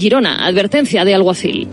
Girona, advertencia de alguacil.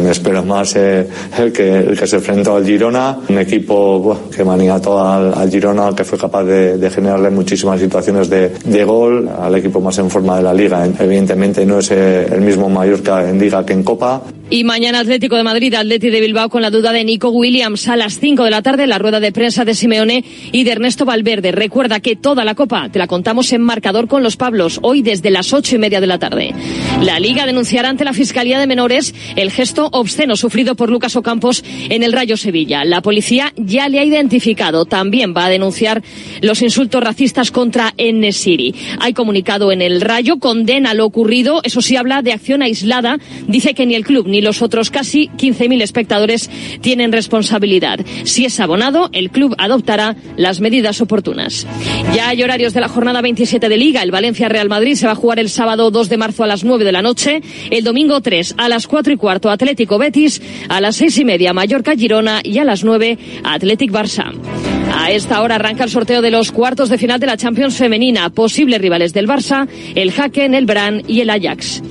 Me espero más eh, el, que, el que se enfrentó al Girona, un equipo que maniató al, Girona, que fue capaz de, generarle muchísimas situaciones de, de, gol, al equipo más en forma de la liga. Evidentemente no es eh, el mismo Mallorca en liga que en Copa. Y mañana Atlético de Madrid, Atleti de Bilbao con la duda de Nico Williams a las 5 de la tarde, la rueda de prensa de Simeone y de Ernesto Valverde. Recuerda que toda la copa te la contamos en marcador con los Pablos, hoy desde las ocho y media de la tarde. La Liga denunciará ante la Fiscalía de Menores el gesto obsceno sufrido por Lucas Ocampos en el Rayo Sevilla. La policía ya le ha identificado. También va a denunciar los insultos racistas contra Enesiri. Hay comunicado en el Rayo, condena lo ocurrido. Eso sí habla de acción aislada. Dice que ni el club ni los otros casi 15.000 espectadores tienen responsabilidad. Si es abonado, el club adoptará las medidas oportunas. Ya hay horarios de la jornada 27 de Liga. El Valencia-Real Madrid se va a jugar el sábado 2 de marzo a las 9 de la noche. El domingo 3 a las 4 y cuarto Atlético Betis. A las 6 y media Mallorca-Girona. Y a las 9 Atlético Barça. A esta hora arranca el sorteo de los cuartos de final de la Champions femenina. Posibles rivales del Barça, el Haken, el Bran y el Ajax.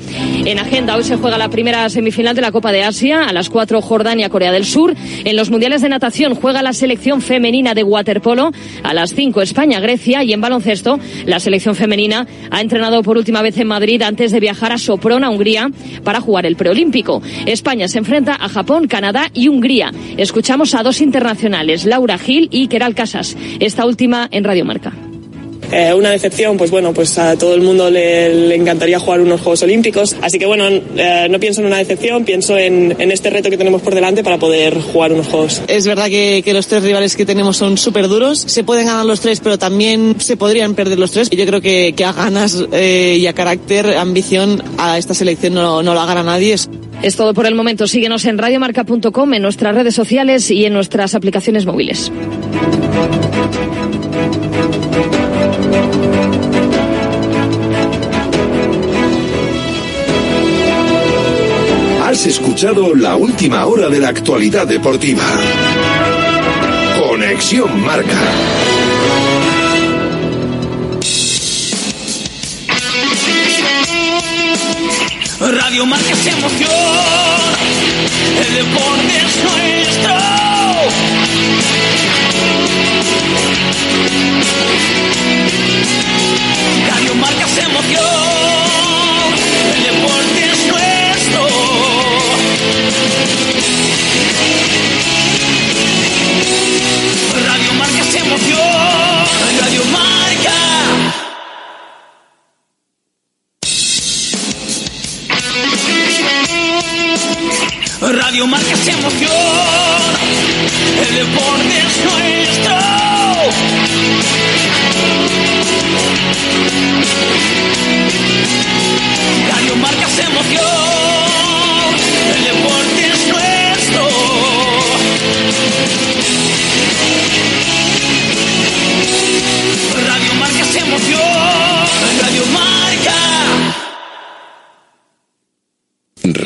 En agenda hoy se juega la primera semifinal de la Copa de Asia. A las 4 Jordania, Corea del Sur. En los mundiales de natación juega la selección femenina de waterpolo. A las 5 España, Grecia. Y en baloncesto la selección femenina ha entrenado por última vez en Madrid antes de viajar a Sopron, a Hungría, para jugar el preolímpico. España se enfrenta a Japón, Canadá y Hungría. Escuchamos a dos internacionales, Laura Gil y Keral Casas. Esta última en Radio Marca. Eh, una decepción, pues bueno, pues a todo el mundo le, le encantaría jugar unos Juegos Olímpicos. Así que bueno, eh, no pienso en una decepción, pienso en, en, este reto que tenemos por delante para poder jugar unos Juegos. Es verdad que, que los tres rivales que tenemos son súper duros. Se pueden ganar los tres, pero también se podrían perder los tres. Y yo creo que, que a ganas eh, y a carácter, ambición, a esta selección no, no la gana nadie. Es todo por el momento. Síguenos en radiomarca.com, en nuestras redes sociales y en nuestras aplicaciones móviles. Has escuchado la última hora de la actualidad deportiva. Conexión Marca. Radio Marca emoción. El deporte es nuestro. Radio Marca emoción. El deporte Radio Marca es emoción. Radio Marca. Radio Marca es emoción. El deporte es nuestro. Radio Marca es emoción.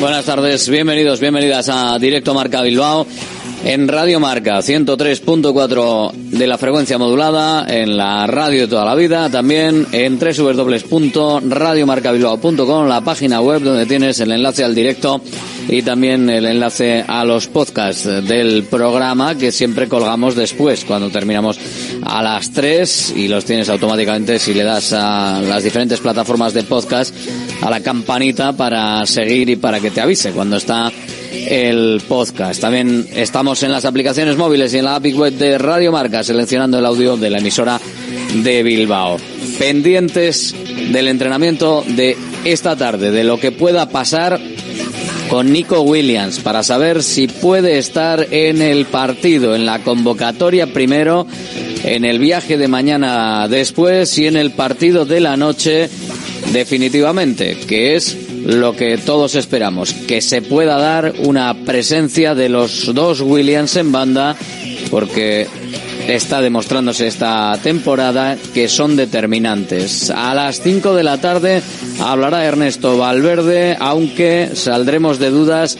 Buenas tardes, bienvenidos, bienvenidas a Directo Marca Bilbao. en Radio Marca 103.4 de la frecuencia modulada, en la radio de toda la vida, también en www.radiomarcabilbao.com, la página web donde tienes el enlace al directo y también el enlace a los podcasts del programa que siempre colgamos después, cuando terminamos a las 3 y los tienes automáticamente si le das a las diferentes plataformas de podcast a la campanita para seguir y para que te avise cuando está el podcast. También estamos en las aplicaciones móviles y en la app web de Radio Marca seleccionando el audio de la emisora de Bilbao. Pendientes del entrenamiento de esta tarde, de lo que pueda pasar con Nico Williams para saber si puede estar en el partido, en la convocatoria primero, en el viaje de mañana después y en el partido de la noche definitivamente, que es lo que todos esperamos, que se pueda dar una presencia de los dos Williams en banda, porque está demostrándose esta temporada que son determinantes. A las 5 de la tarde hablará Ernesto Valverde, aunque saldremos de dudas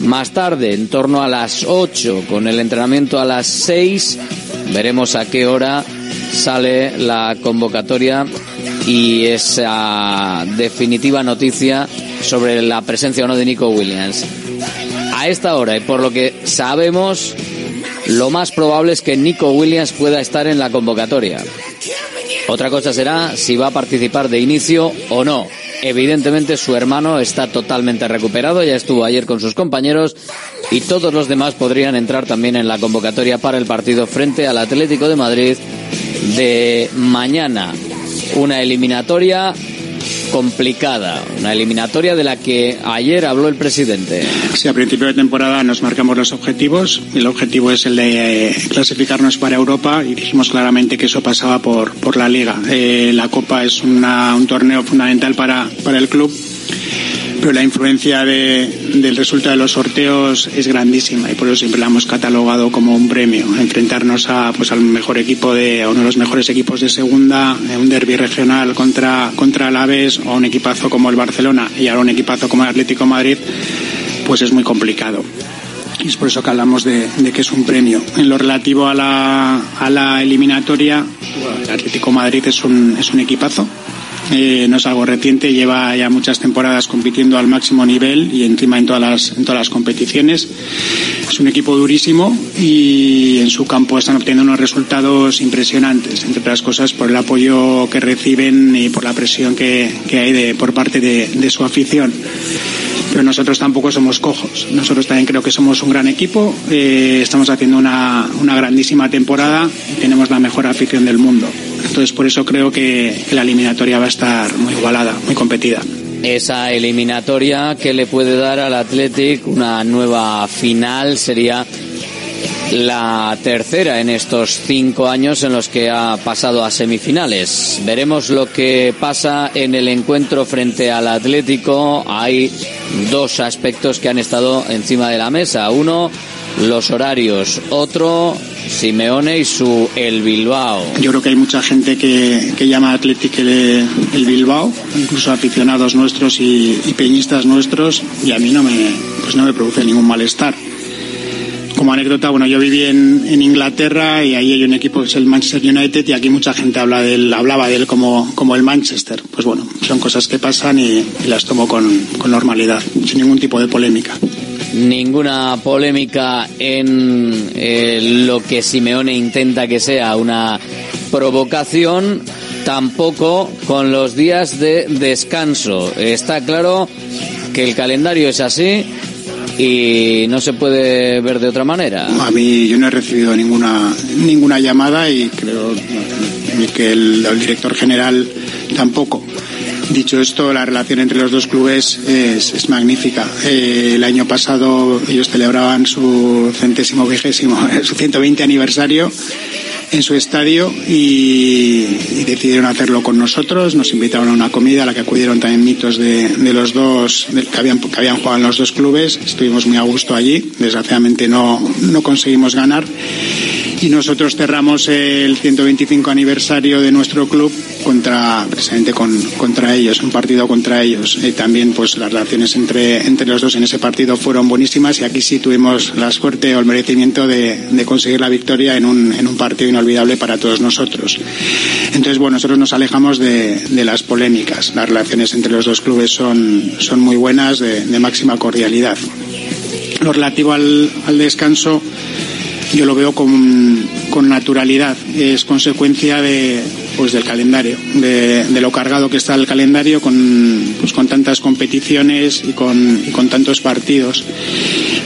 más tarde, en torno a las 8, con el entrenamiento a las 6. Veremos a qué hora sale la convocatoria y esa definitiva noticia sobre la presencia o no de Nico Williams. A esta hora y por lo que sabemos, lo más probable es que Nico Williams pueda estar en la convocatoria. Otra cosa será si va a participar de inicio o no. Evidentemente su hermano está totalmente recuperado, ya estuvo ayer con sus compañeros y todos los demás podrían entrar también en la convocatoria para el partido frente al Atlético de Madrid de mañana. Una eliminatoria complicada, una eliminatoria de la que ayer habló el presidente. Sí, a principio de temporada nos marcamos los objetivos. El objetivo es el de eh, clasificarnos para Europa y dijimos claramente que eso pasaba por, por la liga. Eh, la Copa es una, un torneo fundamental para, para el club pero la influencia de, del resultado de los sorteos es grandísima y por eso siempre la hemos catalogado como un premio. Enfrentarnos a, pues, al mejor equipo de, a uno de los mejores equipos de segunda, un derby regional contra, contra el Aves o un equipazo como el Barcelona y ahora un equipazo como el Atlético Madrid, pues es muy complicado. Y es por eso que hablamos de, de, que es un premio. En lo relativo a la, a la eliminatoria, el Atlético Madrid es un, es un equipazo eh, no es algo reciente, lleva ya muchas temporadas compitiendo al máximo nivel y encima en todas las, en todas las competiciones. Es un equipo durísimo y en su campo están obteniendo unos resultados impresionantes, entre otras cosas por el apoyo que reciben y por la presión que, que hay de, por parte de, su afición pero nosotros tampoco somos cojos. Nosotros también creo que somos un gran equipo, eh, estamos haciendo una, una grandísima temporada y tenemos la mejor afición del mundo. Entonces, por eso creo que la eliminatoria va muy igualada, muy competida. Esa eliminatoria que le puede dar al Athletic una nueva final sería la tercera en estos cinco años en los que ha pasado a semifinales. Veremos lo que pasa en el encuentro frente al Atlético. Hay dos aspectos que han estado encima de la mesa. Uno, los horarios. Otro, Simeone y su El Bilbao. Yo creo que hay mucha gente que, que llama Atlético el, el, Bilbao, incluso aficionados nuestros y, y, peñistas nuestros, y a mí no me, pues no me produce ningún malestar. Como anécdota, bueno, yo viví en, en, Inglaterra y ahí hay un equipo que es el Manchester United y aquí mucha gente habla de él, hablaba de él como, como el Manchester. Pues bueno, son cosas que pasan y, y las tomo con, con normalidad, sin ningún tipo de polémica ninguna polémica en eh, lo que Simeone intenta que sea una provocación, tampoco con los días de descanso. Está claro que el calendario es así y no se puede ver de otra manera. A mí yo no he recibido ninguna ninguna llamada y creo que el, el director general tampoco. Dicho esto, la relación entre los dos clubes es, magnífica. Eh, el año pasado ellos celebraban su centésimo vigésimo, su 120 aniversario en su estadio y, y, decidieron hacerlo con nosotros. Nos invitaron a una comida a la que acudieron también mitos de, de los dos de, que, habían, que habían jugado en los dos clubes. Estuvimos muy a gusto allí. Desgraciadamente no, no conseguimos ganar y nosotros cerramos el 125 aniversario de nuestro club contra precisamente con, contra ellos, un partido contra ellos. Y también pues las relaciones entre, entre los dos en ese partido fueron buenísimas y aquí sí tuvimos la suerte o el merecimiento de, de conseguir la victoria en un, en un partido inolvidable para todos nosotros. Entonces, bueno, nosotros nos alejamos de, las polémicas. Las relaciones entre los dos clubes son, son muy buenas, de, máxima cordialidad. Lo relativo al, descanso, yo lo veo con, con naturalidad. Es consecuencia de, pues del calendario, de, lo cargado que está el calendario con, pues con tantas competiciones y con, con tantos partidos.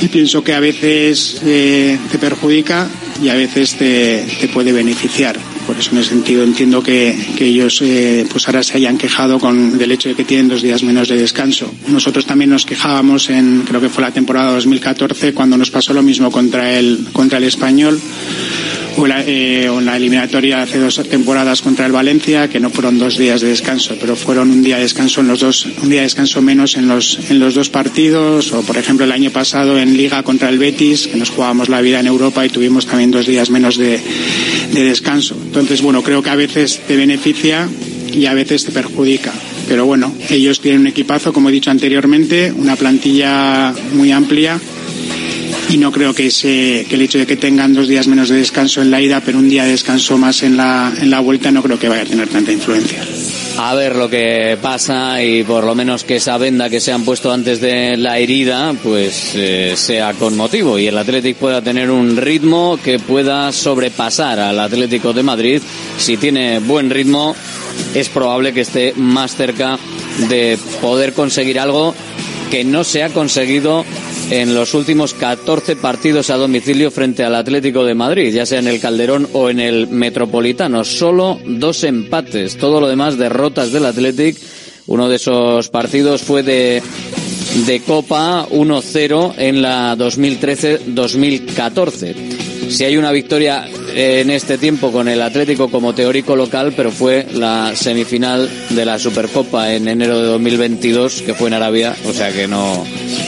Y pienso que a veces eh, te perjudica y a veces te, puede beneficiar. Por eso en ese sentido entiendo que, que ellos eh, pues ahora se hayan quejado con, del hecho de que tienen dos días menos de descanso. Nosotros también nos quejábamos en, creo que fue la temporada 2014, cuando nos pasó lo mismo contra el, contra el español o la, eh, o la eliminatoria hace dos temporadas contra el Valencia, que no fueron dos días de descanso, pero fueron un día de descanso en los dos, un día de descanso menos en los, en los dos partidos, o por ejemplo el año pasado en Liga contra el Betis, que nos jugábamos la vida en Europa y tuvimos también dos días menos de, de descanso. Entonces, bueno, creo que a veces te beneficia y a veces te perjudica. Pero bueno, ellos tienen un equipazo, como he dicho anteriormente, una plantilla muy amplia y no creo que, ese, que el hecho de que tengan dos días menos de descanso en la ida, pero un día de descanso más en la, en la vuelta, no creo que vaya a tener tanta influencia. A ver lo que pasa y por lo menos que esa venda que se han puesto antes de la herida, pues eh, sea con motivo y el Athletic pueda tener un ritmo que pueda sobrepasar al Atlético de Madrid. Si tiene buen ritmo, es probable que esté más cerca de poder conseguir algo que no se ha conseguido en los últimos 14 partidos a domicilio frente al Atlético de Madrid, ya sea en el Calderón o en el Metropolitano. Solo dos empates, todo lo demás derrotas del Athletic. Uno de esos partidos fue de Copa 1-0 en la 2013-2014. Si hay una victoria en este tiempo con el Atlético como teórico local, pero fue la semifinal de la Supercopa en enero de 2022, que fue en Arabia, o sea que no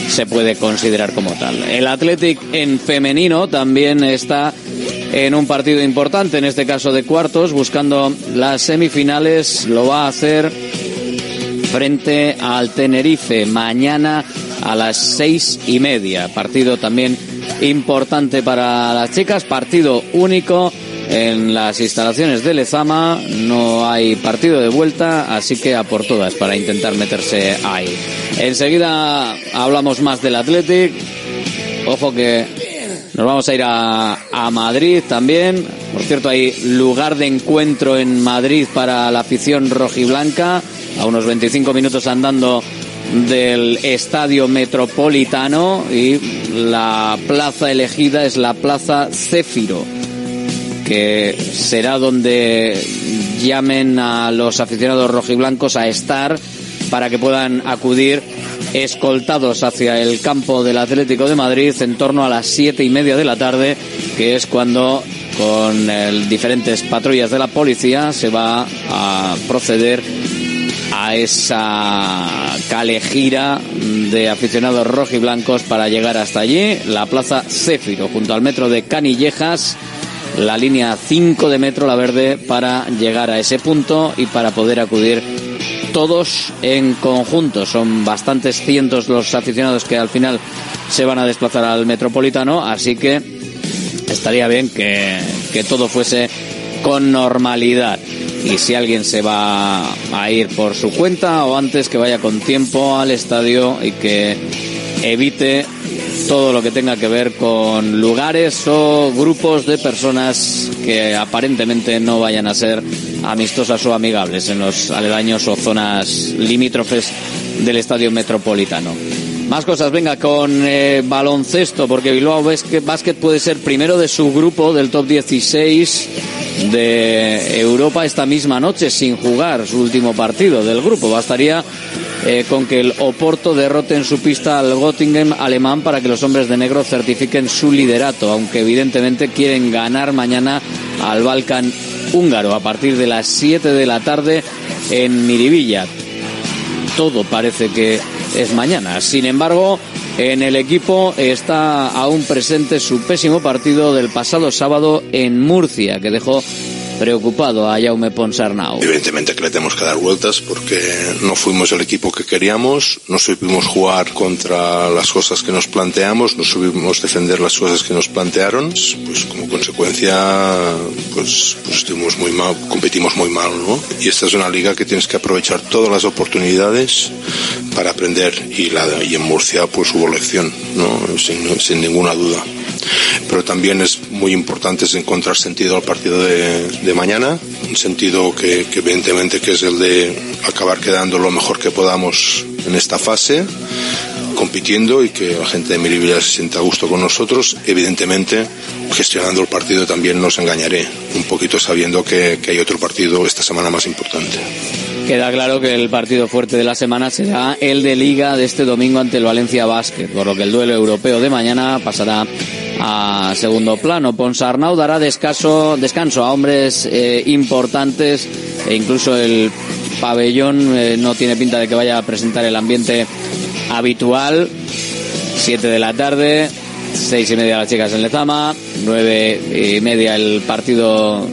se puede considerar como tal. El Athletic en femenino también está en un partido importante, en este caso de cuartos, buscando las semifinales, lo va a hacer frente al Tenerife mañana a las seis y media. Partido también importante para las chicas, partido único en las instalaciones de Lezama. No hay partido de vuelta, así que a por todas para intentar meterse ahí. Enseguida hablamos más del Athletic. Ojo que nos vamos a ir a, a Madrid también. Por cierto, hay lugar de encuentro en Madrid para la afición rojiblanca. A unos 25 minutos andando del estadio metropolitano y la plaza elegida es la plaza Céfiro, que será donde llamen a los aficionados rojiblancos a estar para que puedan acudir escoltados hacia el campo del Atlético de Madrid en torno a las siete y media de la tarde, que es cuando con el, diferentes patrullas de la policía se va a proceder a esa calejira de aficionados rojiblancos para llegar hasta allí, la plaza Céfiro, junto al metro de Canillejas, la línea 5 de metro, la verde, para llegar a ese punto y para poder acudir todos en conjunto. Son bastantes cientos los aficionados que al final se van a desplazar al metropolitano, así que estaría bien que, que todo fuese con normalidad. Y si alguien se va a ir por su cuenta o antes que vaya con tiempo al estadio y que evite todo lo que tenga que ver con lugares o grupos de personas que aparentemente no vayan a ser amistosas o amigables en los aledaños o zonas limítrofes del estadio metropolitano. Más cosas, venga, con eh, baloncesto, porque Bilbao Basket puede ser primero de su grupo del top 16 de Europa esta misma noche sin jugar su último partido del grupo. Bastaría eh, con que el Oporto derrote en su pista al Göttingen alemán para que los hombres de negro certifiquen su liderato, aunque evidentemente quieren ganar mañana al Balkan húngaro a partir de las 7 de la tarde en Miribilla. Todo parece que es mañana. Sin embargo, en el equipo está aún presente su pésimo partido del pasado sábado en Murcia, que dejó preocupado a Jaume Ponsarnau. Evidentemente que le tenemos que dar vueltas porque no fuimos el equipo que queríamos, no supimos jugar contra las cosas que nos planteamos, no supimos defender las cosas que nos plantearon, pues como consecuencia pues, pues estuvimos muy mal, competimos muy mal, ¿no? Y esta es una liga que tienes que aprovechar todas las oportunidades para aprender y, la, y en Murcia pues hubo lección, ¿no? sin, sin ninguna duda pero también es muy importante encontrar sentido al partido de, de mañana, un sentido que, evidentemente que es el de acabar quedando lo mejor que podamos en esta fase, compitiendo y que la gente de Miribilla se sienta a gusto con nosotros, evidentemente gestionando el partido también nos engañaré, un poquito sabiendo que hay otro partido esta semana más importante. Queda claro que el partido fuerte de la semana será el de Liga de este domingo ante el Valencia Basket, por lo que el duelo europeo de mañana pasará a segundo plano. Ponsarnau dará descanso, a hombres eh, importantes e incluso el pabellón eh, no tiene pinta de que vaya a presentar el ambiente habitual. Siete de la tarde, seis y media las chicas en Lezama, nueve y media el partido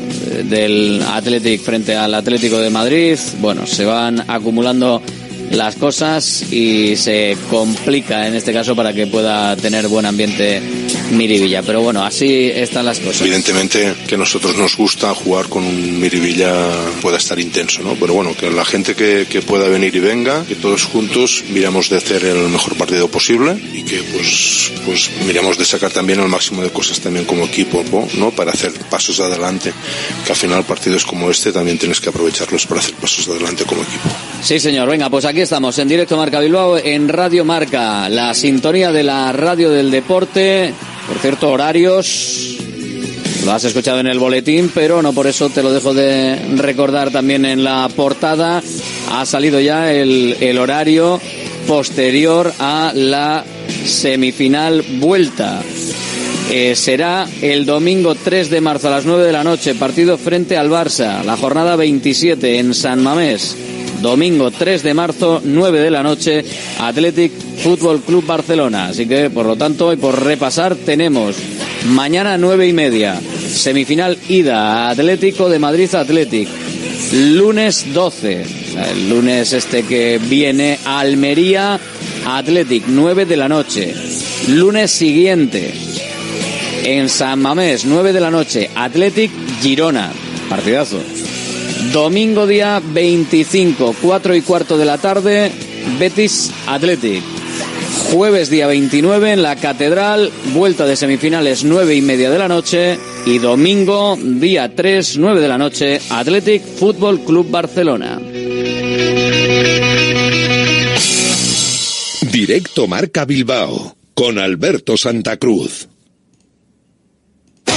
del Athletic frente al Atlético de Madrid. Bueno, se van acumulando las cosas y se complica en este caso para que pueda tener buen ambiente Miribilla. Pero bueno, así están las cosas. Evidentemente que a nosotros nos gusta jugar con un Miribilla pueda estar intenso, ¿no? Pero bueno, que la gente que, que pueda venir y venga, que todos juntos miramos de hacer el mejor partido posible y que pues, pues miramos de sacar también el máximo de cosas también como equipo, ¿no? Para hacer pasos adelante. Que al final partidos como este también tienes que aprovecharlos para hacer pasos adelante como equipo. Sí, señor. Venga, pues aquí estamos en directo Marca Bilbao en Radio Marca, la sintonía de la radio del deporte. Por cierto, horarios lo has escuchado en el boletín, pero no por eso te lo dejo de recordar también en la portada. Ha salido ya el, el horario posterior a la semifinal vuelta. Eh, será el domingo 3 de marzo a las 9 de la noche, partido frente al Barça, la jornada 27 en San Mamés. Domingo 3 de marzo, 9 de la noche, Athletic Fútbol Club Barcelona. Así que, por lo tanto, y por repasar, tenemos mañana 9 y media, semifinal ida, Atlético de Madrid Athletic. Lunes 12, el lunes este que viene, Almería Athletic, 9 de la noche. Lunes siguiente, en San Mamés, 9 de la noche, Athletic Girona. Partidazo. Domingo día 25, 4 y cuarto de la tarde, Betis Athletic. Jueves día 29 en la Catedral, vuelta de semifinales 9 y media de la noche. Y domingo día 3, 9 de la noche, Athletic Fútbol Club Barcelona. Directo Marca Bilbao con Alberto Santa Cruz.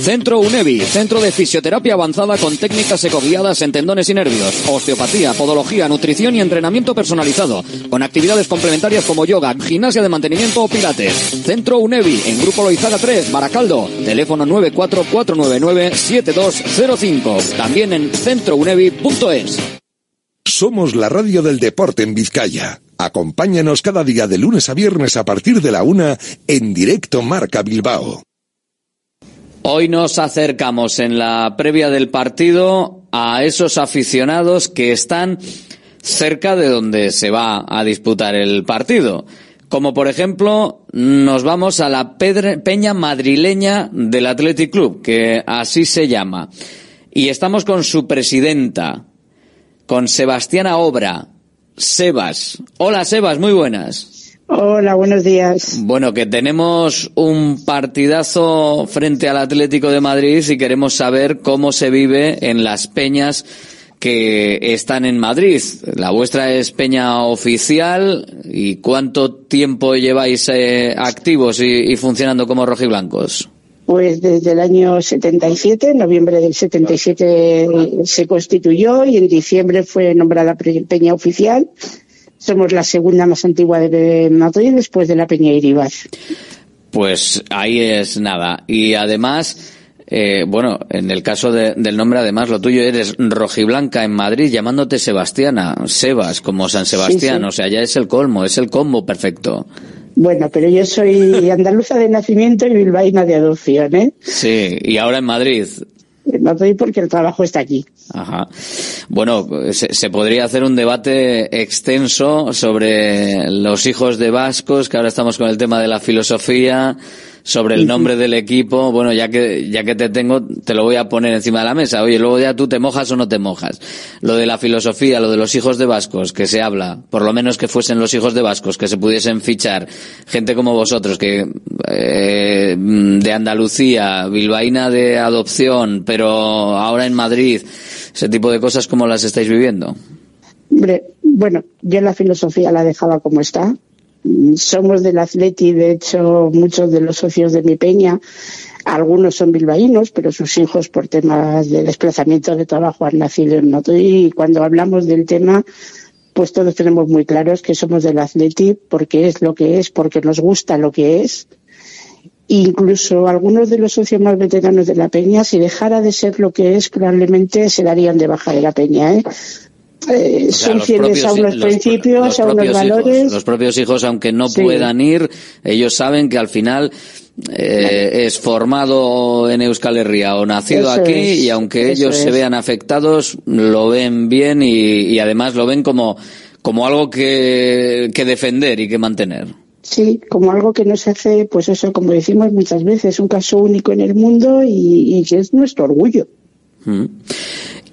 Centro UNEVI, centro de fisioterapia avanzada con técnicas ecoguiadas en tendones y nervios, osteopatía, podología, nutrición y entrenamiento personalizado, con actividades complementarias como yoga, gimnasia de mantenimiento o pilates. Centro UNEVI, en Grupo Loizaga 3, Baracaldo, teléfono 944997205, también en centrounevi.es. Somos la radio del deporte en Vizcaya. Acompáñanos cada día de lunes a viernes a partir de la una en directo Marca Bilbao. Hoy nos acercamos en la previa del partido a esos aficionados que están cerca de donde se va a disputar el partido. Como por ejemplo, nos vamos a la Peña Madrileña del Athletic Club, que así se llama. Y estamos con su presidenta, con Sebastiana Obra. Sebas. Hola Sebas, muy buenas. Hola, buenos días. Bueno, que tenemos un partidazo frente al Atlético de Madrid y queremos saber cómo se vive en las peñas que están en Madrid. La vuestra es peña oficial y cuánto tiempo lleváis eh, activos y, y, funcionando como rojiblancos. Pues desde el año 77, en noviembre del 77 se constituyó y en diciembre fue nombrada peña oficial somos la segunda más antigua de Madrid después de la Peña Iribaz. Pues ahí es nada. Y además, eh, bueno, en el caso de, del nombre, además, lo tuyo eres rojiblanca en Madrid, llamándote Sebastiana, Sebas, como San Sebastián. Sí, sí. O sea, ya es el colmo, es el combo perfecto. Bueno, pero yo soy andaluza de nacimiento y bilbaína de adopción, ¿eh? Sí, y ahora en Madrid. En Madrid porque el trabajo está aquí. Ajá. Bueno, se, se, podría hacer un debate extenso sobre los hijos de vascos, que ahora estamos con el tema de la filosofía, sobre el nombre del equipo. Bueno, ya que, ya que te tengo, te lo voy a poner encima de la mesa. Oye, luego ya tú te mojas o no te mojas. Lo de la filosofía, lo de los hijos de vascos, que se habla, por lo menos que fuesen los hijos de vascos, que se pudiesen fichar gente como vosotros, que, eh, de Andalucía, bilbaína de adopción, pero ahora en Madrid, ese tipo de cosas, ¿cómo las estáis viviendo? Hombre, bueno, yo la filosofía la dejaba como está. Somos del Atleti, de hecho, muchos de los socios de mi peña, algunos son bilbaínos, pero sus hijos por temas de desplazamiento de trabajo han nacido en Madrid y cuando hablamos del tema, pues todos tenemos muy claros que somos del Atleti porque es lo que es, porque nos gusta lo que es. Incluso algunos de los socios más veteranos de la Peña, si dejara de ser lo que es, probablemente se darían de baja de la Peña. ¿eh? Eh, o sea, son fieles a unos los, principios, los a unos valores. Hijos, los propios hijos, aunque no sí. puedan ir, ellos saben que al final eh, es formado en Euskal Herria o nacido Eso aquí es, y aunque ellos se es. vean afectados, lo ven bien y, y además lo ven como, como algo que, que defender y que mantener. Sí, como algo que nos hace, pues eso, como decimos muchas veces, un caso único en el mundo y, y que es nuestro orgullo. Mm.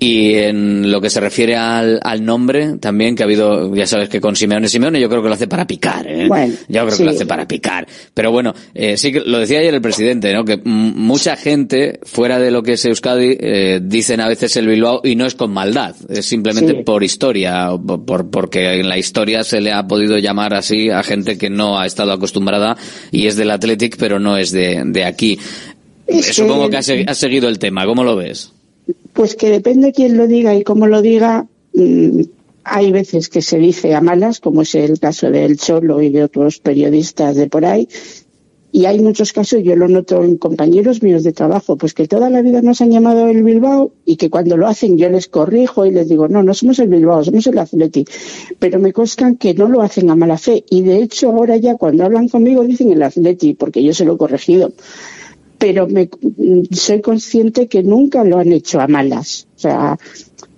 Y en lo que se refiere al, al, nombre, también que ha habido, ya sabes que con Simeone Simeone yo creo que lo hace para picar, ¿eh? Bueno, yo creo sí. que lo hace para picar. Pero bueno, eh, sí que lo decía ayer el presidente, ¿no? Que mucha gente, fuera de lo que es Euskadi, eh, dicen a veces el Bilbao y no es con maldad, es simplemente Sí. por historia, por, porque en la historia se le ha podido llamar así a gente que no ha estado acostumbrada y es del Athletic, pero no es de, de aquí. Es que- Supongo que segui- has seguido el tema, ¿cómo lo ves? Pues que depende quién lo diga y cómo lo diga. mm, hay veces que se dice a malas, como es el caso del Cholo y de otros periodistas de por ahí. Y hay muchos casos, yo lo noto en compañeros míos de trabajo, pues que toda la vida nos han llamado el Bilbao y que cuando lo hacen yo les corrijo y les digo, no, no somos el Bilbao, somos el Atleti. Pero me constan que no lo hacen a mala fe. Y de hecho ahora ya cuando hablan conmigo dicen el Atleti, porque yo se lo he corregido pero me, soy consciente que nunca lo han hecho a malas. O sea,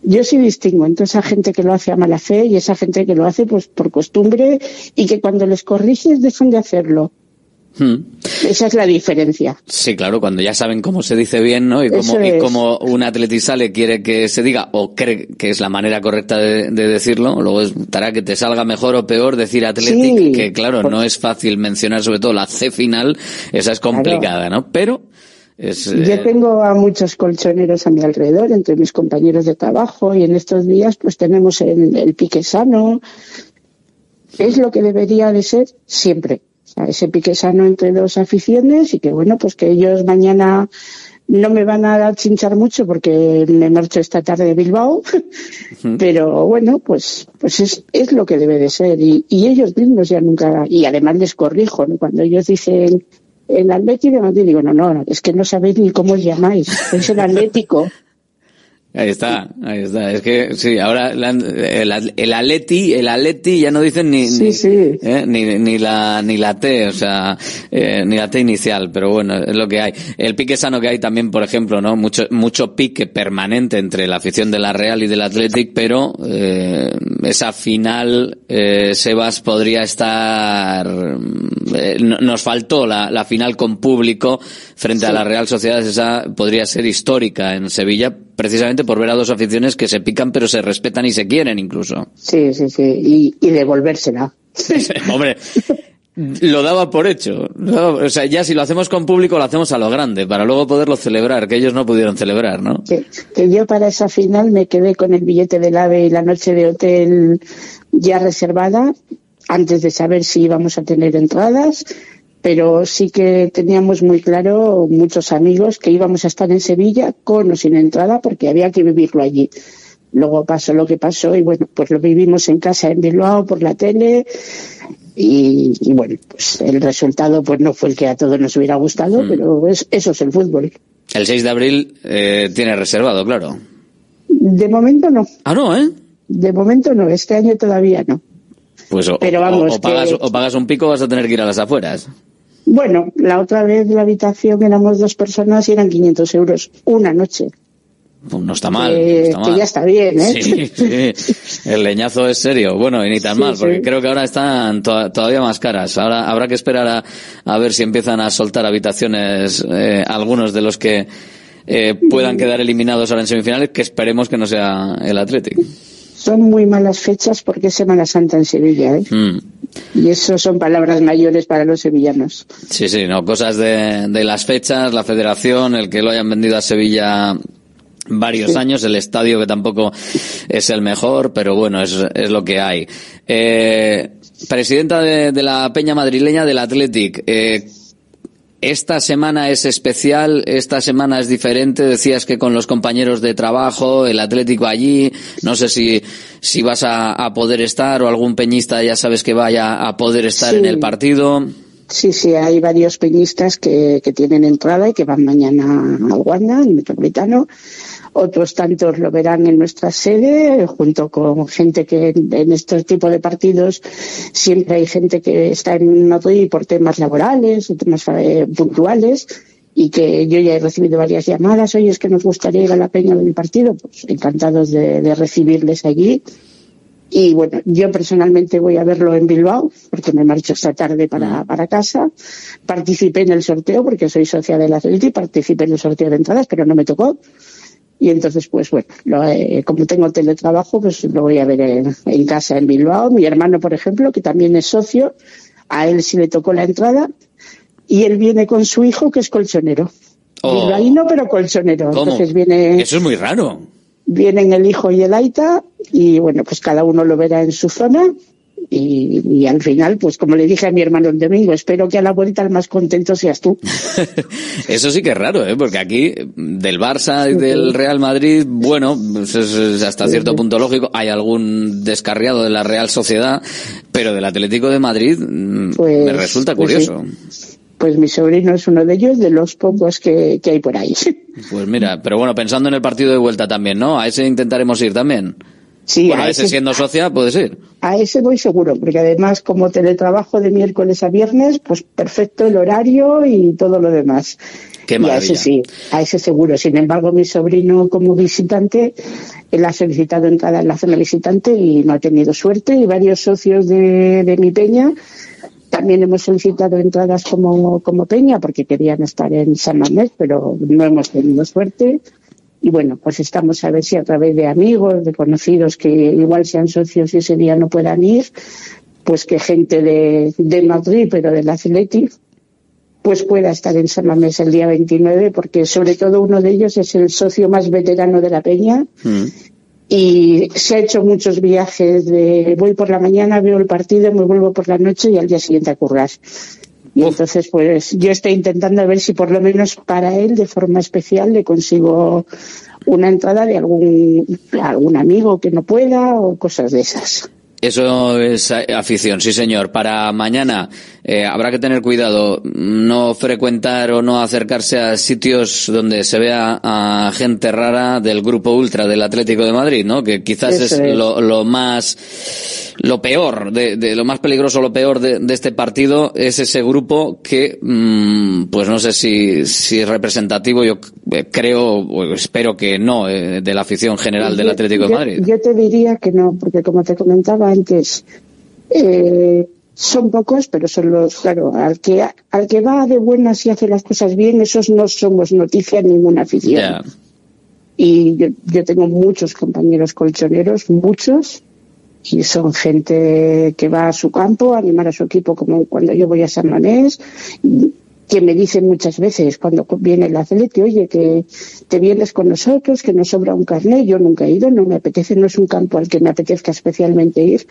yo sí distingo entre esa gente que lo hace a mala fe y esa gente que lo hace pues por costumbre y que cuando les corriges dejan de hacerlo. Hmm. Esa es la diferencia. Sí, claro, cuando ya saben cómo se dice bien, ¿no? Y cómo, y cómo un atletizale quiere que se diga o cree que es la manera correcta de, de decirlo, luego estará que te salga mejor o peor decir Athletic, Sí, que claro, no es fácil mencionar sobre todo la C final, esa es complicada, ¿no? Pero es... Yo eh, tengo a muchos colchoneros a mi alrededor, entre mis compañeros de trabajo, y en estos días pues tenemos el, el pique sano. Es lo que debería de ser siempre. Sea, ese pique sano entre dos aficiones y que bueno, pues que ellos mañana no me van a chinchar mucho porque me marcho esta tarde de Bilbao, pero bueno, pues, pues es, es lo que debe de ser. Y, y ellos mismos ya nunca, y además les corrijo, ¿no? cuando ellos dicen el Atlético de Madrid, digo, no, no, es que no sabéis ni cómo os llamáis, es el Atlético. Ahí está, ahí está. Es que sí, ahora la- el, el Atleti, el Atleti ya no dicen ni ni, eh, ni, ni la ni la T, o sea, eh, ni la T inicial, pero bueno, es lo que hay. El pique sano que hay también, por ejemplo, ¿no? Mucho mucho pique permanente entre la afición de la Real y del Athletic, pero eh, esa final eh, Sebas podría estar eh, no- nos faltó la, la final con público frente a la Real Sociedad, esa podría ser histórica en Sevilla, precisamente por ver a dos aficiones que se pican pero se respetan y se quieren incluso. Sí, sí, sí, y, y devolvérsela. Hombre, lo daba por hecho. O sea, ya si lo hacemos con público lo hacemos a lo grande, para luego poderlo celebrar, que ellos no pudieron celebrar, ¿no? que, que yo para esa final me quedé con el billete del AVE y la noche de hotel ya reservada antes de saber si íbamos a tener entradas, pero sí que teníamos muy claro muchos amigos que íbamos a estar en Sevilla con o sin entrada porque había que vivirlo allí. Luego pasó lo que pasó y bueno, pues lo vivimos en casa en Bilbao por la tele y, y bueno, pues el resultado pues no fue el que a todos nos hubiera gustado, pero es- eso es el fútbol. El 6 de abril eh, tiene reservado, claro. De momento no. Ah, no, ¿eh? De momento no, este año todavía no. Pues o, Pero vamos, o pagas, que- o pagas un pico o vas a tener que ir a las afueras. Bueno, la otra vez la habitación éramos dos personas y eran 500 euros una noche. Pues no está mal. Que- no está que ya está bien, ¿eh? Sí, sí. El leñazo es serio. Bueno, y ni tan Sí, mal, porque creo que ahora están to- todavía más caras. Ahora habrá que esperar a, a ver si empiezan a soltar habitaciones eh, algunos de los que eh, puedan quedar eliminados ahora en semifinales, que esperemos que no sea el Athletic. Son muy malas fechas porque es Semana Santa en Sevilla, ¿eh? Mm. Y eso son palabras mayores para los sevillanos. Sí, sí, no, cosas de, de las fechas, la federación, el que lo hayan vendido a Sevilla varios Sí. años, el estadio que tampoco es el mejor, pero bueno, es, es lo que hay. Eh, presidenta de, de la Peña Madrileña del Athletic, eh, esta semana es especial, esta semana es diferente. Decías que con los compañeros de trabajo, el Atlético allí, no sé si, si vas a, a poder estar o algún peñista ya sabes que vaya a poder estar Sí. en el partido. Sí, sí, hay varios peñistas que, que tienen entrada y que van mañana al Wanda, en Metropolitano. Otros tantos lo verán en nuestra sede, junto con gente que en, este tipo de partidos siempre hay gente que está en Madrid por temas laborales o temas eh, puntuales y que yo ya he recibido varias llamadas, oye, es que nos gustaría ir a la peña del partido, pues encantados de, de recibirles allí. Y bueno, yo personalmente voy a verlo en Bilbao, porque me marcho esta tarde para, para casa. Participé en el sorteo, porque soy socia del Atleti, participé en el sorteo de entradas, pero no me tocó. Y entonces, pues bueno, lo, eh, como tengo teletrabajo, pues lo voy a ver en, en casa en Bilbao. Mi hermano, por ejemplo, que también es socio, a él sí le tocó la entrada. Y él viene con su hijo, que es colchonero. Oh. Bilbaíno, pero colchonero. ¿Cómo? Entonces viene Eso es muy raro. vienen el hijo y el aita y bueno, pues cada uno lo verá en su zona y, y al final, pues como le dije a mi hermano el domingo, espero que a la vuelta el más contento seas tú. Eso sí que es raro, ¿eh? Porque aquí, del Barça y del Real Madrid, bueno, pues es, es hasta cierto punto lógico. Hay algún descarriado de la Real Sociedad, pero del Atlético de Madrid mm, Pues- me resulta pues curioso. Pues mi sobrino es uno de ellos, de los pocos que, que hay por ahí. Pues mira, pero bueno, pensando en el partido de vuelta también, ¿no? A ese intentaremos ir también. Sí, bueno, a ese siendo socia puedes ir. A ese voy seguro, porque además como teletrabajo de miércoles a viernes, pues perfecto el horario y todo lo demás. Qué y a maravilla. ese sí, a ese seguro. Sin embargo, mi sobrino como visitante, él ha solicitado entrada en la zona visitante y no ha tenido suerte. Y varios socios de, de mi peña también hemos solicitado entradas como, como peña porque querían estar en San Mamés, pero no hemos tenido suerte. Y bueno, pues estamos a ver si a través de amigos, de conocidos que igual sean socios y ese día no puedan ir, pues que gente de, de Madrid, pero del Athletic, pues pueda estar en San Mamés el día 29, porque sobre todo uno de ellos es el socio más veterano de la Peña y se ha hecho muchos viajes de voy por la mañana, veo el partido, me vuelvo por la noche y al día siguiente a currar. Y entonces, pues yo estoy intentando ver si por lo menos para él, de forma especial, le consigo una entrada de algún, algún amigo que no pueda o cosas de esas. Eso es afición, sí señor. Para mañana eh, habrá que tener cuidado, no frecuentar o no acercarse a sitios donde se vea a gente rara del grupo ultra del Atlético de Madrid, ¿no? Que quizás es, Eso es. Lo, lo más, lo peor, de, de lo más peligroso, lo peor de, de este partido es ese grupo que, mm, pues no sé si, si es representativo, yo eh, creo, o espero que no, eh, de la afición general del Yo- Atlético de Madrid. Yo te diría que no, porque como te comentaba antes, eh, son pocos, pero son los, claro, al que, al que va de buenas y hace las cosas bien, esos no somos noticia ninguna afición. Y yo, yo tengo muchos compañeros colchoneros, muchos, y son gente que va a su campo a animar a su equipo, como cuando yo voy a San Mamés, y que me dicen muchas veces cuando viene el atleta, oye, que te vienes con nosotros, que nos sobra un carnet, yo nunca he ido, no me apetece, no es un campo al que me apetezca especialmente ir.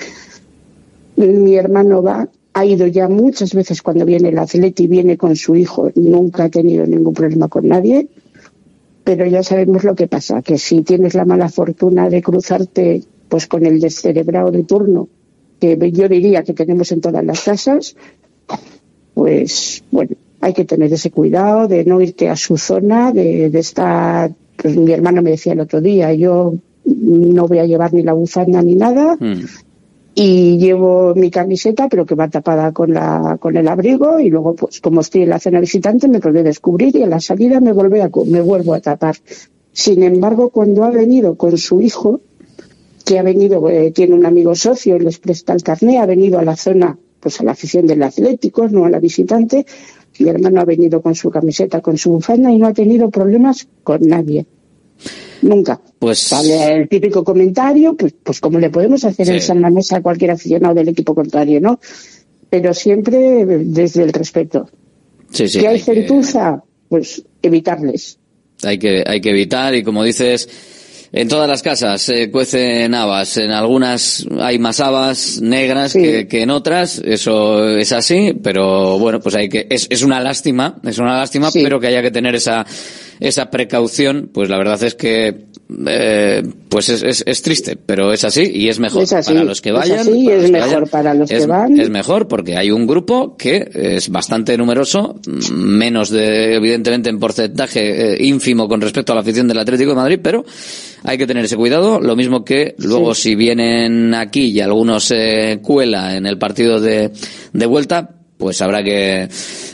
Mi hermano va, ha ido ya muchas veces cuando viene el atleta y viene con su hijo, nunca ha tenido ningún problema con nadie pero ya sabemos lo que pasa, que si tienes la mala fortuna de cruzarte pues con el descerebrado de turno, que yo diría que tenemos en todas las casas, pues bueno, hay que tener ese cuidado de no irte a su zona, de, de estar, pues mi hermano me decía el otro día, yo no voy a llevar ni la bufanda ni nada, y llevo mi camiseta, pero que va tapada con la con el abrigo y luego pues como estoy en la cena visitante me puede descubrir y a la salida me vuelve a, me vuelvo a tapar. Sin embargo, cuando ha venido con su hijo, que ha venido, eh, tiene un amigo socio les presta el carné, ha venido a la zona, pues a la afición del Atlético, no a la visitante, mi hermano ha venido con su camiseta, con su bufanda y no ha tenido problemas con nadie. Nunca. Pues Sale el típico comentario, pues, pues como le podemos hacer en Sí. San Mamés a cualquier aficionado del equipo contrario, ¿no? Pero siempre desde el respeto. Sí, sí, que hay hay que- pues evitarles. hay que, hay que evitar y como dices, en todas las casas se cuecen habas, en algunas hay más habas negras que, que en otras, eso es así, pero bueno, pues hay que, es, es una lástima, es una lástima, pero que haya que tener esa, esa precaución, pues la verdad es que, eh, pues es, es, es triste, pero es así y es mejor Es así, para los que es vayan. así, es los que mejor vayan. para los que Es- van. Es mejor porque hay un grupo que es bastante numeroso, mm, menos de, evidentemente, en porcentaje eh, ínfimo con respecto a la afición del Atlético de Madrid, pero hay que tener ese cuidado. Lo mismo que luego si vienen aquí y algunos se cuela en el partido de, de vuelta, pues habrá que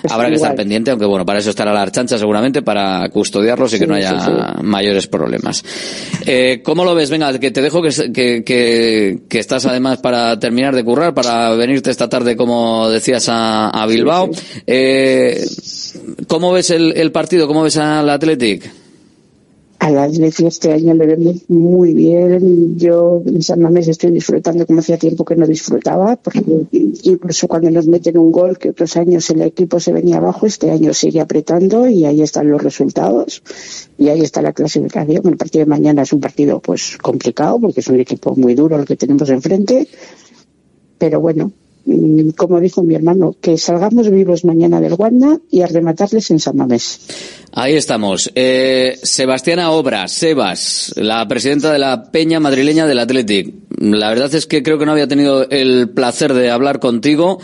habrá que estar pendiente, aunque bueno, para eso estará la archancha seguramente, para custodiarlos y que no haya sí, mayores problemas. Eh, ¿Cómo lo ves? Venga, que te dejo que, que, que, que estás además para terminar de currar, para venirte esta tarde, como decías, a, a Bilbao. Eh, ¿Cómo ves el, el partido? ¿Cómo ves al Athletic? Al Atleti este año le vemos muy bien. Yo en San Mamés estoy disfrutando como hacía tiempo que no disfrutaba, porque incluso cuando nos meten un gol, que otros años el equipo se venía abajo, este año sigue apretando y ahí están los resultados y ahí está la clasificación. El partido de mañana es un partido pues complicado porque es un equipo muy duro el que tenemos enfrente, pero bueno, como dijo mi hermano, que salgamos vivos mañana del Wanda y a rematarles en San Mamés. Ahí estamos. Eh, Sebastiana Obra, Sebas, la presidenta de la Peña Madrileña del Athletic. La verdad es que creo que no había tenido el placer de hablar contigo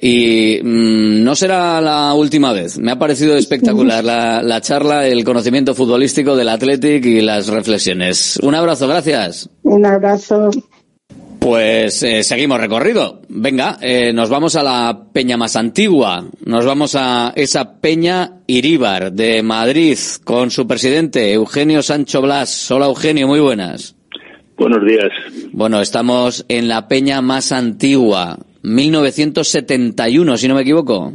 y mm, no será la última vez. Me ha parecido espectacular la, la charla, el conocimiento futbolístico del Athletic y las reflexiones. Un abrazo, gracias. Un abrazo. Pues eh, seguimos recorrido. Venga, eh, nos vamos a la peña más antigua. Nos vamos a esa peña Iríbar de Madrid con su presidente Eugenio Sancho Blas. Hola Eugenio, muy buenas. Buenos días. Bueno, estamos en la peña más antigua, 1971, si no me equivoco.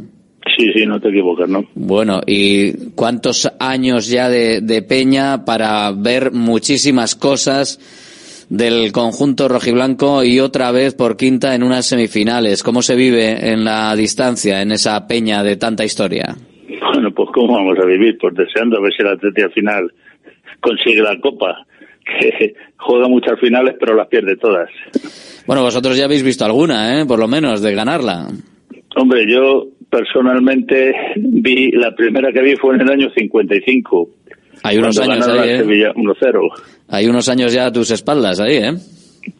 Sí, sí, no te equivocas, ¿no? Bueno, ¿y cuántos años ya de, de peña para ver muchísimas cosas del conjunto rojiblanco y otra vez por quinta en unas semifinales? ¿Cómo se vive en la distancia, en esa peña de tanta historia? Bueno, pues ¿cómo vamos a vivir? Pues deseando a ver si el Atleti al final consigue la Copa. Que juega muchas finales, pero las pierde todas. Bueno, vosotros ya habéis visto alguna, ¿eh? Por lo menos, de ganarla. Hombre, yo personalmente vi, la primera que vi fue en el año 55. Hay unos cuando años ahí, ¿eh? Sevilla 1-0. Hay unos años ya a tus espaldas ahí, ¿eh?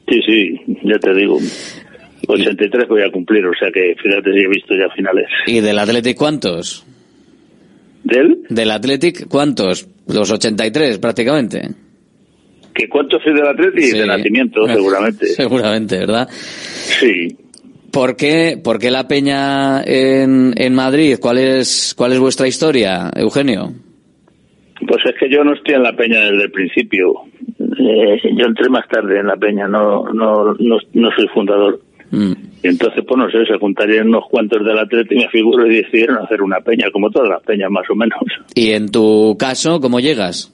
Sí, sí, ya te digo. 83 voy a cumplir, o sea que fíjate si he visto ya finales. ¿Y del Athletic cuántos? ¿Del? Del Athletic cuántos? Los 83 prácticamente. ¿Que cuánto soy del Atleti? Sí. De nacimiento, seguramente. Seguramente, ¿verdad? Sí. ¿Por qué, por qué la peña en, en Madrid? ¿Cuál es, ¿Cuál es vuestra historia, Eugenio? Pues es que yo no estoy en la peña desde el principio. Eh, yo entré más tarde en la peña, no, no, no, no soy fundador. Mm. Y entonces, pues no sé, se juntarían unos cuantos del Atleti, me figuro, y decidieron hacer una peña, como todas las peñas más o menos. Y en tu caso, ¿cómo llegas?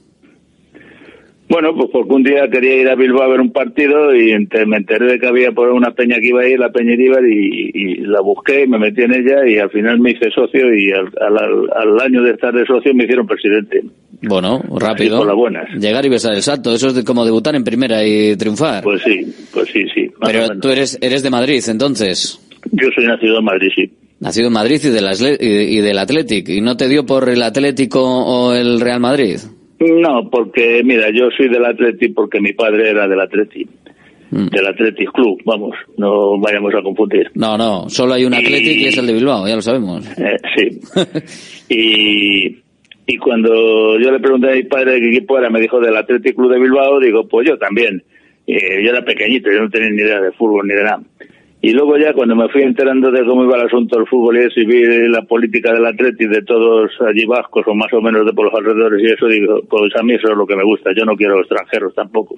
Bueno, pues porque un día quería ir a Bilbao a ver un partido y me enteré de que había por una peña que iba a ir, la Peña Iríbar, y, y la busqué, me metí en ella y al final me hice socio y al, al- al año de estar de socio me hicieron presidente. Bueno, rápido. por las buenas. Llegar y besar el salto. Eso es de- como debutar en primera y triunfar. Pues sí, pues sí, sí. Pero tú eres, eres de Madrid, entonces. Yo soy nacido en Madrid, sí. Nacido en Madrid y del, Asle- y, y del Athletic. ¿Y no te dio por el Atlético o el Real Madrid? No, porque mira, yo soy del Atleti porque mi padre era del Atleti. Del Athletic Club, vamos, no vayamos a confundir. No, no. Solo hay un Athletic y es el de Bilbao, ya lo sabemos. Eh, sí. y, y cuando yo le pregunté a mi padre de qué equipo era, me dijo del Athletic Club de Bilbao, digo, pues yo también. Eh, yo era pequeñito, yo no tenía ni idea de fútbol ni de nada. Y luego ya cuando me fui enterando de cómo iba el asunto del fútbol y eso, y vi la política del Atleti de todos allí vascos o más o menos de por los alrededores y eso, digo, pues a mí eso es lo que me gusta, yo no quiero extranjeros tampoco.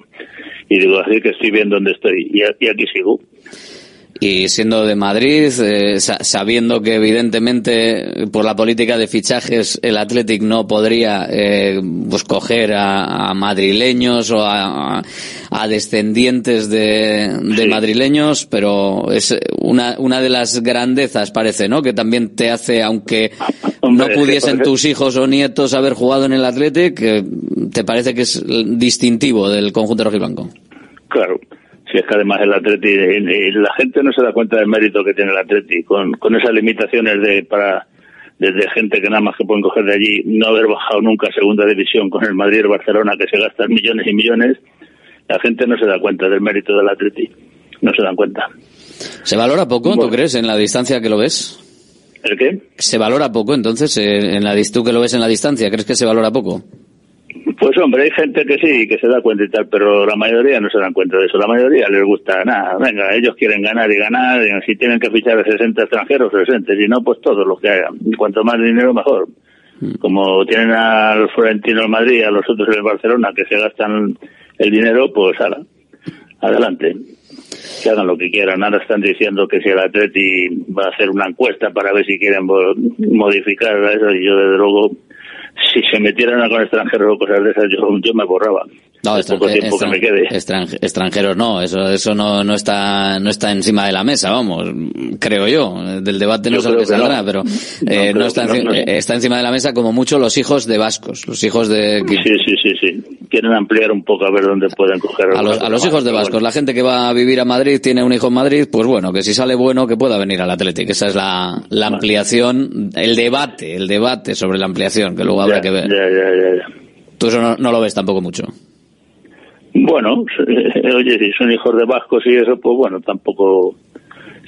Y digo, así que estoy bien donde estoy y, aquí sigo. Y siendo de Madrid, eh, sa- sabiendo que evidentemente eh, por la política de fichajes el Athletic no podría eh, pues coger a, a madrileños o a, descendientes de, de madrileños, pero es una, una de las grandezas, parece, ¿no? Que también te hace, aunque no pudiesen tus hijos o nietos haber jugado en el Athletic, eh, te parece que es distintivo del conjunto rojiblanco. Claro. Si es que además el Atleti, la gente no se da cuenta del mérito que tiene el Atleti, con, con esas limitaciones de para desde gente que nada más que pueden coger de allí, no haber bajado nunca a segunda división con el Madrid y el Barcelona, que se gastan millones y millones, la gente no se da cuenta del mérito del Atleti, no se dan cuenta. ¿Se valora poco, tú crees, en la distancia que lo ves? ¿El qué? ¿Se valora poco entonces? En la, ¿Tú que lo ves en la distancia, crees que se valora poco? Pues hombre, hay gente que sí, que se da cuenta y tal, pero la mayoría no se dan cuenta de eso. La mayoría les gusta nada. Venga, ellos quieren ganar y ganar. y si tienen que fichar a 60 extranjeros, 60. Si no, pues todos los que hagan. Y cuanto más dinero, mejor. Como tienen al Florentino en Madrid a los otros en el Barcelona que se gastan el dinero, pues ala, adelante. Que hagan lo que quieran. Ahora están diciendo que si el Atleti va a hacer una encuesta para ver si quieren mo- modificar eso, y yo desde luego si se metieran con extranjeros o cosas de esas, yo, yo me borraba. No, El poco extranje- tiempo que extran- me quede. extranj- extranjeros no, eso, eso no, no está, no está encima de la mesa, vamos, creo yo. Del debate no Yo sé lo que saldrá, no. pero No, eh, no, está, enci- no. eh, está encima de la mesa como mucho los hijos de vascos, los hijos de... Sí, sí, sí, sí. Quieren ampliar un poco a ver dónde pueden coger. A los, a los hijos de vascos, la gente que va a vivir a Madrid tiene un hijo en Madrid, pues bueno, que si sale bueno que pueda venir al Atlético. Esa es la, la ampliación, el debate, el debate sobre la ampliación, que luego habrá Ya, que ver. ya, ya, ya, ya. Tú eso no, no lo ves tampoco mucho. Bueno, oye, si son hijos de vascos y eso, pues bueno, tampoco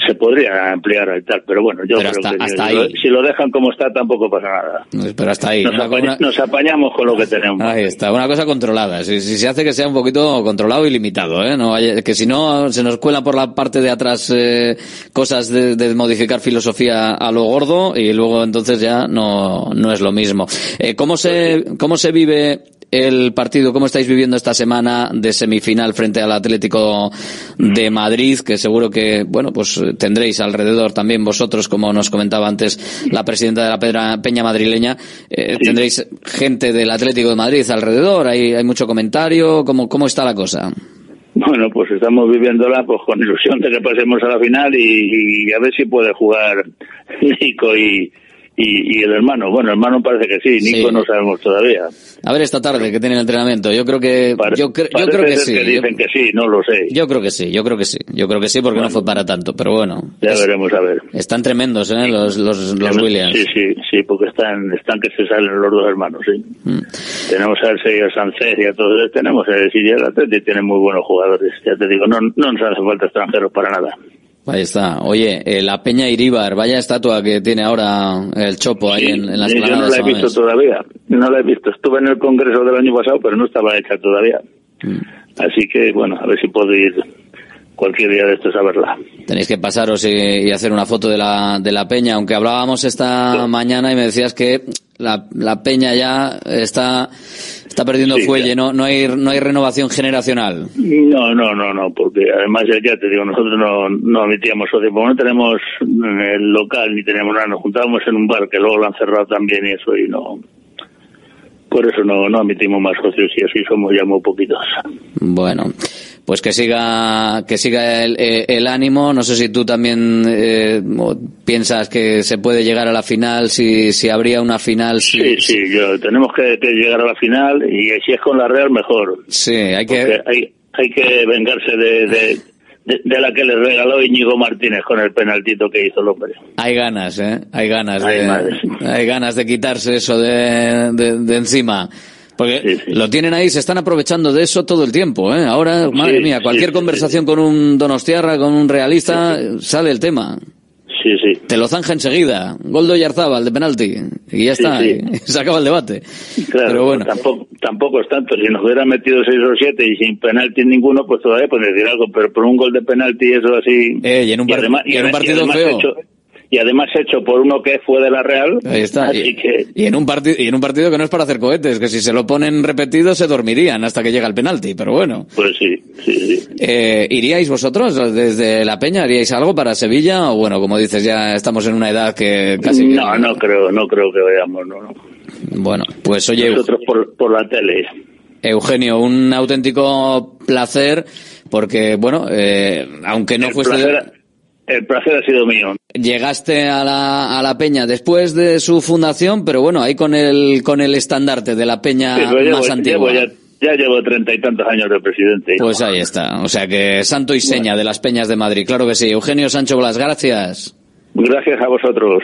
se podría ampliar y tal, pero bueno, yo Pero creo hasta- que hasta si, lo, si lo dejan como está tampoco pasa nada. Pero hasta ahí. Nos, una- apañamos con lo que tenemos. Ahí está, una cosa controlada. Si, si se hace que sea un poquito controlado y limitado, ¿eh? No vaya- que si no se nos cuelan por la parte de atrás eh, cosas de, de modificar filosofía a lo gordo y luego entonces ya no, no es lo mismo. Eh, ¿cómo, se, ¿Cómo se vive el partido? ¿Cómo estáis viviendo esta semana de semifinal frente al Atlético de Madrid? Que seguro que, bueno, pues eh, tendréis alrededor también vosotros, como nos comentaba antes la presidenta de la Pedra- Peña Madrileña, eh, tendréis gente del Atlético de Madrid alrededor, hay, hay mucho comentario, ¿cómo, cómo está la cosa? Bueno, pues estamos viviéndola pues con ilusión de que pasemos a la final y, y a ver si puede jugar Nico y, y, y el hermano. Bueno, el hermano parece que sí, Nico Sí. no sabemos todavía. A ver esta tarde que tiene el entrenamiento. Yo creo que yo, cre- yo Parece creo que sí. que Yo, dicen que sí, no lo sé. yo creo que sí. Yo creo que sí. Yo creo que sí porque no fue para tanto. Pero bueno, Ya veremos a ver. están tremendos, ¿eh? Los los, los Williams. Sí, sí, sí, porque están, están que se salen los dos hermanos, sí. Mm. Tenemos a a Sánchez y a todos, tenemos a y el Atleti, tienen muy buenos jugadores, ya te digo, no, no nos hace falta extranjeros para nada. Ahí está. Oye, eh, la Peña Iríbar, vaya estatua que tiene ahora el Chopo ahí en, en la Sí, yo no la he visto todavía, no la he visto. Estuve en el congreso del año pasado, pero no estaba hecha todavía. Mm. Así que, bueno, a ver si puedo ir cualquier día de estos a verla. Tenéis que pasaros y, y hacer una foto de la, de la peña, aunque hablábamos esta mañana y me decías que la, la peña ya está, está perdiendo Sí, fuelle, ya. no, no hay, no hay renovación generacional. No, no, no, no, porque además ya, te digo, nosotros no, no emitíamos socio, porque no tenemos el local ni teníamos nada, nos juntábamos en un bar que luego lo han cerrado también y eso y no. Por eso no, no emitimos más socios y así somos ya muy poquitos. Bueno, pues que siga, que siga el, eh, el ánimo. No sé si tú también eh, piensas que se puede llegar a la final, si, si habría una final. Si, Sí, sí, yo, tenemos que, que llegar a la final y si es con la Real mejor. Sí, hay Porque que, hay, hay que vengarse de, de, de, de la que les regaló Íñigo Martínez con el penaltito que hizo el hombre. hay ganas, ¿eh? Hay ganas Ay, de, madre. hay ganas de quitarse eso de, de, de encima. Porque lo tienen ahí, se están aprovechando de eso todo el tiempo, ¿eh? Ahora, madre Sí, mía, cualquier conversación con un donostiarra, con un realista, sale el tema. Sí, sí. Te lo zanja enseguida. Gol de Oyarzábal de penalti. Y ya está. sí. y se acaba el debate. Claro, Pero bueno. tampoco, tampoco es tanto. Si nos hubieran metido seis o siete y sin penalti ninguno, pues todavía pueden decir algo, pero por un gol de penalti eso así... Eh, y en un, par- además- y en un partido feo. Hecho, y además hecho por uno que fue de la Real. Ahí está. Así Y, que... y en un partido y en un partido que no es para hacer cohetes, que si se lo ponen repetido se dormirían hasta que llega el penalti, pero bueno. Pues sí, sí, sí. Eh, ¿Iríais vosotros desde la Peña? ¿Haríais algo para Sevilla? O bueno, como dices, ya estamos en una edad que casi... No, no creo, no creo que vayamos, no, no. Bueno, pues oye, Nosotros por, por la tele. Eugenio, un auténtico placer porque, bueno, eh, aunque no El placer, el placer ha sido mío. Llegaste a la, a la Peña después de su fundación, pero bueno, ahí con el, con el estandarte de la Peña Sí, llevo- más antigua. llevo ya, ya llevo treinta y tantos años de presidente. Pues ahí está. O sea que santo y seña de las Peñas de Madrid. Claro que sí. Eugenio Sancho Blas, gracias. Gracias a vosotros.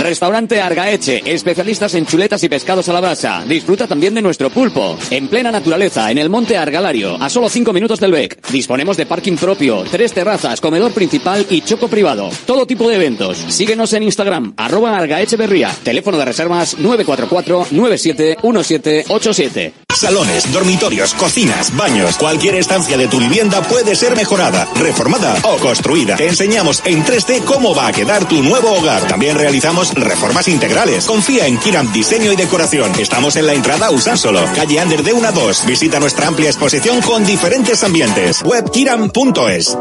Restaurante Argaeche, especialistas en chuletas y pescados a la brasa. Disfruta también de nuestro pulpo. En plena naturaleza, en el monte Argalario, a solo 5 minutos del BEC. Disponemos de parking propio, tres terrazas, comedor principal y choco privado. Todo tipo de eventos. Síguenos en Instagram, arroba Argaecheverría. Teléfono de reservas 944-971787. Salones, dormitorios, cocinas, baños, cualquier estancia de tu vivienda puede ser mejorada, reformada o construida. Te enseñamos en 3D cómo va a quedar tu nuevo hogar. También realizamos reformas integrales. Confía en Kiram Diseño y Decoración. Estamos en la entrada Usánsolo, calle Ander de 1 a 2. Visita nuestra amplia exposición con diferentes ambientes. Webkiram.es.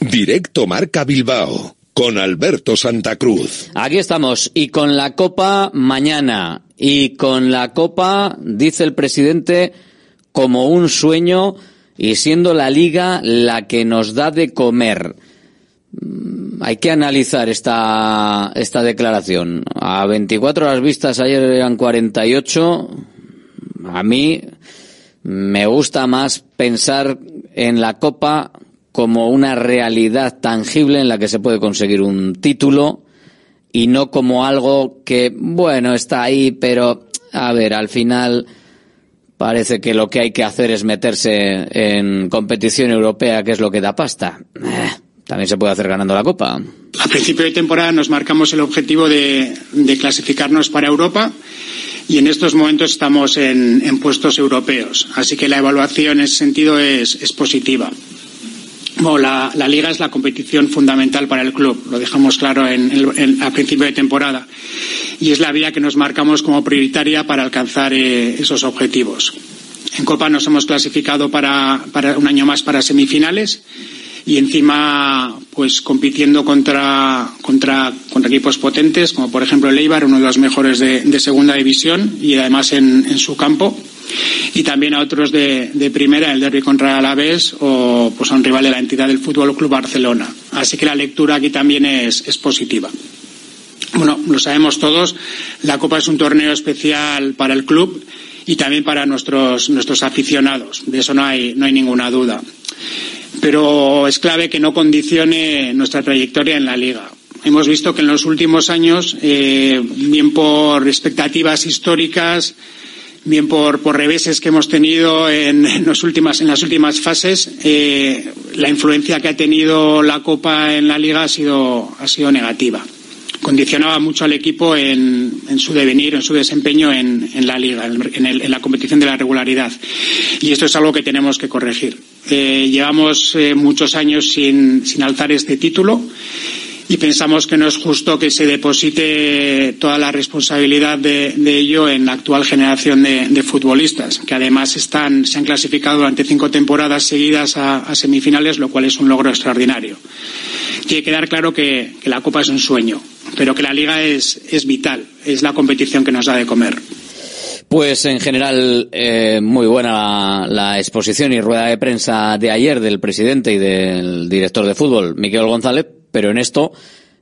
Directo Marca Bilbao con Alberto Santa Cruz. Aquí estamos. Y con la Copa mañana. Y con la Copa, dice el presidente, como un sueño y siendo la liga la que nos da de comer. Mm, Hay que analizar esta, esta declaración. A 24 horas vistas, ayer eran 48. A mí me gusta más pensar en la Copa como una realidad tangible en la que se puede conseguir un título y no como algo que, bueno, está ahí, pero, a ver, al final parece que lo que hay que hacer es meterse en competición europea, que es lo que da pasta. Eh, también se puede hacer ganando la Copa. A principio de temporada nos marcamos el objetivo de, clasificarnos para Europa y en estos momentos estamos en, puestos europeos. Así que la evaluación en ese sentido es, positiva. Bueno, la, liga es la competición fundamental para el club, lo dejamos claro en, a principio de temporada, y es la vía que nos marcamos como prioritaria para alcanzar eh, esos objetivos. En Copa nos hemos clasificado para un año más para semifinales y encima pues compitiendo contra, contra, contra equipos potentes como por ejemplo el Eibar, uno de los mejores de, segunda división y además en, en, su campo y también a otros de, de primera, el derby contra Alavés o pues a un rival de la entidad del Fútbol Club Barcelona. Así que la lectura aquí también es, es positiva. Bueno, lo sabemos todos, la Copa es un torneo especial para el club y también para nuestros, nuestros aficionados. De eso no hay, no hay ninguna duda pero es clave que no condicione nuestra trayectoria en la liga. Hemos visto que en los últimos años, eh, bien por expectativas históricas, bien por, por reveses que hemos tenido en, los últimas, en las últimas fases, eh, la influencia que ha tenido la Copa en la liga ha sido, ha sido negativa. Condicionaba mucho al equipo en, en su devenir, en su desempeño en, en la liga, en, el, en la competición de la regularidad. Y esto es algo que tenemos que corregir. Eh, llevamos eh, muchos años sin, sin alzar este título y pensamos que no es justo que se deposite toda la responsabilidad de, ello en la actual generación de, de, futbolistas, que además están, se han clasificado durante cinco temporadas seguidas a, a, semifinales, lo cual es un logro extraordinario. Tiene que quedar claro que, la Copa es un sueño, pero que la Liga es, es vital, es la competición que nos da de comer. Pues en general eh, muy buena la, la, exposición y rueda de prensa de ayer del presidente y del director de fútbol, Miguel González, pero en esto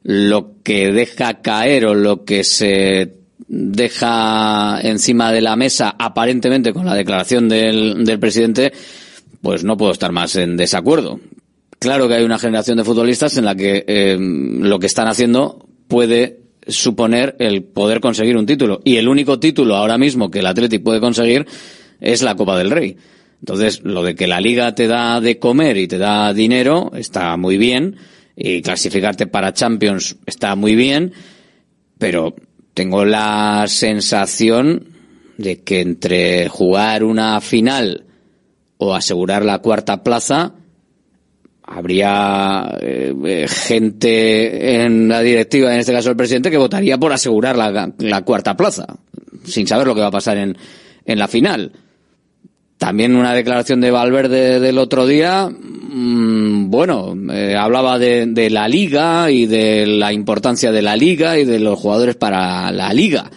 lo que deja caer o lo que se deja encima de la mesa aparentemente con la declaración del, del presidente, pues no puedo estar más en desacuerdo. Claro que hay una generación de futbolistas en la que eh, lo que están haciendo puede suponer el poder conseguir un título. Y el único título ahora mismo que el Athletic puede conseguir es la Copa del Rey. Entonces, lo de que la liga te da de comer y te da dinero está muy bien. Y clasificarte para Champions está muy bien. Pero tengo la sensación de que entre jugar una final o asegurar la cuarta plaza, habría eh, gente en la directiva, en este caso el presidente, que votaría por asegurar la, cuarta plaza, sin saber lo que va a pasar en, la final. También una declaración de Valverde del otro día, mmm, bueno, eh, hablaba de, de, la liga y de la importancia de la liga y de los jugadores para la liga.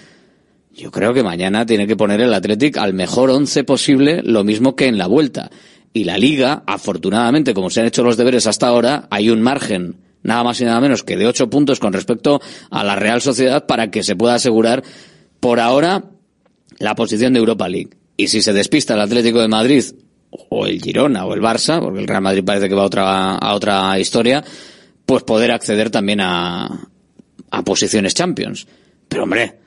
Yo creo que mañana tiene que poner el Athletic al mejor once posible, lo mismo que en la vuelta y la liga, afortunadamente, como se han hecho los deberes hasta ahora, hay un margen nada más y nada menos que de ocho puntos con respecto a la Real Sociedad para que se pueda asegurar por ahora la posición de Europa League. Y si se despista el Atlético de Madrid o el Girona o el Barça, porque el Real Madrid parece que va a otra, a otra historia, pues poder acceder también a, a posiciones Champions. Pero hombre,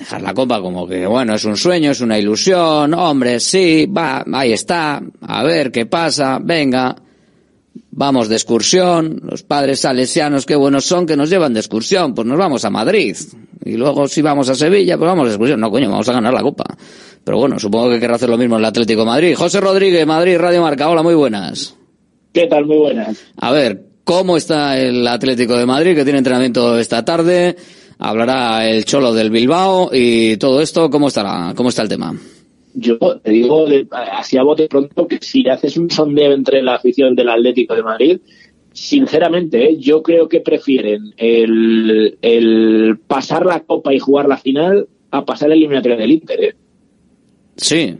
dejar la copa como que, bueno, es un sueño, es una ilusión, hombre, sí, va, ahí está, a ver qué pasa, venga, vamos de excursión, los padres salesianos qué buenos son que nos llevan de excursión, pues nos vamos a Madrid, y luego si vamos a Sevilla, pues vamos de excursión, no coño, vamos a ganar la copa. Pero bueno, supongo que querrá hacer lo mismo el Atlético de Madrid. José Rodríguez, Madrid, Radio Marca, hola, muy buenas. ¿Qué tal? Muy buenas. A ver, ¿cómo está el Atlético de Madrid que tiene entrenamiento esta tarde? Hablará el Cholo del Bilbao y todo esto, ¿cómo estará? ¿Cómo está el tema? Yo te digo así a bote pronto que si haces un sondeo entre la afición del Atlético de Madrid, sinceramente, ¿eh? yo creo que prefieren el, el, pasar la copa y jugar la final a pasar la eliminatoria del Inter. ¿eh? Sí,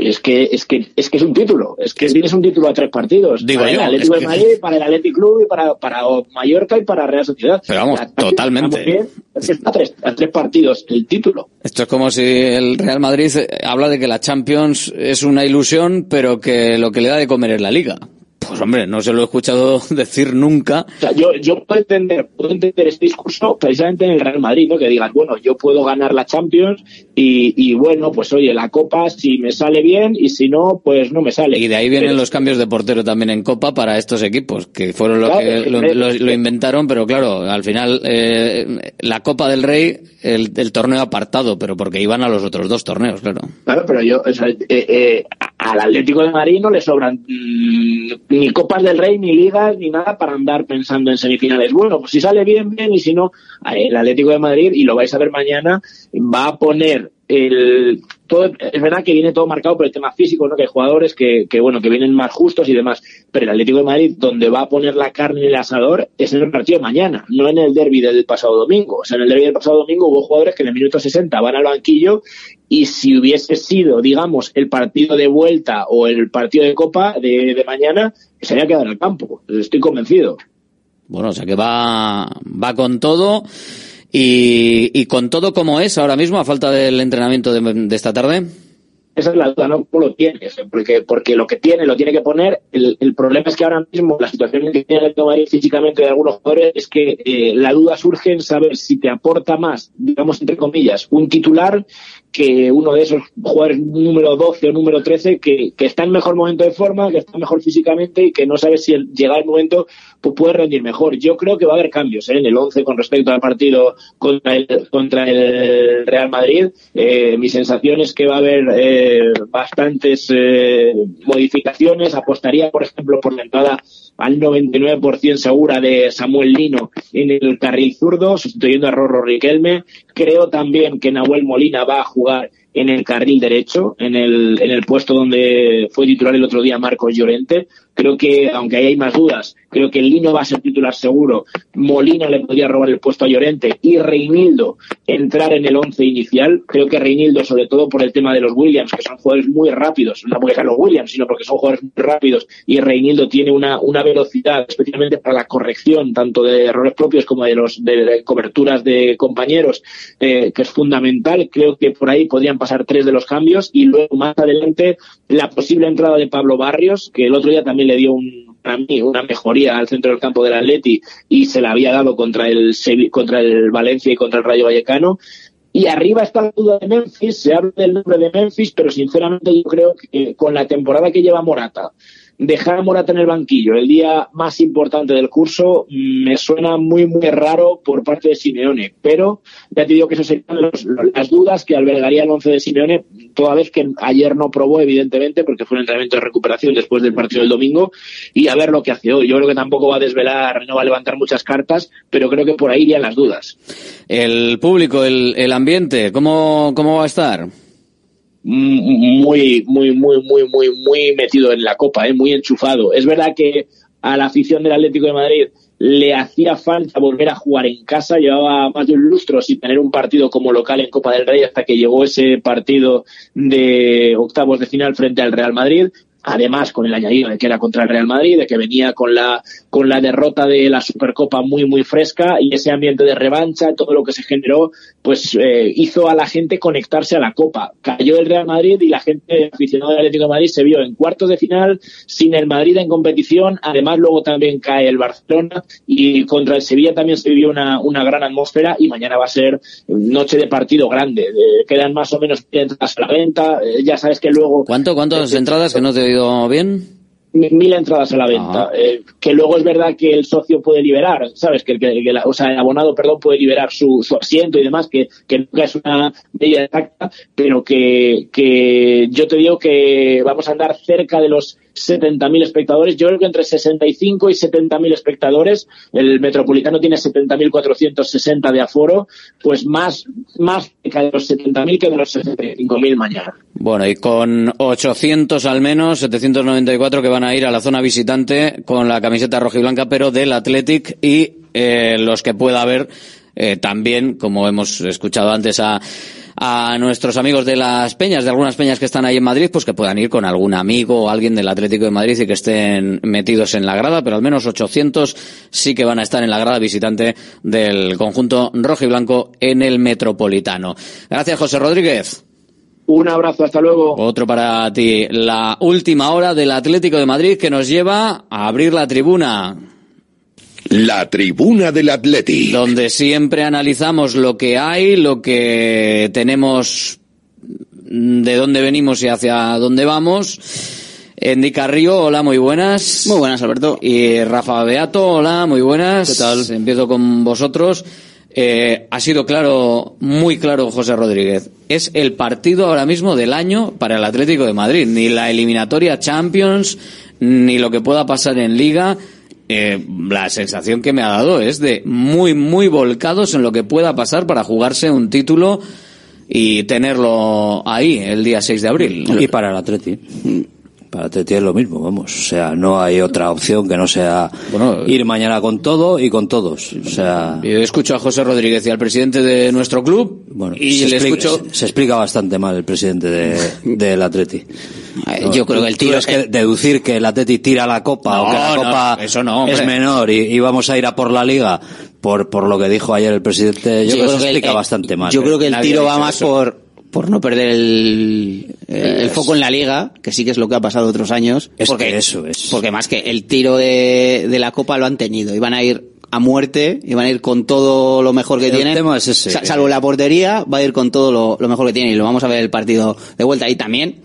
es que es que es que es un título es que tienes un título a tres partidos. Digo para yo, el Atlético de que... Madrid para el Atlético Club y para, para Mallorca y para Real Sociedad. Pero vamos La- totalmente. bien, es que está a tres, a tres partidos el título. Esto es como si el Real Madrid eh, habla de que la Champions es una ilusión, pero que lo que le da de comer es la Liga. Pues hombre, no se lo he escuchado decir nunca. O sea, yo, yo puedo entender, puedo entender este discurso precisamente en el Real Madrid, ¿no? Que digas, bueno, yo puedo ganar la Champions y, y bueno, pues oye, la Copa si me sale bien y si no, pues no me sale. Y de ahí vienen Pero- los cambios de portero también en Copa para estos equipos, que fueron los Claro, que lo, lo- lo inventaron, pero claro, al final eh, la Copa del Rey, el, el torneo apartado, pero porque iban a los otros dos torneos, claro. Claro, pero yo, o sea, eh, eh, al Atlético de Madrid no le sobran mm, ni Copas del Rey, ni Ligas, ni nada para andar pensando en semifinales. Bueno, pues si sale bien, bien, y si no, eh, el Atlético de Madrid, y lo vais a ver mañana, va a poner el todo es verdad que viene todo marcado por el tema físico no que hay jugadores que, que bueno que vienen más justos y demás pero el Atlético de Madrid donde va a poner la carne en el asador es en el partido de mañana no en el derby del pasado domingo o sea en el derby del pasado domingo hubo jugadores que en el minuto 60 van al banquillo y si hubiese sido digamos el partido de vuelta o el partido de copa de, de mañana se había quedado en el campo estoy convencido Bueno, o sea que va, va con todo y, y con todo como es ahora mismo, a falta del entrenamiento de, de esta tarde. Esa es la duda, ¿no? ¿Cómo lo tienes? Porque, porque lo que tiene, lo tiene que poner. El, el problema es que ahora mismo la situación que tiene el Madrid físicamente de algunos jugadores es que eh, la duda surge en saber si te aporta más, digamos, entre comillas, un titular que uno de esos jugadores número 12 o número 13 que, que está en mejor momento de forma, que está mejor físicamente y que no sabe si llega el momento pues puede rendir mejor. Yo creo que va a haber cambios ¿eh? en el 11 con respecto al partido contra el, contra el Real Madrid. Eh, mi sensación es que va a haber eh, bastantes eh, modificaciones. Apostaría, por ejemplo, por la entrada al 99% segura de Samuel Lino en el carril zurdo, sustituyendo a Rorro Riquelme. Creo también que Nahuel Molina va a jugar en el carril derecho, en el, en el puesto donde fue titular el otro día Marcos Llorente. Creo que, aunque ahí hay más dudas, creo que Lino va a ser titular seguro. Molina le podría robar el puesto a Llorente y Reinildo entrar en el once inicial. Creo que Reinildo, sobre todo por el tema de los Williams, que son jugadores muy rápidos, no porque sean los Williams, sino porque son jugadores muy rápidos y Reinildo tiene una, una velocidad, especialmente para la corrección tanto de errores propios como de los de, coberturas de compañeros, eh, que es fundamental. Creo que por ahí podrían pasar tres de los cambios y luego más adelante la posible entrada de Pablo Barrios, que el otro día también le dio un, para mí una mejoría al centro del campo del Atleti y se la había dado contra el contra el Valencia y contra el Rayo Vallecano. Y arriba está la duda de Memphis, se habla del nombre de Memphis, pero sinceramente yo creo que con la temporada que lleva Morata, dejar a Morata en el banquillo el día más importante del curso me suena muy, muy raro por parte de Simeone. Pero ya te digo que eso serían los- las dudas que albergaría el once de Simeone, toda vez que ayer no probó, evidentemente, porque fue un entrenamiento de recuperación después del partido del domingo, y a ver lo que hace hoy. Yo creo que tampoco va a desvelar, no va a levantar muchas cartas, pero creo que por ahí irían las dudas. El público, el, el ambiente, ¿cómo, ¿cómo va a estar? Muy, muy, muy, muy, muy, muy metido en la copa, ¿eh? muy enchufado. Es verdad que a la afición del Atlético de Madrid le hacía falta volver a jugar en casa, llevaba más de un lustro sin tener un partido como local en Copa del Rey hasta que llegó ese partido de octavos de final frente al Real Madrid. Además, con el añadido de que era contra el Real Madrid, de que venía con la, con la derrota de la Supercopa muy, muy fresca y ese ambiente de revancha, todo lo que se generó, pues eh, hizo a la gente conectarse a la Copa. Cayó el Real Madrid y la gente aficionada del Atlético de Madrid se vio en cuartos de final sin el Madrid en competición. Además, luego también cae el Barcelona y contra el Sevilla también se vivió una, una gran atmósfera y mañana va a ser noche de partido grande. Eh, quedan más o menos entradas a la venta. Eh, ya sabes que luego ¿Cuánto, ¿Cuántas entradas que no te bien? mi- mil entradas a la venta. Eh, que luego es verdad que el socio puede liberar, ¿sabes? Que, el- que, que la- o sea, el abonado, perdón, puede liberar su, su asiento y demás, que, que nunca es una medida exacta, pero que, que yo te digo que vamos a andar cerca de los 70.000 espectadores. Yo creo que entre 65 y 70.000 espectadores. El Metropolitano tiene 70.460 de aforo, pues más, más de los 70.000 que de los 65.000 mañana. Bueno, y con 800 al menos, 794 que van a ir a la zona visitante con la camiseta roja y blanca, pero del Athletic y eh, los que pueda haber eh, también, como hemos escuchado antes a, a nuestros amigos de las peñas, de algunas peñas que están ahí en Madrid, pues que puedan ir con algún amigo o alguien del Atlético de Madrid y que estén metidos en la grada, pero al menos 800 sí que van a estar en la grada visitante del conjunto rojo y blanco en el Metropolitano. Gracias, José Rodríguez. Un abrazo, hasta luego. Otro para ti. La última hora del Atlético de Madrid que nos lleva a abrir la tribuna. La tribuna del Atleti. Donde siempre analizamos lo que hay, lo que tenemos, de dónde venimos y hacia dónde vamos. Endy Carrillo, hola, muy buenas. Muy buenas, Alberto. Y Rafa Beato, hola, muy buenas. ¿Qué tal? Empiezo con vosotros. Eh, ha sido claro, muy claro José Rodríguez. Es el partido ahora mismo del año para el Atlético de Madrid. Ni la eliminatoria Champions, ni lo que pueda pasar en Liga. Eh, la sensación que me ha dado es de muy, muy volcados en lo que pueda pasar para jugarse un título y tenerlo ahí el día 6 de abril. Y para el Atleti. Para Atleti es lo mismo, vamos. O sea, no hay otra opción que no sea ir mañana con todo y con todos. O sea, Yo escucho a José Rodríguez y al presidente de nuestro club bueno, y se, le explica, escucho se explica bastante mal el presidente de- del Atleti. Eh, yo creo que el tiro es que deducir que el Atleti tira la copa No, o que la no, copa eso no, hombre. es menor y, y vamos a ir a por la liga por por lo que dijo ayer el presidente, yo, creo que se explica eh, bastante mal. Yo creo que el Nadie tiro va más eso. por, por no perder el, el, el foco en la liga, que sí que es lo que ha pasado otros años. Es porque, que eso es. Porque más que el tiro de, de la copa lo han tenido. Iban a ir a muerte, iban a ir con todo lo mejor que El tienen. tema es ese. Sa- Salvo la portería, va a ir con todo lo, lo mejor que tiene y lo vamos a ver el partido de vuelta. Y también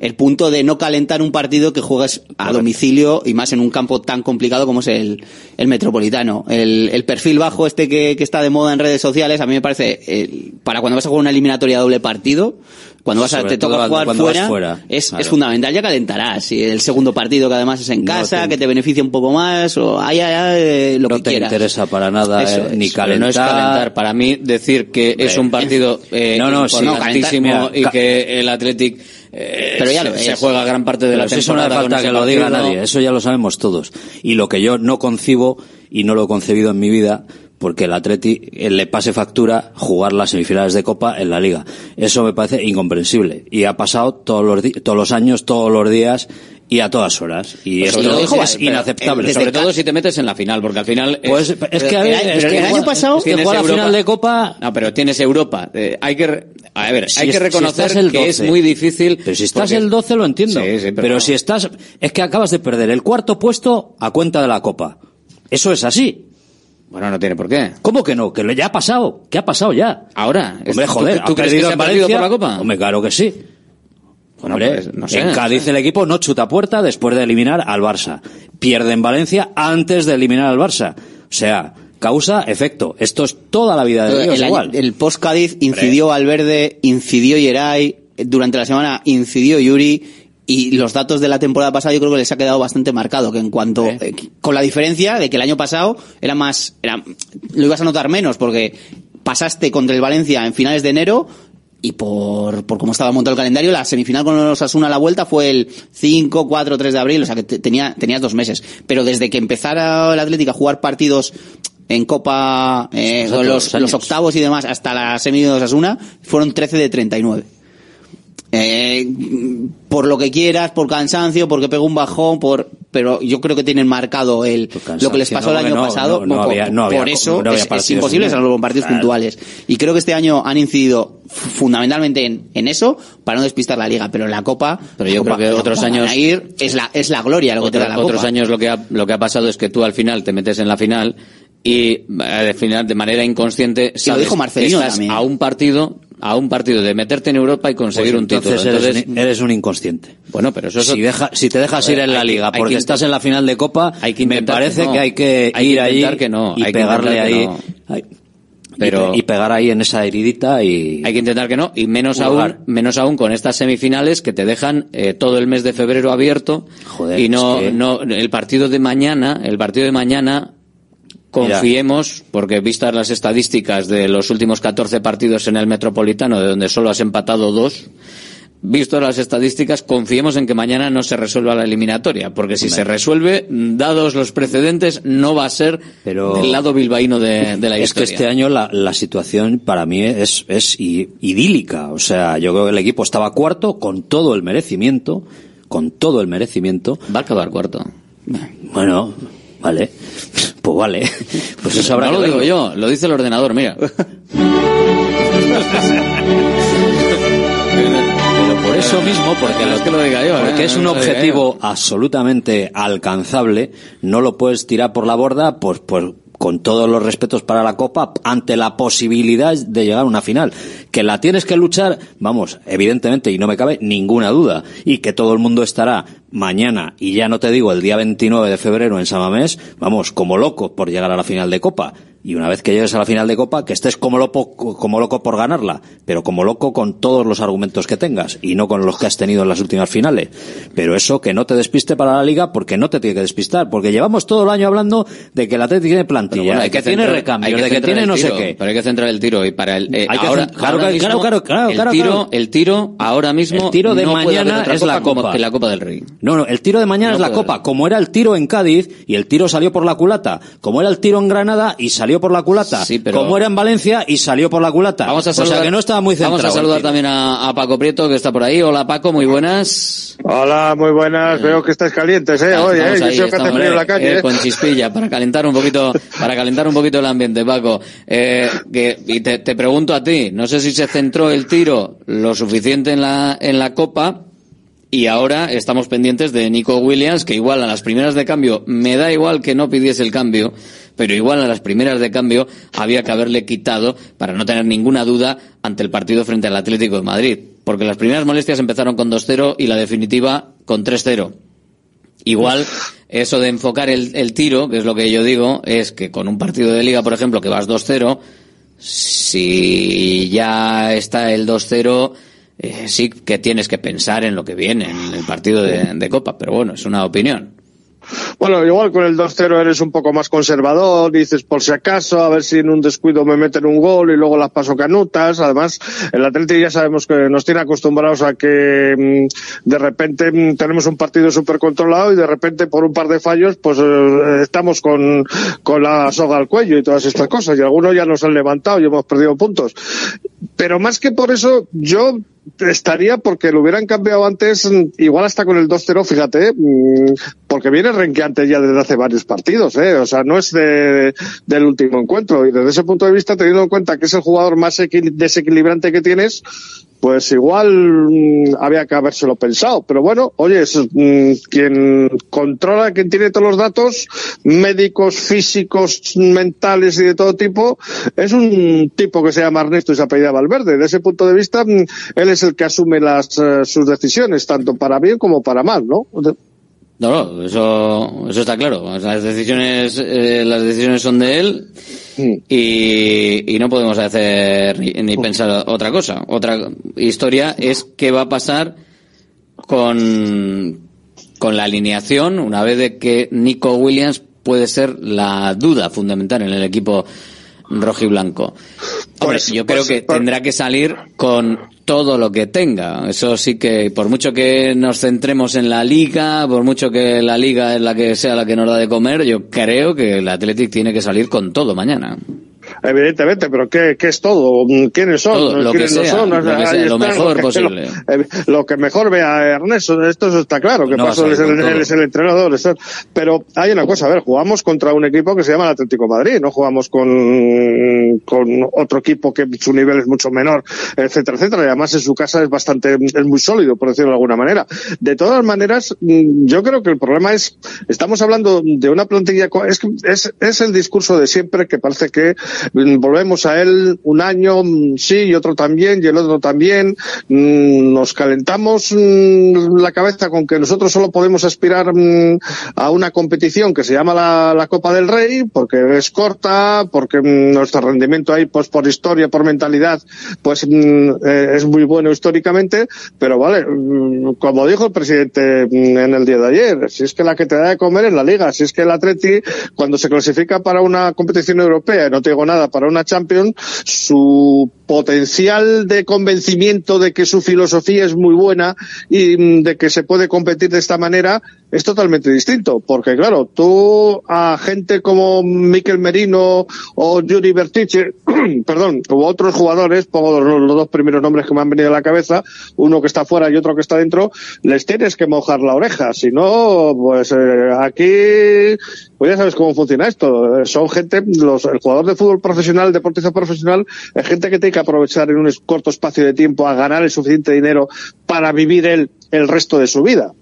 el punto de no calentar un partido que juegas a domicilio y más en un campo tan complicado como es el, el metropolitano. El, el perfil bajo este que, que está de moda en redes sociales, a mí me parece, eh, para cuando vas a jugar una eliminatoria doble partido, cuando vas a, Sobre te toca jugar fuera, fuera, es, claro. es fundamental, ya calentarás. Y el segundo partido que además es en No casa, te- que te beneficia un poco más, o ay, ay, ay, eh, lo no que te quieras. interesa para nada Eso eh, ni calentar. no es calentar. Para mí, decir que es un partido eh, No, no, sí. importantísimo No, calentar, y que el Athletic eh, Pero ya se, lo se es. juega gran parte de Pero la si eso no hace falta que lo diga nadie, eso ya lo sabemos todos. Y lo que yo no concibo y no lo he concebido en mi vida, porque el Atleti eh, le pase factura jugar las semifinales de Copa en la Liga. Eso me parece incomprensible. Y ha pasado todos los, todos los años, todos los días y a todas horas. Y Pues esto es, es inaceptable. sobre todo si te metes en la final, porque al final es- Pues es que, Pero es el que año juega- pasado que la final de Copa No, pero tienes Europa. Eh, hay que, a ver, Si hay que si reconocer el que es 12. muy difícil. Pero si estás porque- el 12 lo entiendo. Sí, sí, pero pero no. si estás, es que acabas de perder el cuarto puesto a cuenta de la Copa. Eso es así. Bueno, no tiene por qué. ¿Cómo que no? Que ya ha pasado. ¿Qué ha pasado ya? Ahora. Hombre, ¿tú- joder, ¿tú, ha crees que se ha perdido por la Copa? Hombre, claro que sí. Hombre, no sé. en Cádiz el equipo no chuta puerta después de eliminar al Barça. Pierde en Valencia antes de eliminar al Barça. O sea, causa, efecto. Esto es toda la vida de Dios el, igual. el post Cádiz incidió Valverde, incidió Yeray, durante la semana incidió Yuri y los datos de la temporada pasada yo creo que les ha quedado bastante marcado que en cuanto eh, con la diferencia de que el año pasado era más era, lo ibas a notar menos porque pasaste contra el Valencia en finales de enero y por, por cómo estaba montado el calendario, la semifinal con los Asuna a la vuelta fue el 5, 4, 3 de abril, o sea que te- tenía, tenías dos meses. Pero desde que empezara el Atlético a jugar partidos en Copa, eh, los los, octavos y demás, hasta la semi de Osasuna, fueron 13 de 39. Eh, por lo que quieras, por cansancio, porque pegó un bajón, por, pero yo creo que tienen marcado el, lo que les pasó no, el año no, pasado. no, había- no había por eso es- imposible, salvo con partidos Claro. puntuales. Y creo que este año han incidido fundamentalmente en, en eso para no despistar la liga, pero en la Copa, Pero yo Copa- creo que otros Copa años- ir, es la, es la gloria lo que te da la otros Copa. años lo que, ha, lo que ha pasado es que tú al final te metes en la final y eh, al final de manera inconsciente sabes dijo Marcelino que estás también. a un partido a un partido de meterte en Europa y conseguir Pues un título. entonces eres eres un inconsciente. bueno, pero eso es si, deja- si te dejas ir en la liga que porque estás en la final de Copa, hay que me parece que no. que hay que Hay ir intentar que no, y hay pegarle que ahí. no. Pero- y, pe- y pegar ahí en esa heridita y Hay que intentar que no, y menos Jugar. aún, menos aún con estas semifinales que te dejan eh, todo el mes de febrero abierto Joder, y no, es que- no, el partido de mañana, el partido de mañana, confiemos, porque vistas las estadísticas de los últimos 14 partidos en el Metropolitano, de donde solo has empatado dos, Visto las estadísticas, confiemos en que mañana no se resuelva la eliminatoria, porque si se resuelve, dados los precedentes, no va a ser Pero- del lado bilbaíno de, de la es historia. que este año la, la situación para mí es, es idílica. O sea, yo creo que el equipo estaba cuarto con todo el merecimiento, con todo el merecimiento. Va a acabar cuarto. Bueno, vale. Pues vale. Pues eso habrá no que lo digo yo, lo dice el ordenador, mira. por eso mismo, porque, No es que lo diga yo, porque ¿eh? es un No objetivo absolutamente alcanzable, no lo puedes tirar por la borda, pues, pues con todos los respetos para la Copa, ante la posibilidad de llegar a una final. Que la tienes que luchar, vamos, evidentemente, y no me cabe ninguna duda, y que todo el mundo estará mañana, y ya no te digo el día 29 de febrero en Samamés, vamos, como loco por llegar a la final de Copa. Y una vez que llegues a la final de Copa, que estés como loco, como loco por ganarla, pero como loco con todos los argumentos que tengas, y no con los que has tenido en las últimas finales. Pero eso que no te despiste para la liga, porque no te tiene que despistar, porque llevamos todo el año hablando de que el Atlético tiene plantilla, Bueno, de que, tiene centrar- recambios, de que tiene no sé qué. Pero hay que centrar el tiro y para el eh, Hay que ahora, claro, ahora claro, mismo, claro, claro, el tiro, el tiro ahora mismo El tiro de no mañana es la como Copa. que la Copa del Rey. No, no, el tiro de mañana No es la Copa, como era el tiro en Cádiz y el tiro salió por la culata, como era el tiro en Granada y salió por la culata, pero- como era en Valencia y salió por la culata. Vamos a saludar, o sea que no estaba muy centrado. Vamos a el saludar tiro. también a, a Paco Prieto que está por ahí. Hola Paco, muy buenas. Hola, muy buenas. Veo que estáis calientes, ¿eh? Hoy, ¿eh? Yo que hace frío en la calle, eh, ¿eh? con chispilla para calentar un poquito, para calentar un poquito el ambiente, Paco. Eh, que, y te, te pregunto a ti, no sé si se centró el tiro lo suficiente en la en la Copa y ahora estamos pendientes de Nico Williams, que igual a las primeras de cambio, me da igual que no pidiese el cambio, pero igual a las primeras de cambio había que haberle quitado para no tener ninguna duda ante el partido frente al Atlético de Madrid. Porque las primeras molestias empezaron con 2-0 y la definitiva con 3-0. Igual, eso de enfocar el, el tiro, que es lo que yo digo, es que con un partido de liga, por ejemplo, que vas 2-0, si ya está el 2-0, eh, sí que tienes que pensar en lo que viene, en el partido de, de Copa, pero bueno, es una opinión. Bueno, igual con el 2-0 eres un poco más conservador, dices por si acaso, a ver si en un descuido me meten un gol y luego las paso canutas. Además, el Atlético ya sabemos que nos tiene acostumbrados a que mm, de repente mm, tenemos un partido súper controlado y de repente por un par de fallos pues eh, estamos con, con la soga al cuello y todas estas cosas. Y algunos ya nos han levantado y hemos perdido puntos. Pero más que por eso, yo estaría porque lo hubieran cambiado antes, igual hasta con el 2-0, fíjate, mm, porque viene renqueante ya desde hace varios partidos, ¿eh? O sea, no es de- del último encuentro. Y desde ese punto de vista, teniendo en cuenta que es el jugador más equil- desequilibrante que tienes, pues igual mm, había que habérselo pensado. Pero bueno, oye, mm, quien controla, quien tiene todos los datos, médicos, físicos, mentales y de todo tipo, es un tipo que se llama Ernesto y se apellida Valverde. De ese punto de vista, mm, él es el que asume las, eh, sus decisiones, tanto para bien como para mal, ¿no? No, no, eso, eso está claro. Las decisiones, eh, las decisiones son de él y, y no podemos hacer ni, ni pensar otra cosa. Otra historia es qué va a pasar con, con la alineación una vez de que Nico Williams puede ser la duda fundamental en el equipo rojiblanco. Hombre, yo creo que tendrá que salir con todo lo que tenga. Eso sí que, por mucho que nos centremos en la liga, por mucho que la liga es la que sea la que nos da de comer, yo creo que el Athletic tiene que salir con todo mañana. Evidentemente, pero ¿qué, qué es todo? ¿Quiénes son? Todo, lo ¿Quiénes que no son? lo que sea, lo mejor posible. Lo, lo que mejor vea Ernesto, esto está claro, que No él es, el, él es entrenador. está- Pero hay una cosa, a ver, jugamos contra un equipo que se llama el Atlético de Madrid, no jugamos con, con otro equipo que su nivel es mucho menor, etcétera, etcétera. Y además en su casa es bastante, es muy sólido, por decirlo de alguna manera. De todas maneras, mm, yo creo que el problema es, estamos hablando de una plantilla, es, es, es el discurso de siempre que parece que volvemos a él un año, mm, sí, y otro también, y el otro también. Mm, Nos calentamos mm, la cabeza con que nosotros solo podemos aspirar mm, a una competición que se llama la, la Copa del Rey, porque es corta, porque mm, nuestro rendimiento ahí, pues por historia, por mentalidad, pues mm, eh, es muy bueno históricamente, pero vale, mm, como dijo el presidente mm, en el día de ayer, si es que la que te da de comer es la liga, si es que el Atleti, cuando se clasifica para una competición europea, no te digo nada, para una Champions, su potencial de convencimiento de que su filosofía es muy buena y mm, de que se puede competir de esta manera es totalmente distinto, porque claro, tú a gente como Miquel Merino o Yuri Bertiche, perdón, u otros jugadores, pongo los, dos primeros nombres que me han venido a la cabeza, uno que está fuera y otro que está dentro, les tienes que mojar la oreja, si no, pues eh, aquí, pues ya sabes cómo funciona esto, son gente, los, el jugador de fútbol profesional, deportista profesional, es gente que tiene que aprovechar en un corto espacio de tiempo a ganar el suficiente dinero para vivir él el resto de su vida.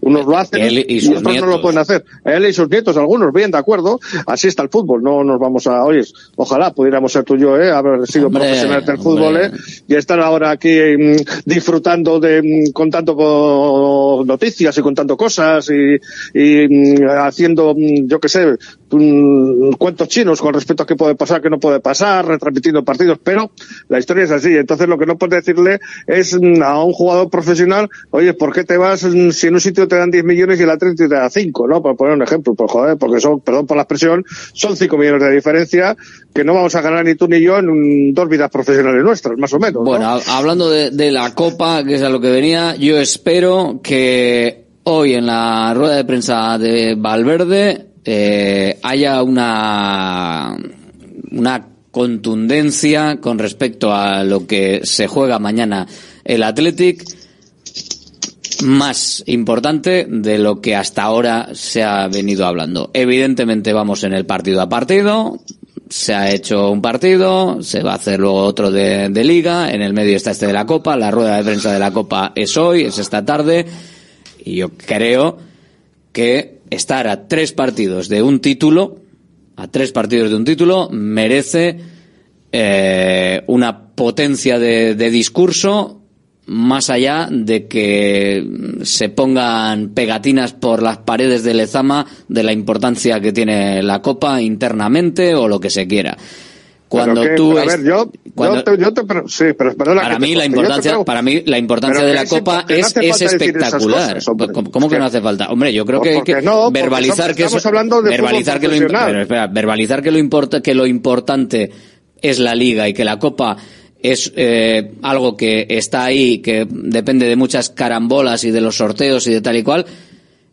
Unos lo hacen Él y y, sus no nietos. lo pueden hacer. Él y sus nietos, algunos, bien, de acuerdo. Así está el fútbol. No nos vamos a, oye, ojalá pudiéramos ser tú y yo, ¿eh? haber sido Hombre, profesionales del hombre. fútbol, ¿eh? y estar ahora aquí mm, disfrutando de, mm, contando co- noticias y contando cosas y, y, mm, haciendo, yo qué sé, cuentos chinos con respecto a qué puede pasar, qué no puede pasar, retransmitiendo partidos, pero la historia es así. Entonces lo que no puedes decirle es a un jugador profesional, oye, ¿por qué te vas si en un sitio te dan 10 millones y el Atlético te da 5, ¿no? Por poner un ejemplo, pues joder, porque son, perdón por la expresión, son 5 millones de diferencia que no vamos a ganar ni tú ni yo en dos vidas profesionales nuestras, más o menos. ¿no? Bueno, hab- hablando de, de la Copa, que es a lo que venía, yo espero que hoy en la rueda de prensa de Valverde eh, haya una, una contundencia con respecto a lo que se juega mañana el Athletic más importante de lo que hasta ahora se ha venido hablando. Evidentemente vamos en el partido a partido, se ha hecho un partido, se va a hacer luego otro de, liga, en el medio está este de la Copa, la rueda de prensa de la Copa es hoy, es esta tarde, y yo creo que estar a tres partidos de un título, a tres partidos de un título, merece eh, una potencia de discurso más allá de que se pongan pegatinas por las paredes de Lezama de la importancia que tiene la Copa internamente o lo que se quiera. Cuando que- tú a ver, yo, cuando- yo te, yo te pre- sí, pero para mí la importancia para mí la importancia de la copa no es, es espectacular cosas. ¿Cómo, que no hace falta? hombre yo creo Pues que, que no, verbalizar son- que eso- verbalizar que lo espera, verbalizar que lo importa que lo importante es la liga y que la copa es eh, algo que está ahí que depende de muchas carambolas y de los sorteos y de tal y cual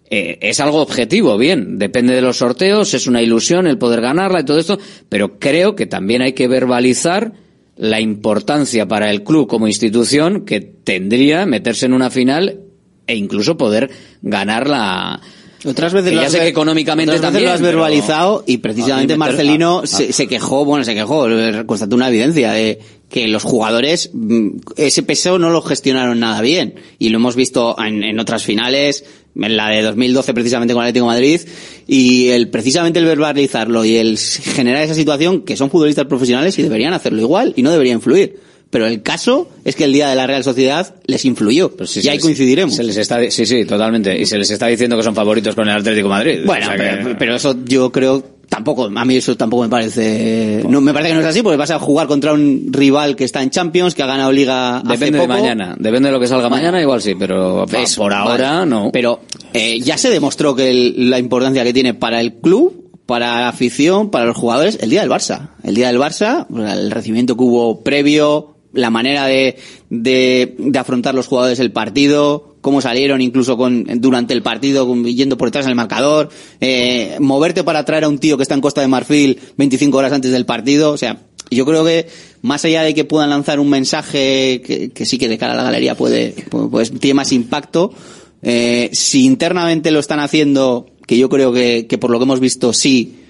eh, es algo objetivo, bien, depende de los sorteos, es una ilusión el poder ganarla y todo esto, pero creo que también hay que verbalizar la importancia para el club como institución que tendría meterse en una final e incluso poder ganar la... Otras veces que ya sé que económicamente también lo has pero- verbalizado y precisamente Marcelino se, se quejó, bueno, se quejó, constató una evidencia de que los jugadores mm, ese peso no lo gestionaron nada bien y lo hemos visto en, en otras finales, en la de 2012 precisamente con el Atlético de Madrid y el precisamente el verbalizarlo y el generar esa situación que son futbolistas profesionales y deberían hacerlo igual y no debería influir. Pero el caso es que el día de la Real Sociedad les influyó. Pues sí, y ahí les- coincidiremos. Se les está, sí, sí, totalmente. Y se les está diciendo que son favoritos con el Atlético de Madrid. Bueno, O sea pero, que- pero eso yo creo tampoco, a mí eso tampoco me parece, no me parece que no es así, porque vas a jugar contra un rival que está en Champions, que ha ganado Liga hace Depende de poco. mañana. Depende de lo que salga mañana, igual sí, pero Eso, por ahora vale. no. Pero eh, ya se demostró que el- la importancia que tiene para el club, para la afición, para los jugadores, el día del Barça. El día del Barça, el recibimiento que hubo previo, la manera de, de, afrontar los jugadores el partido, cómo salieron incluso con, durante el partido yendo por detrás del marcador, eh, moverte para traer a un tío que está en Costa de Marfil 25 horas antes del partido, o sea, yo creo que más allá de que puedan lanzar un mensaje que, sí que de cara a la galería puede, pues tiene más impacto, eh, si internamente lo están haciendo, que yo creo que por lo que hemos visto sí,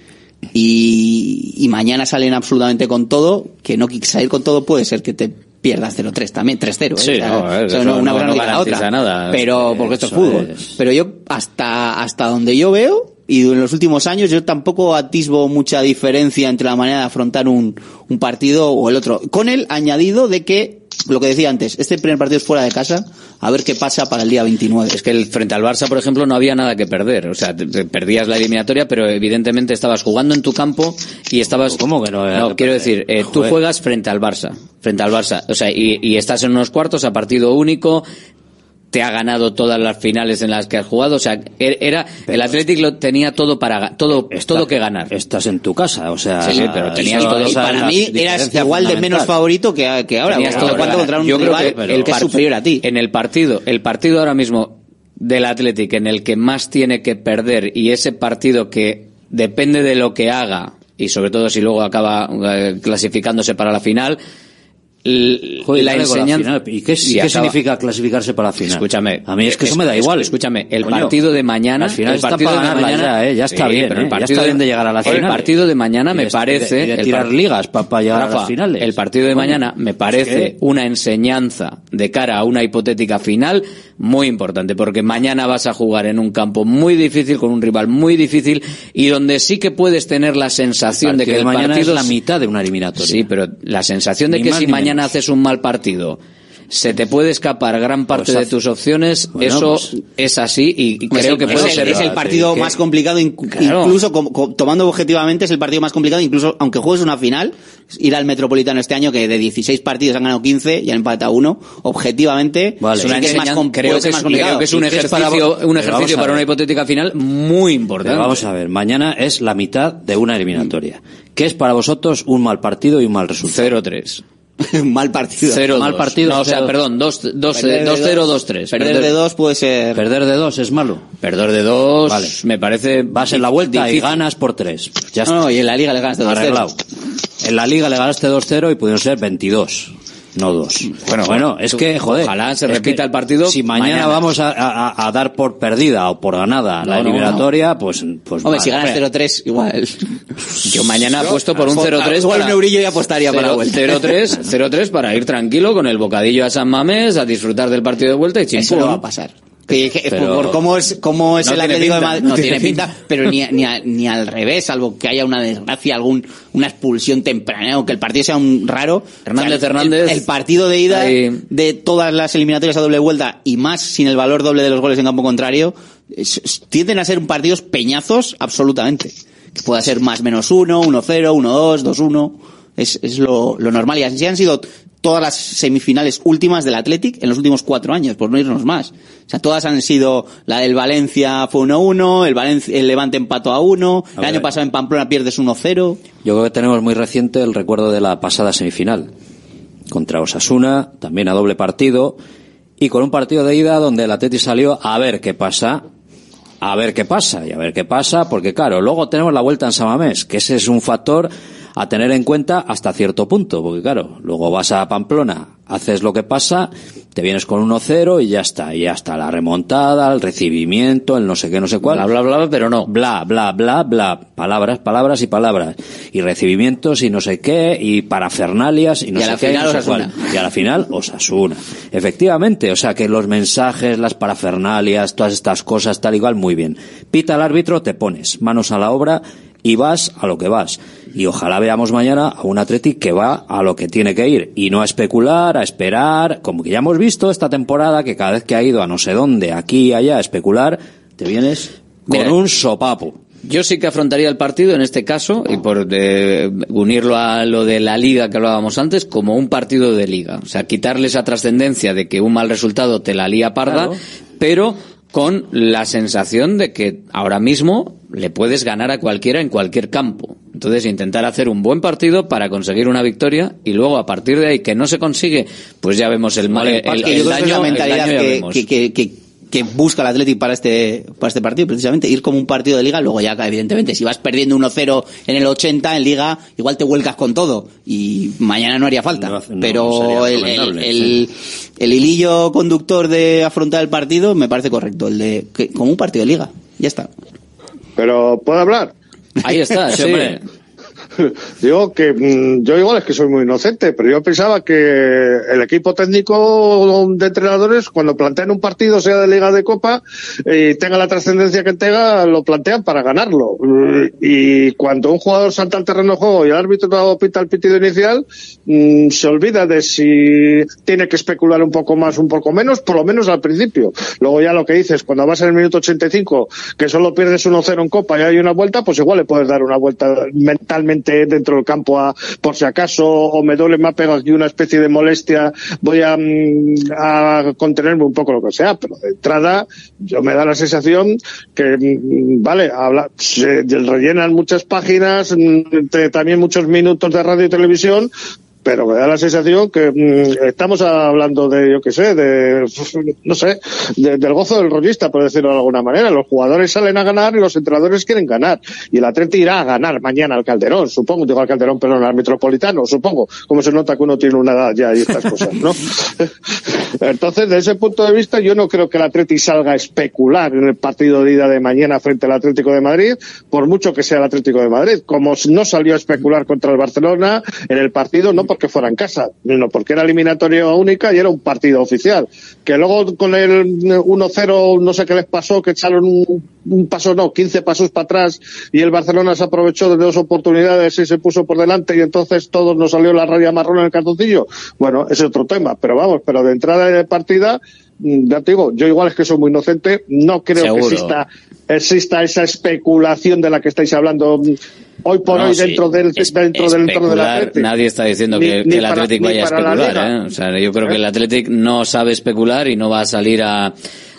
y, y mañana salen absolutamente con todo, que no salir con todo puede ser que te pierdas 0-3 también, 3-0. ¿eh? Sí, O sea, no, o sea, eso no- una no- cosa no quita la garantiza otra. nada. Pero, porque esto es fútbol. es. Pero yo, hasta, hasta donde yo veo, y en los últimos años, yo tampoco atisbo mucha diferencia entre la manera de afrontar un, un partido o el otro. Con el añadido de que, lo que decía antes, este primer partido es fuera de casa, a ver qué pasa para el día 29. Es que el, frente al Barça, por ejemplo, no había nada que perder. O sea, te- te perdías la eliminatoria, pero evidentemente estabas jugando en tu campo y estabas... ¿Cómo que no que quiero perder? decir, eh, tú juegas frente al Barça. Frente al Barça. O sea, y, y estás en unos cuartos a partido único te ha ganado todas las finales en las que has jugado, o sea, er- era el Athletic lo tenía todo para todo todo que ganar. Estás en tu casa, o sea, Sí, sí, pero tenías todo- y es para mí eras igual de menos favorito que, que ahora. Tenías todo para contra un Yo creo rival que que el es par- superior a ti. En el partido, el partido ahora mismo del Athletic en el que más tiene que perder y ese partido que depende de lo que haga y sobre todo si luego acaba eh, clasificándose para la final Joder, la enseñanza. final. ¿Y qué, y qué significa clasificarse para la final? Escúchame. A mí es que eso Es- me da igual. Escúchame, el Coño, partido de mañana. Las finales el partido está para de mañana. ya, ¿eh? Ya está Sí, bien, pero ¿eh? el Ya partido está bien de llegar a las El finales. partido de mañana me parece. de- de el tirar par- ligas para llegar a Rafa, las finales. El partido de mañana me parece una enseñanza de cara a una hipotética final muy importante, porque mañana vas a jugar en un campo muy difícil, con un rival muy difícil, y donde sí que puedes tener la sensación de que el mañana partido es la mitad de una eliminatoria. Sí, pero la sensación de Ni que si mañana menos. haces un mal partido se te puede escapar gran parte Pues de tus opciones, Bueno, eso pues- es así y, Pues creo el- que es puede el, ser. es el partido más complicado, Claro. incluso com- com- tomando objetivamente es el partido más complicado, incluso aunque juegues una final, ir al Metropolitano este año que de 16 partidos han ganado 15 y han empatado uno, objetivamente Vale. Es una que es más, creo, que es, más complicado. creo que es un es ejercicio, para- un ejercicio una hipotética final muy importante. Pero vamos a ver, mañana es la mitad de una eliminatoria. ¿Qué es para vosotros un mal partido y un mal resultado? 0-3. mal partido. Cero, mal dos. partido. No, o sea, perdón, 2-0, Perder de 2-0, dos. 2-3. Perder de dos puede ser... Perder de dos es malo. Perder de 2 Vale. me parece. Vas en la vuelta y difícil. ganas por tres. Ya está. No, y en la liga le ganas de 2-0. Arreglado. En la liga le ganaste 2-0 y pudieron ser 22. No dos. Bueno, bueno, es que, joder. ojalá se repita el partido Si mañana, mañana. vamos a, a- a dar por perdida o por ganada la No, no, eliminatoria, pues, pues Hombre, si vale. ganas 0-3, igual. Yo mañana apuesto por un 0-3. Igual un eurillo y apostaría para la vuelta. 0-3, 0-3 para ir tranquilo con el bocadillo a San Mamés, a disfrutar del partido de vuelta y Eso chimpún. no va a pasar. Que, Pero- por cómo es, cómo es No el tiene Atlético de Madrid, no no, tiene tiene pinta, pero ni, ni, a- ni al revés, salvo que haya una desgracia, algún, una expulsión temprana o que el partido sea un raro. Hernández el- Hernández. El, partido de ida Ahí. de todas las eliminatorias a doble vuelta y más sin el valor doble de los goles en campo contrario, es- es- tienden a ser un partidos peñazos absolutamente. Que pueda ser más menos uno, 1-0, 1-2, 2-1. Es, es lo, lo normal. Y así han sido todas las semifinales últimas del Athletic en los últimos cuatro años, por no irnos más. O sea, todas han sido, la del Valencia fue 1-1, el, Valencia, el Levante empató a 1, el año pasado en Pamplona pierdes 1-0. Yo creo que tenemos muy reciente el recuerdo de la pasada semifinal contra Osasuna, también a doble partido y con un partido de ida donde el Atleti salió a ver qué pasa, a ver qué pasa y a ver qué pasa, porque claro, luego tenemos la vuelta en Samamés, que ese es un factor a tener en cuenta hasta cierto punto, porque claro, luego vas a Pamplona, haces lo que pasa, te vienes con 1-0 y ya está, y ya está la remontada, el recibimiento, el no sé qué, no sé cuál. Bla, bla, bla, pero no. Bla, bla, bla, bla. Palabras, palabras y palabras. Y recibimientos y no sé qué, y parafernalias y no Y a sé la qué. final no sé Osasuna. cuál. Y a la final, Osasuna. Efectivamente, o sea que los mensajes, las parafernalias, todas estas cosas, tal y cual, muy bien. Pita al árbitro, te pones manos a la obra y vas a lo que vas. Y ojalá veamos mañana a un Atleti que va a lo que tiene que ir y no a especular, a esperar, como que ya hemos visto esta temporada que cada vez que ha ido a no sé dónde, aquí y allá a especular, te vienes con Mira, un sopapo. Yo sí que afrontaría el partido en este caso, y por de- unirlo a lo de la liga que hablábamos antes, como un partido de liga. O sea, quitarle esa trascendencia de que un mal resultado te la lía parda, Claro. pero con la sensación de que ahora mismo le puedes ganar a cualquiera en cualquier campo. Entonces, intentar hacer un buen partido para conseguir una victoria y luego a partir de ahí que no se consigue, pues ya vemos el, mal, el, daño, la el mentalidad daño que, que, que, que- que busca el Athletic para este, para este partido, precisamente, ir como un partido de liga, luego ya, evidentemente, si vas perdiendo 1-0 en el 80 en liga, igual te vuelcas con todo, y mañana no haría falta. No hace- no Pero el, hilillo conductor de afrontar el partido me parece correcto, el de, que, como un partido de liga, ya está. Pero, ¿puedo hablar? Ahí está, sí. hombre. Digo que mm, yo igual es que soy muy inocente, pero yo pensaba que el equipo técnico de entrenadores, cuando plantean un partido, sea de Liga de Copa, y tenga la trascendencia que tenga, lo plantean para ganarlo. Mm, Y cuando un jugador salta al terreno de juego y el árbitro pita el pitido inicial, mm, se olvida de si tiene que especular un poco más, un poco menos, por lo menos al principio. Luego ya lo que dices, cuando vas en el minuto 85, que solo pierdes 1-0 en Copa y hay una vuelta, pues igual le puedes dar una vuelta mentalmente dentro del campo a, por si acaso, o me duele, me pegado aquí una especie de molestia, voy a, mm, a contenerme un poco lo que sea, pero de entrada yo me da la sensación que, mm, vale, habla, se rellenan muchas páginas, mm, también muchos minutos de radio y televisión, pero me da la sensación que mm, estamos hablando de, yo qué sé, de, no sé, de- del gozo del rollista, por decirlo de alguna manera. Los jugadores salen a ganar y los entrenadores quieren ganar. Y el Atleti irá a ganar mañana al Calderón, supongo, digo al Calderón, perdón, al Metropolitano, supongo. Como se nota que uno tiene una edad ya y estas cosas, ¿no? Entonces, desde ese punto de vista, yo no creo que el Atleti salga a especular en el partido de ida de mañana frente al Atlético de Madrid, por mucho que sea el Atlético de Madrid. Como no salió a especular contra el Barcelona en el partido, no porque fuera en casa, sino porque era eliminatoria única y era un partido oficial. Que luego con el 1-0, no sé qué les pasó, que echaron un, un paso, no, 15 pasos para atrás y el Barcelona se aprovechó de dos oportunidades y se puso por delante y entonces todos nos salió la raya marrón en el cartoncillo. Bueno, ese es otro tema, pero vamos, pero de entrada de partida, mm, ya te digo, yo igual es que soy muy inocente, no creo Seguro. que exista, exista esa especulación de la que estáis hablando mm, hoy por No, hoy sí, dentro del, es- dentro del entorno del Atlético. nadie está diciendo Ni- que, ni que el ni vaya a especular. ¿eh? O sea, yo creo que el Athletic no sabe especular y no va a salir a,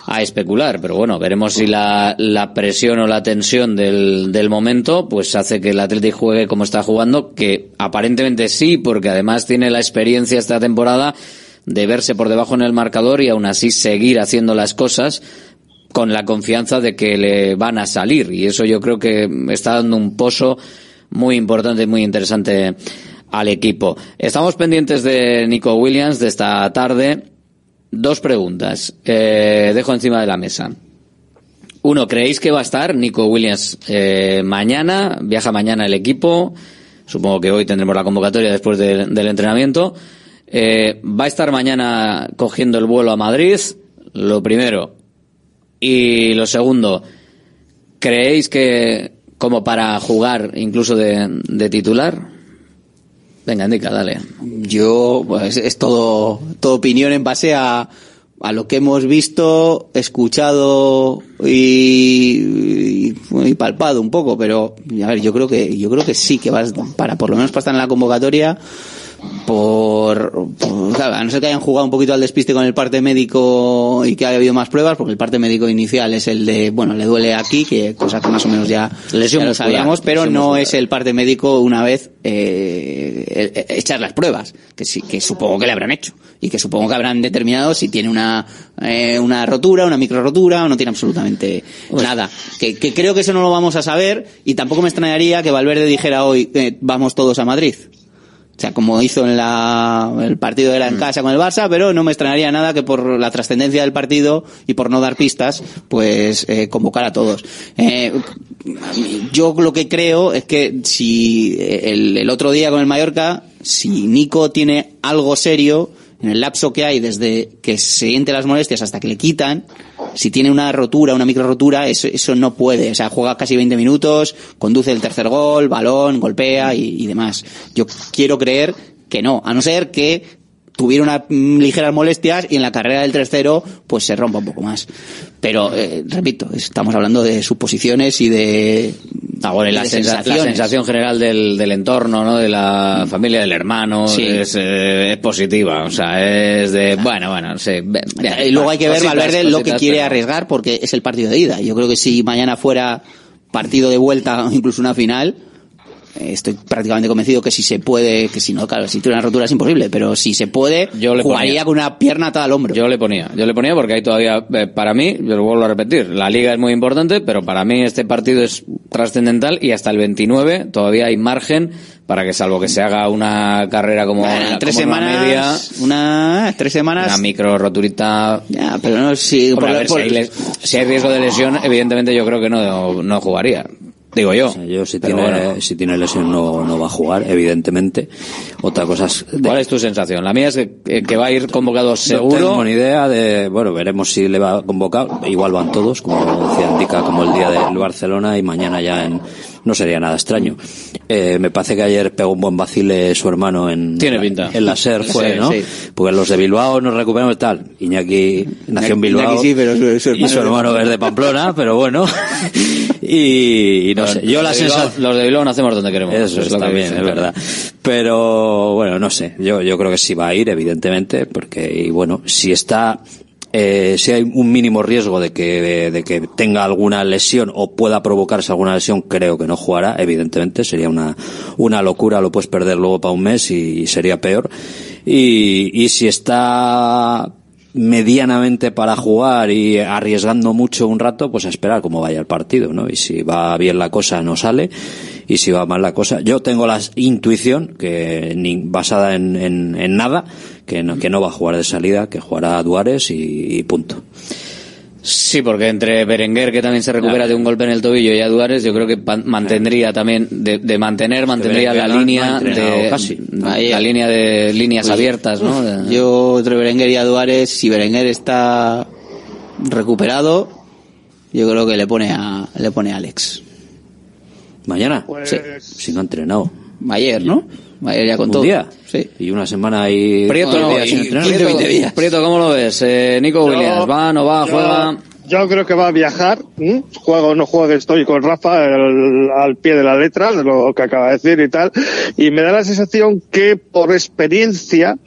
a especular, pero bueno, veremos si la, la presión o la tensión del, del momento pues hace que el Athletic juegue como está jugando, que aparentemente sí, porque además tiene la experiencia esta temporada de verse por debajo en el marcador y aún así seguir haciendo las cosas con la confianza de que le van a salir y eso yo creo que está dando un pozo muy importante y muy interesante al equipo. Estamos pendientes de Nico Williams de esta tarde. Dos preguntas. Eh, dejo encima de la mesa. Uno, ¿creéis que va a estar Nico Williams eh, mañana? ¿Viaja mañana el equipo? Supongo que hoy tendremos la convocatoria después de- del entrenamiento. Eh, ¿Va a estar mañana cogiendo el vuelo a Madrid? Lo primero. Y lo segundo, ¿creéis que como para jugar incluso de, titular? Venga, indica, dale. Yo, pues es todo, todo opinión en base a, a lo que hemos visto, escuchado y, y- y palpado un poco, pero a ver, yo creo que, yo creo que sí que vas para, por lo menos para estar en la convocatoria, por, por- claro, a no ser que hayan jugado un poquito al despiste con el parte médico y que haya habido más pruebas, porque el parte médico inicial es el de, bueno, le duele aquí, que cosa que más o menos ya, Lesión ya lo sabíamos, pero lesión no muscular. es el parte médico una vez eh, eh, eh, echar las pruebas, que sí, que supongo que le habrán hecho y que supongo que habrán determinado si tiene una eh, una rotura, una micro rotura o no tiene absolutamente nada. Que, que creo que eso no lo vamos a saber y tampoco me extrañaría que Valverde dijera hoy eh, vamos todos a Madrid. O sea, como hizo en la, el partido era en casa con el Barça, pero no me extrañaría nada que por la trascendencia del partido y por no dar pistas, pues eh, convocar a todos. Eh, yo lo que creo es que si el, el otro día con el Mallorca, si Nico tiene algo serio, en el lapso que hay desde que se siente las molestias hasta que le quitan, si tiene una rotura, una micro rotura, eso, no puede. O sea, juega casi 20 minutos, conduce el tercer gol, balón, golpea y demás. Yo quiero creer que no, a no ser que tuviera unas mm, ligeras molestias y en la carrera del tercero pues se rompa un poco más. Pero, eh, repito, estamos hablando de suposiciones y de... Ah, bueno, y la, de sensa- la sensación general del, del entorno, ¿no? De la familia del hermano Sí. es, eh, es positiva. O sea, es de, bueno, bueno, sí. y luego hay que ver cositas, Valverde lo que quiere pero- arriesgar porque es el partido de ida. Yo creo que si mañana fuera partido de vuelta o incluso una final, estoy prácticamente convencido que si se puede, que si no, claro, si tiene una rotura es imposible, pero si se puede, Yo le jugaría ponía. con una pierna atada al hombro. Yo le ponía, yo le ponía porque hay todavía, eh, para mí, yo lo vuelvo a repetir, la liga es muy importante, pero para mí este partido es trascendental y hasta el 29 todavía hay margen para que salvo que se haga una carrera como, Bueno, la- tres como semanas, media, una, tres semanas. una micro roturita. Ya, pero no, si, por por- hay les- si hay riesgo de lesión, evidentemente yo creo que no, no jugaría. Digo yo. O sea, yo si tiene, bueno. si tiene lesión no, no va a jugar, evidentemente. Otra cosa es... de- ¿Cuál es tu sensación? La mía es que, que va a ir convocado No seguro. tengo ni idea de, bueno, veremos si le va a convocar. Igual van todos, como decía Antica, como el día del Barcelona y mañana ya en, no sería nada extraño. Eh, me parece que ayer pegó un buen vacile su hermano en, Tiene pinta. en la SER fue, Sí, ¿no? sí. Porque los de Bilbao nos recuperamos y tal. Iñaki nació en Bilbao. Iñaki sí, pero su- su y su hermano- hermano es de Pamplona, pero bueno. y, y no sé, yo la sensación... Los de Bilbao nacemos donde queremos. Eso es lo está que bien, dicen, es verdad. Pero bueno, no sé. Yo, yo creo que sí va a ir, evidentemente, porque y bueno, si está eh, si hay un mínimo riesgo de que, de, de que tenga alguna lesión o pueda provocarse alguna lesión, creo que no jugará, evidentemente, sería una, una locura, lo puedes perder luego para un mes y, y sería peor. Y, y si está medianamente para jugar y arriesgando mucho un rato, pues a esperar cómo vaya el partido, ¿no? Y si va bien la cosa no sale y si va mal la cosa. Yo tengo la intuición que ni basada en, en, en nada que no, que no va a jugar de salida, que jugará a Duares y, y punto. Sí, porque entre Berenguer, que también se recupera de un golpe en el tobillo, y a Duárez, yo creo que mantendría también, de, de mantener, mantendría la línea de, casi. la línea de líneas Pues, abiertas, ¿no? Yo entre Berenguer y Aduares, si Berenguer está recuperado, yo creo que le pone a le pone a Alex. Mañana, Sí. si no ha entrenado. Ayer, ¿no? Ayer ya con un todo. día. Sí. Y una semana ahí. Prieto, diez días y- entrenar. Prieto, Prieto, ¿cómo lo ves? Eh, Nico Williams, ¿va, no va, yo- juega? Yo creo que va a viajar, ¿m? juega o no juega, estoy con Rafa el- al pie de la letra, de lo que acaba de decir y tal, y me da la sensación que por experiencia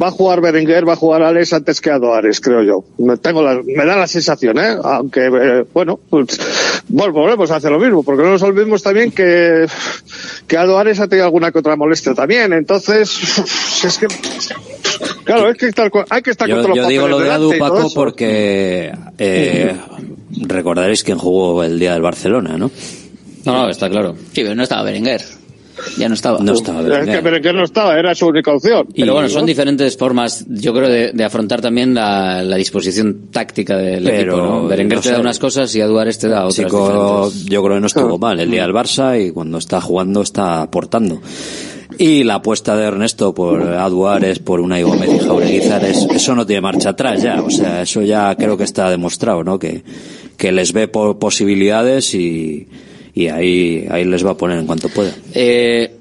va a jugar Berenguer, va a jugar Alex antes que Adoares, creo yo. Me, tengo la- me da la sensación, ¿eh? Aunque, eh, bueno, pues, vol- volvemos a hacer lo mismo, porque no nos olvidemos también que, que Adoares ha tenido alguna que otra molestia también, entonces, es que, claro, es que estar hay que estar Yo, contra los yo digo lo de Adu, Paco, porque eh, recordaréis quién jugó el día del Barcelona, ¿no? No, no, está claro. Sí, pero no estaba Berenguer. Ya no estaba. No estaba Es que Berenguer. No estaba, era su única opción. Pero bueno, son diferentes formas, yo creo, de, de afrontar también la, la disposición táctica del Pero, equipo, ¿no? Berenguer no te da unas cosas y Aduares te da otras Chico, yo creo que no estuvo mal el día del Barça y cuando está jugando está aportando. Y la apuesta de Ernesto por Aduares, por una Gómez y Jaureguizar, es- eso no tiene marcha atrás ya. O sea, eso ya creo que está demostrado, ¿no? Que, que les ve por posibilidades y, y ahí, ahí les va a poner en cuanto pueda. Eh,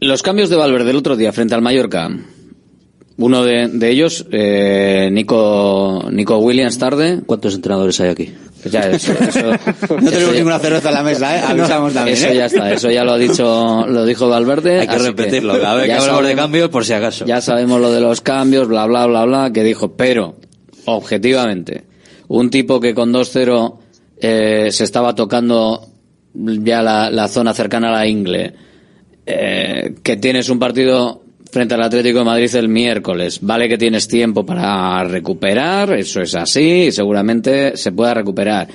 los cambios de Valverde el otro día frente al Mallorca. Uno de, de ellos, eh, Nico, Nico Williams tarde. ¿Cuántos entrenadores hay aquí? Ya, eso, eso- No tenemos ya- ninguna cerveza en la mesa, ¿eh? Avisamos también. Eso ¿eh? ya está, eso ya lo ha dicho, lo dijo Valverde. Hay que repetirlo, cada vez que ya hablamos de sabemos- cambios, por si acaso. Ya sabemos lo de los cambios, bla, bla, bla, bla, que dijo, pero, objetivamente, un tipo que con 2-0 eh, se estaba tocando ya la, la zona cercana a la Ingle, eh, que tienes un partido frente al Atlético de Madrid el miércoles, vale que tienes tiempo para recuperar, eso es así, y seguramente se pueda recuperar.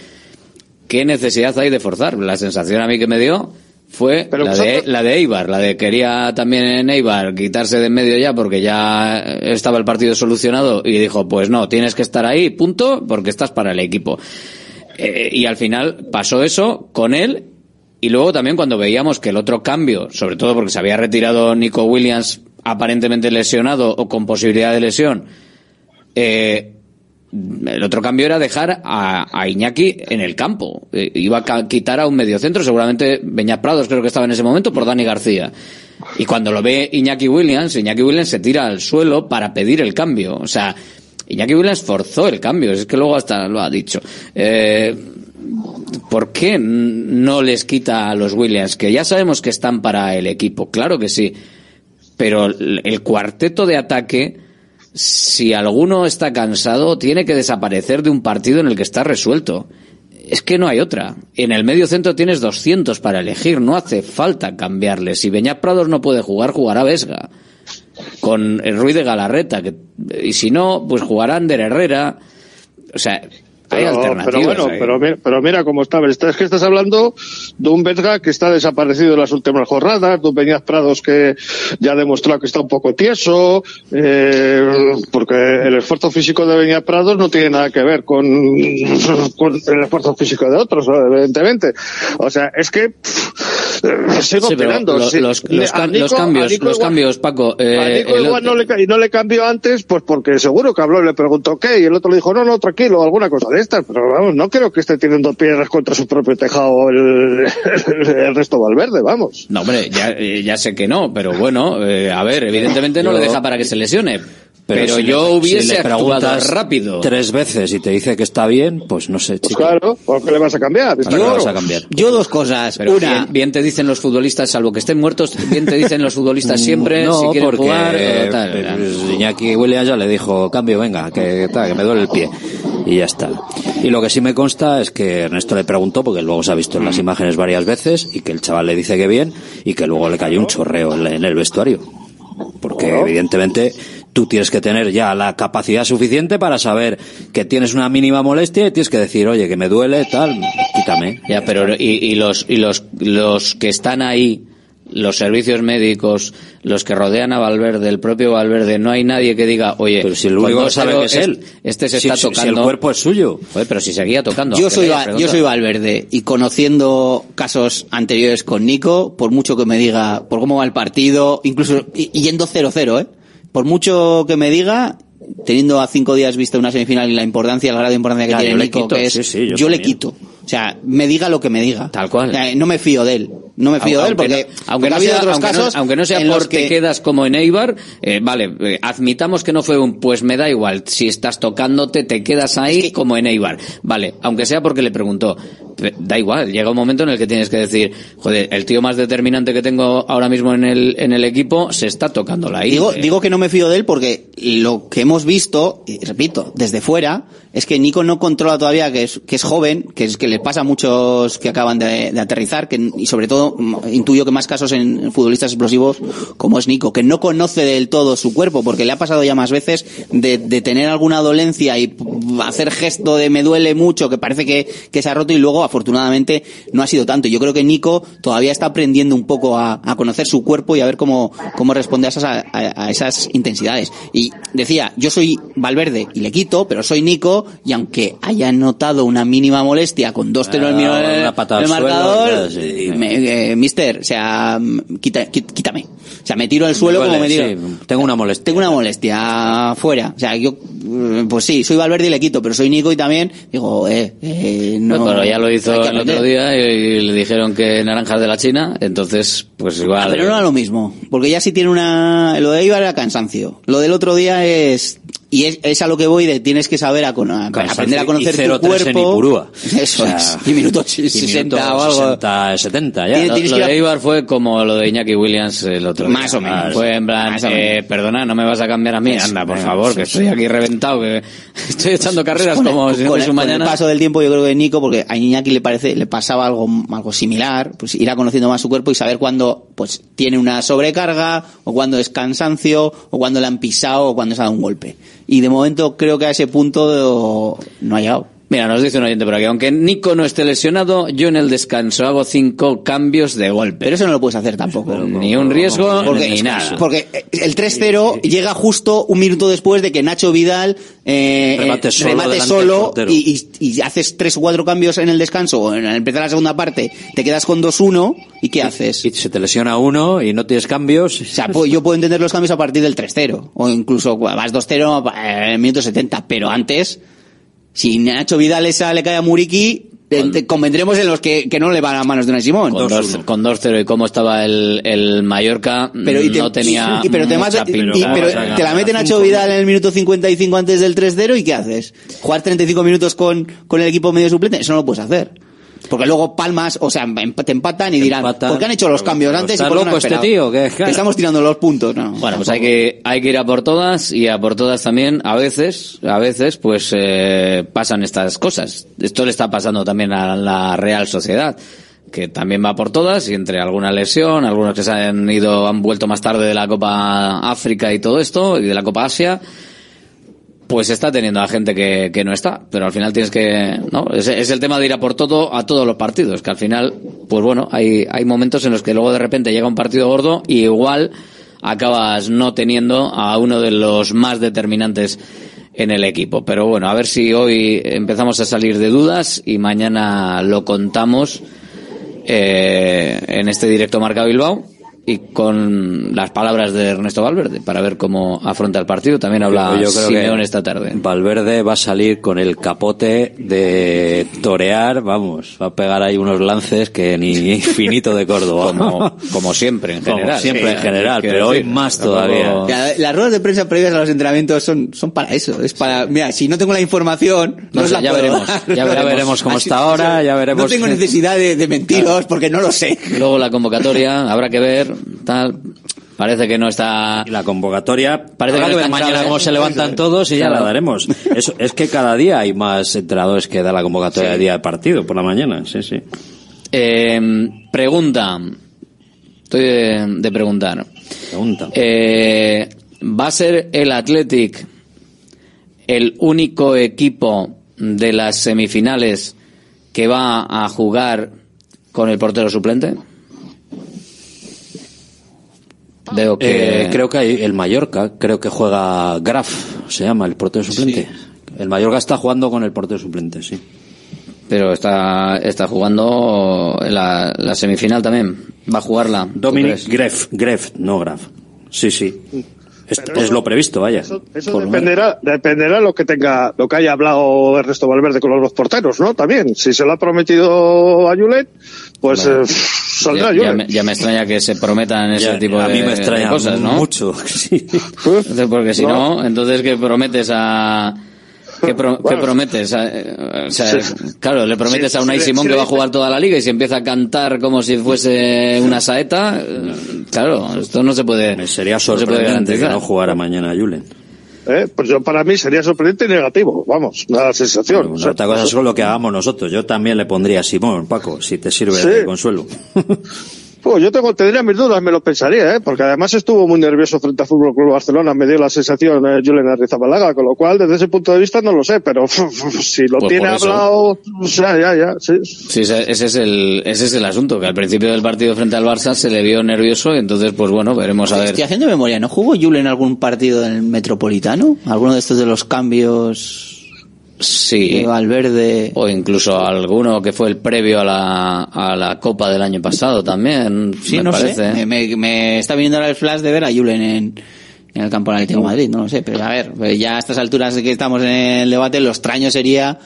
¿Qué necesidad hay de forzar? La sensación a mí que me dio fue Pero la, vosotros- de, la de Eibar, la de quería también en Eibar quitarse de en medio ya porque ya estaba el partido solucionado y dijo, pues no, tienes que estar ahí, punto, porque estás para el equipo. Eh, y al final pasó eso con él y luego también cuando veíamos que el otro cambio, sobre todo porque se había retirado Nico Williams aparentemente lesionado o con posibilidad de lesión, eh, el otro cambio era dejar a, Iñaki en el campo. Eh, iba a quitar a un mediocentro, seguramente Beñat Prados creo que estaba en ese momento, por Dani García. Y cuando lo ve Iñaki Williams, Iñaki Williams se tira al suelo para pedir el cambio. O sea, Iñaki Williams forzó el cambio, es que luego hasta lo ha dicho. Eh, ¿Por qué no les quita a los Williams? Que ya sabemos que están para el equipo, claro que sí. Pero el cuarteto de ataque, si alguno está cansado, tiene que desaparecer de un partido en el que está resuelto. Es que no hay otra. En el medio centro tienes 200 para elegir, no hace falta cambiarle. Si Beñat Prados no puede jugar, jugará Vesga. Con el Ruiz de Galarreta. Que, y si no, pues jugará Ander Herrera. O sea, hay Pero, alternativas. pero bueno, pero, mira- pero mira cómo está. Es que estás hablando de un Vesga que está desaparecido en las últimas jornadas, de un Peñas Prados que ya ha demostrado que está un poco tieso, eh, porque el esfuerzo físico de Beñat Prados no tiene nada que ver con, con el esfuerzo físico de otros, evidentemente. O sea, es que pff, sigo Sí, lo- los, Nico- cambios, los igual- cambios, Paco. a eh, Nico el- igual no le, no le cambió antes, pues porque seguro que habló y le preguntó qué, y el otro le dijo, no, no, tranquilo, alguna cosa de estas, pero vamos, no creo que esté teniendo piedras contra su propio tejado el, el resto Valverde, vamos. No, hombre, ya, eh, ya sé que no, pero bueno, eh, a ver, evidentemente no le deja para que se lesione. Pero si yo le- hubiese si le actuado preguntas rápido. Tres veces y te dice que está bien, pues no sé, chico. Claro, ¿por qué le vas a cambiar? Está ¿Para qué le claro. vas a cambiar? Yo dos cosas. Pero Una, bien, bien te dicen los futbolistas, salvo que estén muertos, bien te dicen los futbolistas siempre no, si quieren porque jugar. o tal. pues, Iñaki Williams ya le dijo, cambio, venga, que, tal, que me duele el pie. Y ya está. Y lo que sí me consta es que Ernesto le preguntó, porque luego se ha visto en las imágenes varias veces, y que el chaval le dice que bien, y que luego le cayó un chorreo en el vestuario. Porque evidentemente tú tienes que tener ya la capacidad suficiente para saber que tienes una mínima molestia y tienes que decir, oye, que me duele, tal, quítame. Ya, pero y, y los y los los que están ahí, los servicios médicos, los que rodean a Valverde, el propio Valverde, no hay nadie que diga, oye, Pero si el único que sabe que es él. este se está si- si tocando. el cuerpo es suyo. Joder, pero si seguía tocando. Yo soy, Va- yo soy Valverde y conociendo casos anteriores con Nico, por mucho que me diga por cómo va el partido, incluso yendo 0-0, ¿eh? Por mucho que me diga, teniendo a cinco días vista una semifinal y la importancia, el grado de importancia que Ya, tiene Nico, quito, que es, sí, sí, yo yo le quito. O sea, me diga lo que me diga. Tal cual. Eh, no me fío de él. No me fío de él Aunque porque, no- aunque porque no ha habido sea, otros aunque no- casos aunque no sea en los por te que quedas como en Eibar, eh, vale, eh, admitamos que no fue un pues me da igual, si estás tocándote te quedas ahí como en Eibar, vale, aunque sea porque le preguntó, Pe- da igual, llega un momento en el que tienes que decir, joder, el tío más determinante que tengo ahora mismo en el en el equipo se está tocándola ahí. Digo, Eh, digo que no me fío de él porque lo que hemos visto, y repito, desde fuera, es que Nico no controla todavía que es, que es joven, que es que le pasa a muchos que acaban de, aterrizar, que, y sobre todo mm, intuyo que más casos en futbolistas explosivos como es Nico, que no conoce del todo su cuerpo, porque le ha pasado ya más veces de, tener alguna dolencia y hacer gesto de me duele mucho, que parece que, que se ha roto y luego afortunadamente no ha sido tanto. Yo creo que Nico todavía está aprendiendo un poco a, conocer su cuerpo y a ver cómo, cómo responde a esas, a esas intensidades. Y decía, yo soy Valverde y le quito, pero soy Nico y aunque haya notado una mínima molestia con dos teros en el, marcador, eh, me- eh, mister, o sea, mm, quita- quí- quítame. O sea, me tiro al suelo como me tiro. sí, tengo una molestia. Tengo una molestia fuera. O sea, yo, mm, pues sí, soy Valverde y le quito, pero soy Nico y también digo, eh, eh, no. No, pero ya lo hizo el otro día y le dijeron que naranjas de la China, entonces, pues igual. Ah, pero no era lo mismo, porque ya si tiene una, lo de Eibar era cansancio. Lo del otro día es, y es, es a lo que voy de tienes que saber a, a aprender a conocer y tu 0-3 en cuerpo. Ipurúa. Eso O sea, es. Y minuto 60 o algo. 60, 70 ya. Lo, tienes de Eibar fue como lo de Iñaki Williams el otro día. Más o menos. Fue en plan, eh, perdona, no me vas a cambiar a mí. Eso, Anda, por favor, sí, que estoy aquí reventado, que estoy echando carreras Con el- como si no con fuese el- un con mañana. el paso del tiempo yo creo que Nico, porque a Iñaki le parece, le pasaba algo, algo similar, pues irá conociendo más su cuerpo y saber cuándo, pues, tiene una sobrecarga, o cuándo es cansancio, o cuándo le han pisado, o cuándo se ha dado un golpe. Y de momento creo que a ese punto no ha llegado. Mira, nos dice un oyente por aquí, aunque Nico no esté lesionado, yo en el descanso hago cinco cambios de golpe. Pero eso no lo puedes hacer tampoco. Ni un riesgo, Porque, ni nada. porque el 3-0 llega justo un minuto después de que Nacho Vidal eh, Remate eh, solo remate solo del portero. y, y- y haces tres o cuatro cambios en el descanso o en el empezar la segunda parte, te quedas con 2-1 y ¿qué haces? Y se te lesiona uno y no tienes cambios. O sea, pues yo puedo entender los cambios a partir del 3-0 o incluso vas 2-0 eh, en el minuto 70, pero antes, si Nacho Vidal esa le cae a Muriqui, te- te convendremos en los que, que no le van a manos de una Simón. Con 2 con 2-0 y cómo estaba el, el Mallorca, pero y te, no tenía y- y- pero te, mucha y- y- pero te la mete Nacho Vidal en el minuto 55 antes del 3-0 y ¿qué haces? ¿Jugar 35 minutos con, con el equipo medio suplente? Eso no lo puedes hacer. Porque luego palmas, o sea, em- te empatan y dirán, empatan. ¿por qué han hecho los cambios antes y ¿Está por qué no este tío? Que- Que estamos tirando los puntos, no. Bueno, pues hay que, hay que ir a por todas y a por todas también, a veces, a veces, pues eh, pasan estas cosas. Esto le está pasando también a la Real Sociedad, que también va por todas y entre alguna lesión, algunos que se han ido, han vuelto más tarde de la Copa África y todo esto, y de la Copa Asia, pues está teniendo a gente que, que no está, pero al final tienes que, ¿no? Es, es el tema de ir a por todo a todos los partidos, que al final, pues bueno, hay, hay momentos en los que luego de repente llega un partido gordo y igual acabas no teniendo a uno de los más determinantes en el equipo. Pero bueno, a ver si hoy empezamos a salir de dudas y mañana lo contamos eh, en este directo Marca Bilbao y con las palabras de Ernesto Valverde para ver cómo afronta el partido. También habla Yo creo Simeone que esta tarde. Valverde va a salir con el capote de torear, vamos, va a pegar ahí unos lances que ni infinito de Córdoba. Como, como siempre, en Como general. siempre en general, pero hoy más todavía. Ya, Las ruedas de prensa previas a los entrenamientos son, son para eso. Es para, mira, si no tengo la información, no, No os sé, la ya veremos, dar. ya veremos. veremos cómo Así- está ahora, ya veremos No tengo necesidad de, de mentiros porque no lo sé. Luego la convocatoria, habrá que ver, tal. Parece que no está. La convocatoria, Parece que no está mañana cómo se levantan todos y ya la daremos. Eso, es que cada día hay más entrenadores que da la convocatoria de día de partido por la mañana, sí, sí. Eh, pregunta. Estoy de, de preguntar. Pregunta. Eh, ¿Va a ser el Athletic el único equipo de las semifinales que va a jugar con el portero suplente? Veo que Eh, creo que hay el Mallorca, creo que juega Graf, se llama el portero suplente. El Mallorca está jugando con el portero suplente, sí. pero está está jugando la, la semifinal también. Va a jugarla. ¿tú Dominic? Gref, Gref, no Graf. Sí, sí. Es, Pero es eso- lo previsto, vaya. Eso menos. dependerá, dependerá lo que tenga, lo que haya hablado Ernesto Valverde con los dos porteros, ¿no? También, si se lo ha prometido a Julen, pues Bueno. eh, saldrá Ya, ya me, ya me extraña que se prometan ese Ya, tipo a de, mí me extraña de cosas, ¿no? mucho. sí. Entonces, porque si no, No. entonces ¿qué prometes a... ¿Qué, pro- qué Bueno. prometes? A- eh, o sea, Sí. claro, le prometes Sí, a Unai sí, Simón sí, que va a jugar toda la liga y se empieza a cantar como si fuese una saeta. eh, Claro, esto no se puede... Me sería no se puede sorprendente que no jugara mañana Julen. ¿Eh? Pues yo para mí sería sorprendente y negativo, vamos, la sensación. Bueno, O sea, otra cosa es lo que hagamos nosotros. Yo también le pondría a Simón, Paco, si te sirve Sí. de consuelo. Pues yo tengo, tendría mis dudas, me lo pensaría, ¿eh? porque además estuvo muy nervioso frente al Fútbol Club Barcelona, me dio la sensación eh, Julen Arrizabalaga, con lo cual desde ese punto de vista no lo sé, pero si lo Pues tiene hablado, o sea, ya, ya, sí. Sí, ese ese es el ese es el asunto, que al principio del partido frente al Barça se le vio nervioso y entonces, pues bueno, veremos a ver. Estoy haciendo memoria, ¿no jugó Julen algún partido en el Metropolitano? ¿Alguno de estos de los cambios Sí. de Valverde? O incluso alguno que fue el previo a la, a la Copa del año pasado también, Sí, me no parece. sé. Me, me- me está viniendo ahora el flash de ver a Julen en, en el campo del Atlético de Madrid, no lo sé. Pero a ver, pues ya a estas alturas que estamos en el debate, lo extraño sería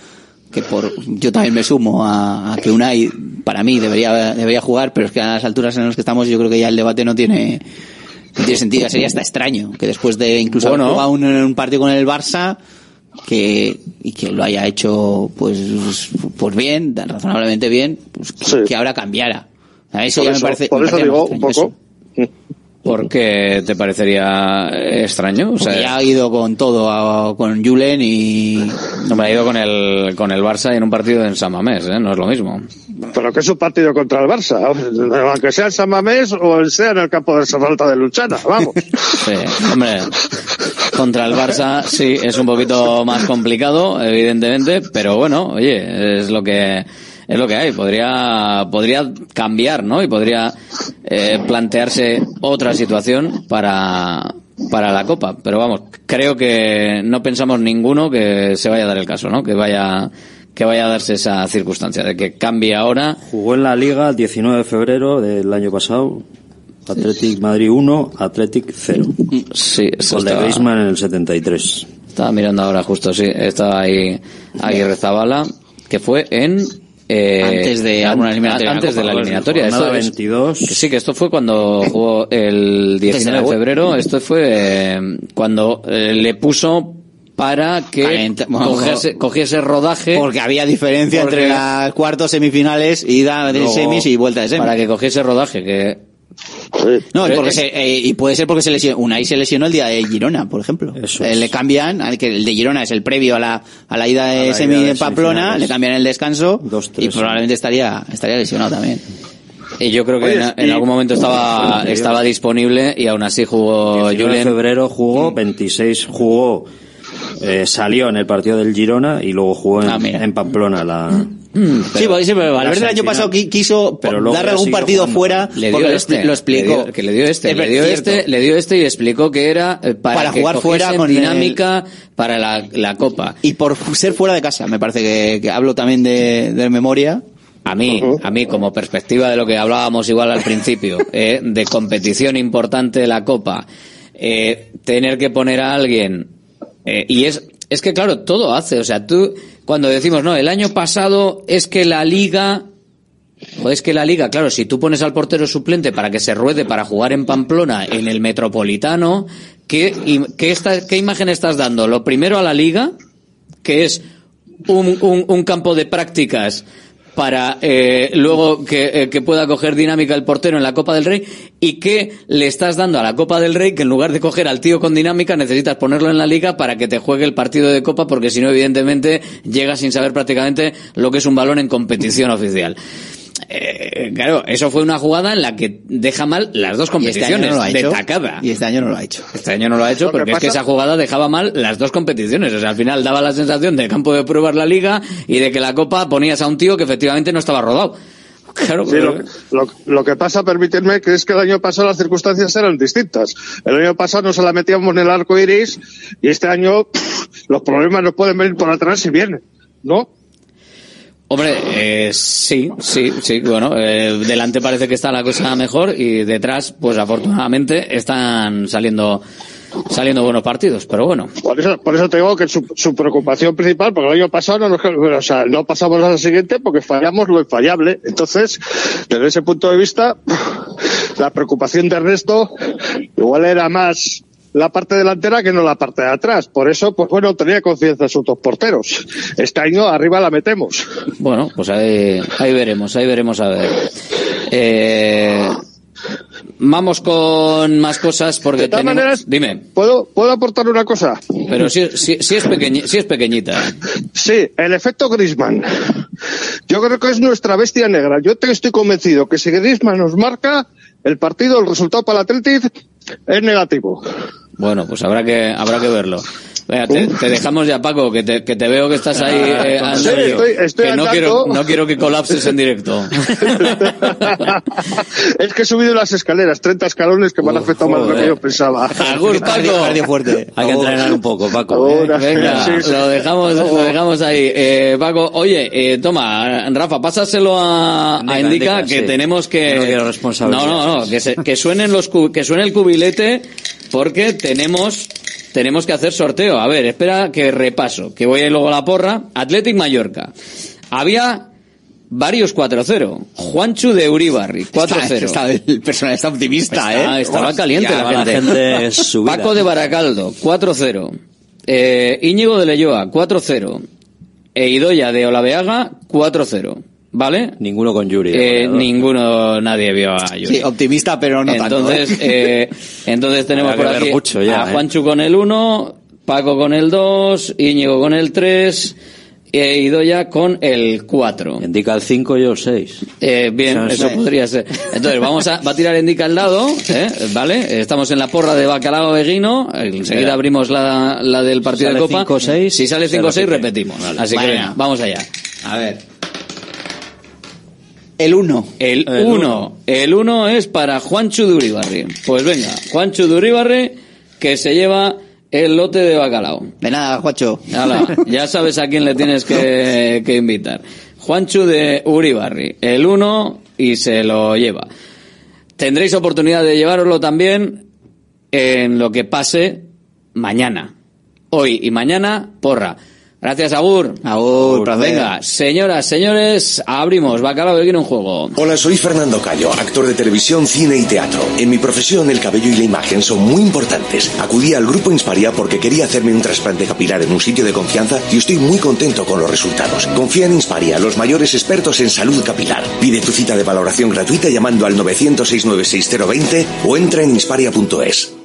que por yo también me sumo a, a que Unai para mí debería debería jugar, pero es que a las alturas en las que estamos yo creo que ya el debate no tiene no tiene sentido, sería hasta extraño que después de incluso Bueno. haber jugado un, un partido con el Barça que y que lo haya hecho pues pues bien, razonablemente bien, pues que, Sí. que ahora cambiara. A eso Por ya eso- me parece por me eso parece digo un poco. extraño ¿Por qué te parecería extraño? O eso. Porque sea, ya ha ido con todo, a- con Julen y no me ha ido con el, con el Barça y en un partido en San Mamés, ¿eh? No es lo mismo. Pero que es un partido contra el Barça, aunque sea en San Mamés o sea en el campo de Salta de Luchana, vamos. Sí, hombre, contra el Barça sí, es un poquito más complicado, evidentemente, pero bueno, oye, es lo que es lo que hay. Podría podría cambiar, ¿no? Y podría eh, plantearse otra situación para para la Copa, pero vamos, creo que no pensamos ninguno que se vaya a dar el caso, ¿no? Que vaya que vaya a darse esa circunstancia de que cambie ahora. Jugó en la Liga el 19 de febrero del año pasado. Athletic Madrid 1, Athletic 0. Sí, eso Gol de Griezmann en el 73. Estaba mirando ahora justo, sí. Estaba ahí Aguirre Zabala, que fue en... eh, Antes de an- alguna eliminatoria Antes de la eliminatoria. Esto es- 22. que sí, que esto fue cuando jugó el 19 de web. febrero. Esto fue eh, cuando eh, le puso para que Calenta- bueno, cogiese, cogiese rodaje porque había diferencia Porque- entre las cuartos semifinales, ida de semis y vuelta de semis. para que cogiese rodaje, que No, porque Eh, se- eh, y puede ser porque se lesionó, Unai se lesionó el día de Girona, por ejemplo. Eso Eh, le cambian, que el de Girona es el previo a la, a la ida de la semi ida de Pamplona, le cambian el descanso Dos, y probablemente estaría, estaría lesionado también. y yo creo que Oye, en, en algún momento estaba estaba disponible y aún así jugó 19 de Julen. febrero jugó, 26 jugó, eh, salió en el partido del Girona y luego jugó en, Ah, en Pamplona la... sí, porque sí, pero Valverde el año pasado qui- quiso Pero luego darle algún partido jugando. fuera le dio porque este, lo explicó. le dio- que le dio este, Es le dio cierto. este, le dio este y explicó que era eh, para, Para que jugar fuera con el- dinámica para la, la copa. Y por ser fuera de casa, me parece que, que hablo también de, de memoria, a mí, a mí como perspectiva de lo que hablábamos igual al principio, eh, de competición importante de la Copa, eh, tener que poner a alguien eh, y es es que claro todo hace, o sea tú cuando decimos no el año pasado es que la liga o es que la liga, claro, si tú pones al portero suplente para que se ruede para jugar en Pamplona, en el Metropolitano, ¿qué, imagen estás dando? Lo primero a la liga, que es un campo de prácticas para eh, luego que, eh, que pueda coger dinámica el portero en la Copa del Rey y que le estás dando a la Copa del Rey que en lugar de coger al tío con dinámica necesitas ponerlo en la liga para que te juegue el partido de Copa porque si no evidentemente llega sin saber prácticamente lo que es un balón en competición oficial. Eh, claro, eso fue una jugada en la que deja mal las dos este competiciones no lo ha de hecho. tacada. Y este año no lo ha hecho. Este año no lo ha hecho porque es que esa jugada dejaba mal las dos competiciones. O sea, al final daba la sensación de campo de pruebas la liga y de que la copa ponías a un tío que efectivamente no estaba rodado. Claro, Sí, pero- lo, lo- lo que pasa, permíteme, que es que el año pasado las circunstancias eran distintas. El año pasado nos la metíamos en el arco iris y este año pff, los problemas nos pueden venir por atrás si vienen, ¿no? Hombre, eh, sí, sí, sí, bueno, eh, delante parece que está la cosa mejor y detrás, pues afortunadamente están saliendo saliendo buenos partidos, pero bueno. Por eso, por eso te digo que su, preocupación principal, porque el año pasado no, nos, o sea, no pasamos a la siguiente porque fallamos lo infallable. Entonces, desde ese punto de vista, la preocupación de Ernesto igual era más la parte delantera que no la parte de atrás. Por eso, pues bueno, tenía confianza en sus dos porteros. Este año arriba la metemos. Bueno, pues ahí, ahí veremos, ahí veremos a ver. Eh, vamos con más cosas porque De todas tenemos... maneras- Dime, ¿Puedo, ¿Puedo aportar una cosa? pero si, si, si es pequeñi- si es pequeñita. Sí, el efecto Grisman. Yo creo que es nuestra bestia negra. Yo te- estoy convencido que si Grisman nos marca, el partido, el resultado para el Athletic es negativo. Bueno, pues habrá que habrá que verlo. Venga, te, te dejamos ya, Paco, que te, que te veo que estás ahí eh, Sí, andando. estoy- estoy que no quiero, no quiero que colapses en directo. es que he subido las escaleras, 30 escalones que me han afectado más de lo que yo pensaba. Agur, Paco. fuerte. Hay que entrenar un poco, Paco. Ahora, Venga, sí, sí. lo dejamos, lo dejamos ahí. Eh, Paco, oye, eh, toma, Rafa, pásaselo a, a Indica, que sí. tenemos que... No. No, no, que, se- que suenen los que suene el cubilete porque tenemos tenemos que hacer sorteo. A ver, espera que repaso, que voy a ir luego a la porra. Athletic Mallorca. Había varios 4-0. Juanchu de Uribarri, 4-0. Está, el personal está optimista, Está- ¿eh? Estaba Hostia, caliente la la gente. gente subida. Paco de Baracaldo, 4-0. Eh, Íñigo de Leyoa, 4-0. E Idoya de Olaveaga, 4-0. ¿Vale? Ninguno con Yuri. Eh, ninguno, nadie vio a Yuri. Sí, optimista, pero no entonces, tanto. ¿eh? eh, entonces tenemos por que aquí mucho ya, a ¿eh? Juanchu con el 1, Paco con el 2, Íñigo con el 3 e Idoya con el 4. Indica el 5 y yo el 6. Eh, bien, O sea, eso sí. podría ser. Entonces, vamos a, va a tirar Indica al dado, ¿eh? ¿vale? Estamos en la porra de Bacalao Beguino, enseguida Mira. abrimos la, la del partido Sale de Copa. 5-6, si sale se 5-6, repite. repetimos. Vale. Así que Venga. venga, vamos allá. A ver. El 1. El El 1. El 1 es para Juanchu de Uribarri. Pues venga, Juanchu de Uribarri que se lleva el lote de bacalao. De nada, Juancho. Ya sabes a quién le tienes que, que invitar. Juanchu de Uribarri, el 1 y se lo lleva. Tendréis oportunidad de llevároslo también en lo que pase mañana. Hoy y mañana, porra. Gracias, Agur. Agur, placer. Venga, señoras, señores, abrimos Bacalao de un juego. Hola, soy Fernando Cayo, actor de televisión, cine y teatro. En mi profesión, el cabello y la imagen son muy importantes. Acudí al grupo Insparia porque quería hacerme un trasplante capilar en un sitio de confianza y estoy muy contento con los resultados. Confía en Insparia, los mayores expertos en salud capilar. Pide tu cita de valoración gratuita llamando al 900-696-020 o entra en insparia.es.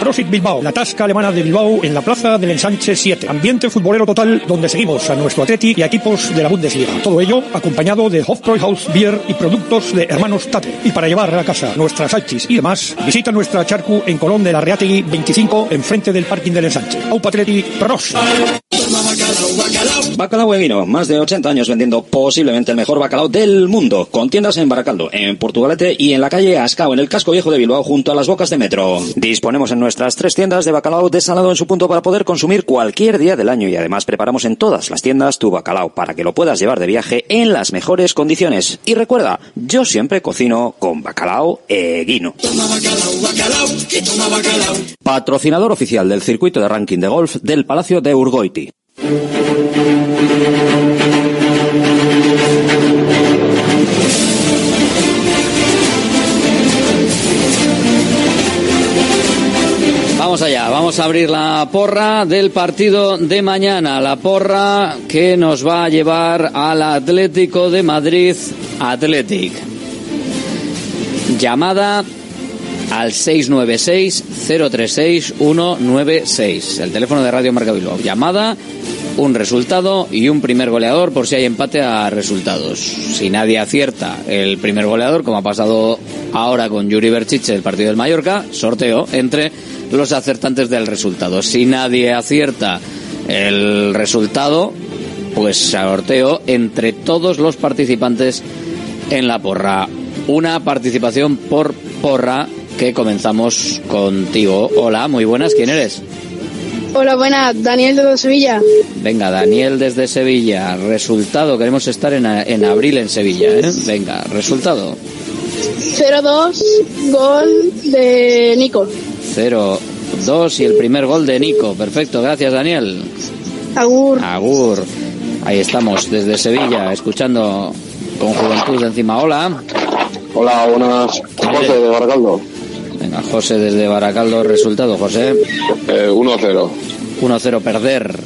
Profit Bilbao, la tasca alemana de Bilbao en la plaza del Ensanche 7. Ambiente futbolero total donde seguimos a nuestro Atleti y equipos de la Bundesliga. Todo ello acompañado de Hofbräuhaus Beer y productos de hermanos Tate. Y para llevar a casa nuestras salchis y demás, visita nuestra charcu en Colón de la Reategui 25 enfrente del parking del Ensanche. Aupa Atleti, pros. Bacalao Eguino, más de 80 años vendiendo posiblemente el mejor bacalao del mundo, con tiendas en Baracaldo, en Portugalete y en la calle Ascao, en el casco viejo de Bilbao, junto a las bocas de metro. Disponemos en nuestras tres tiendas de bacalao desalado en su punto para poder consumir cualquier día del año y además preparamos en todas las tiendas tu bacalao para que lo puedas llevar de viaje en las mejores condiciones. Y recuerda, yo siempre cocino con bacalao Eguino. Patrocinador oficial del circuito de ranking de golf del Palacio de Urgoiti. Vamos allá, vamos a abrir la porra del partido de mañana. La porra que nos va a llevar al Atlético de Madrid Athletic. Llamada al 696-036-196. El teléfono de Radio Marca Bilbao. Llamada, un resultado y un primer goleador por si hay empate a resultados. Si nadie acierta el primer goleador, como ha pasado ahora con Yuri Berchiche el partido del Mallorca, sorteo entre los acertantes del resultado. Si nadie acierta el resultado, pues sorteo entre todos los participantes en la porra. Una participación por porra que comenzamos contigo. Hola, muy buenas, ¿quién eres? Hola, buenas, Daniel de Sevilla. Venga, Daniel desde Sevilla. Resultado, queremos estar en, en abril en Sevilla, ¿eh? Venga, resultado. 0-2, gol de Nico. 0-2 y el primer gol de Nico. Perfecto, gracias Daniel. Agur. Agur. Ahí estamos, desde Sevilla, escuchando con juventud encima. Hola. Hola, buenas. José de Baracaldo. Venga, José desde Baracaldo, resultado, José. Eh, 1-0. 1-0 perder.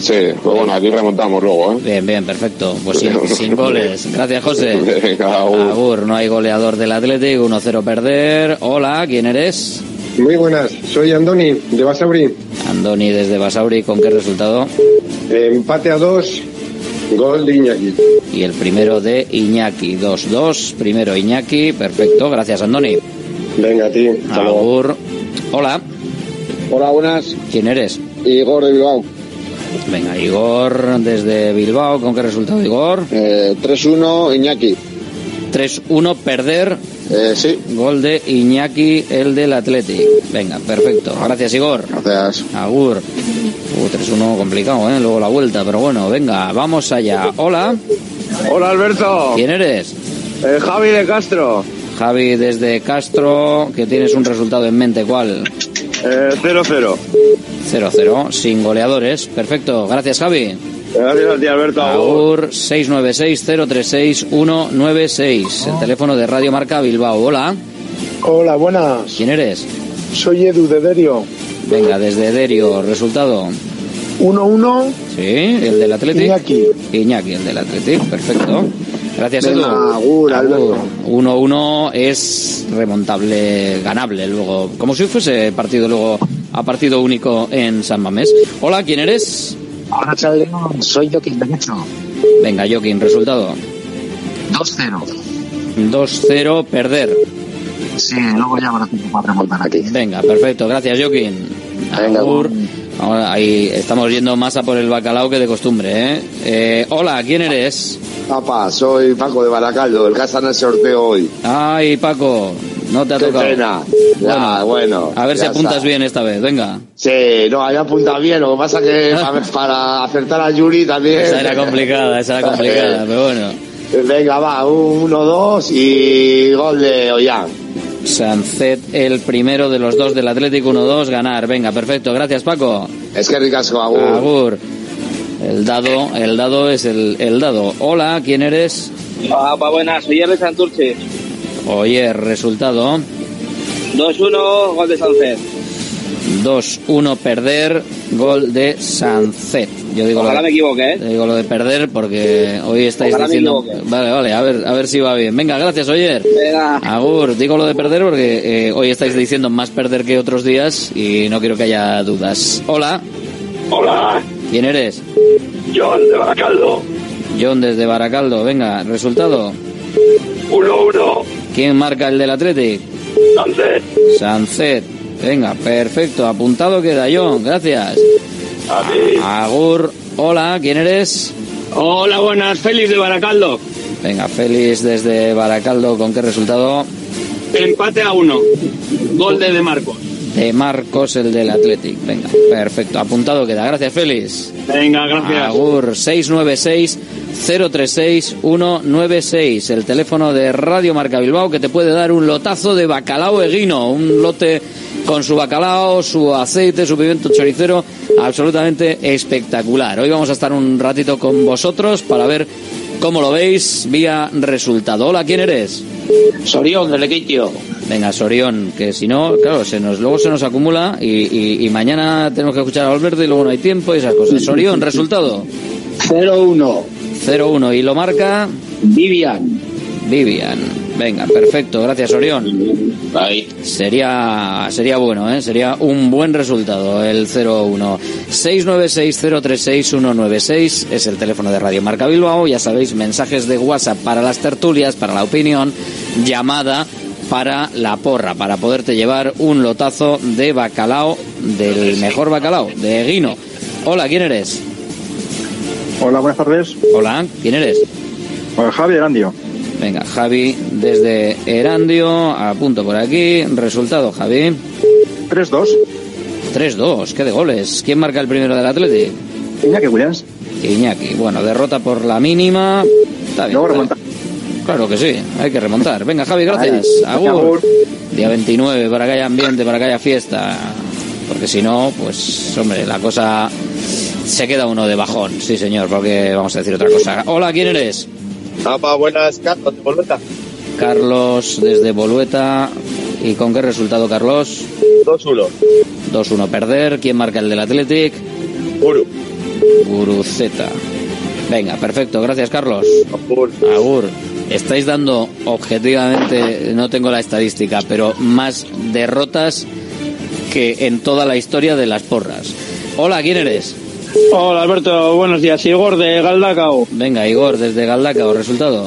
Sí, pues bueno, aquí remontamos luego, ¿eh? Bien, bien, perfecto. Pues sin, sin goles. Gracias, José. Venga, agur. Agur, no hay goleador del Atlético, 1-0 perder. Hola, ¿quién eres? Muy buenas, soy Andoni de Basauri. Andoni desde Basauri, ¿con qué resultado? Empate a dos, gol de Iñaki. Y el primero de Iñaki, 2-2. Primero Iñaki, perfecto. Gracias, Andoni. Venga, a ti. Agur. Hola, Hola, buenas. ¿quién eres? Igor de Bilbao. Venga, Igor desde Bilbao, ¿con qué resultado, Igor? Eh, 3-1, Iñaki. 3-1, perder. Eh, sí. Gol de Iñaki, el del Athletic. Venga, perfecto. Gracias, Igor. Gracias. Agur. Uh, 3-1 complicado, ¿eh? Luego la vuelta, pero bueno, venga, vamos allá. Hola. Hola, Alberto. ¿Quién eres? Eh, Javi de Castro. Javi desde Castro, que tienes un resultado en mente, ¿cuál? Eh, 0-0. 0-0, sin goleadores. Perfecto, gracias Javi. Gracias a ti, Alberto. Agur 696-036-196, el teléfono de Radio Marca Bilbao. Hola, Hola, buenas. ¿quién eres? Soy Edu de Derio. Venga, desde Derio, resultado. 1-1, Sí, el del Atlético. Iñaki. Iñaki, el del Atlético, perfecto. Gracias, Edu. Agur, Alberto. 1-1 es remontable, ganable luego, como si fuese partido luego a partido único en San Mamés. Hola, ¿quién eres? Hola, León, soy Joaquín Benecho. Venga, Joaquín, resultado. 2-0. 2-0, perder. Sí, luego ya habrá tiempo para remontar aquí. Venga, perfecto, gracias, Joaquín. Venga, Agur. Ahora ahí estamos yendo más a por el bacalao que de costumbre, ¿eh? Eh, hola, ¿quién eres? Papá, soy Paco de Baracaldo, el que está en el sorteo hoy. Ay, Paco, No te ha Qué tocado. pena. Ya, bueno. A ver si apuntas está. bien esta vez, venga. Sí, no, había apuntado bien. Lo que pasa que para, acertar a Yuri también. Esa era complicada, esa era complicada, pero bueno. Venga, va, un 1-2 y gol de Ollán. Sancet, el primero de los dos del Atlético 1-2, ganar. Venga, perfecto. Gracias, Paco. Es que ricasco, Agur. Agur. El dado, el dado es el, el dado. Hola, ¿quién eres? Ah, pa' buenas, soy de Santurce. Oye, resultado 2-1, gol de Sánchez. 2-1 perder, gol de Sancet. Yo digo Ojalá lo me equivoque, ¿eh? digo lo de perder porque hoy estáis Ojalá diciendo... Vale, vale, a ver, a ver si va bien. Venga, gracias, Oyer. Venga. Agur, digo lo de perder porque eh, hoy estáis diciendo más perder que otros días y no quiero que haya dudas. Hola. Hola, ¿Quién eres? John de Baracaldo. John desde Baracaldo. Venga, resultado. 1-1. ¿Quién marca el del Athletic? Sánchez. Sancet. Venga, perfecto. Apuntado queda, John. Gracias. A ti. Agur. Hola, ¿quién eres? Hola, buenas, Félix de Baracaldo. Venga, Félix desde Baracaldo. ¿Con qué resultado? Empate a uno. Gol de De Marcos. De Marcos, el del Athletic. Venga, perfecto. Apuntado queda. Gracias, Félix. Venga, gracias. Agur 696 036 196, el teléfono de Radio Marca Bilbao que te puede dar un lotazo de bacalao eguino, un lote con su bacalao, su aceite, su pimiento choricero, absolutamente espectacular. Hoy vamos a estar un ratito con vosotros para ver cómo lo veis vía resultado. Hola, ¿quién eres? Sorión, del Equitio. Venga, Sorión, que si no, claro, se nos, luego se nos acumula y, y- y mañana tenemos que escuchar a Valverde y luego no hay tiempo y esas cosas. Sorión, resultado. 0-1. 0-1 y lo marca Vivian. Vivian. Venga, perfecto, gracias Orión. Sería sería bueno, ¿eh? Sería un buen resultado el 0-1. 696-036-196 es el teléfono de Radio Marca Bilbao. Ya sabéis, mensajes de WhatsApp para las tertulias, para la opinión, llamada para la porra, para poderte llevar un lotazo de bacalao, del mejor bacalao, de Guino. Hola, ¿quién eres? Hola, buenas tardes. Hola, ¿quién eres? Hola, Javi Erandio. Venga, Javi desde Erandio, apunto por aquí. Resultado, Javi. 3-2. 3-2, qué de goles. ¿Quién marca el primero del Atleti? Iñaki Williams. Iñaki. Bueno, derrota por la mínima. Está bien. Luego remontar. Claro que sí, hay que remontar. Venga, Javi, gracias. Ahí, Agur. Día 29, para que haya ambiente, para que haya fiesta. Porque si no, pues, hombre, la cosa se queda uno de bajón. Sí, señor, porque vamos a decir otra cosa. Hola, ¿quién eres? Apa, buenas, Carlos, de Bolueta. Carlos desde Bolueta. ¿Y con qué resultado, Carlos? 2-1. 2-1 perder. ¿Quién marca el del Athletic? Guru. Guruceta. Venga, perfecto. Gracias, Carlos. Agur. Agur. Estáis dando objetivamente, no tengo la estadística, pero más derrotas que en toda la historia de las porras. Hola, ¿quién eres? Hola, Alberto, buenos días. Igor de Galdacao. Venga, Igor, desde Galdacao. ¿Resultado?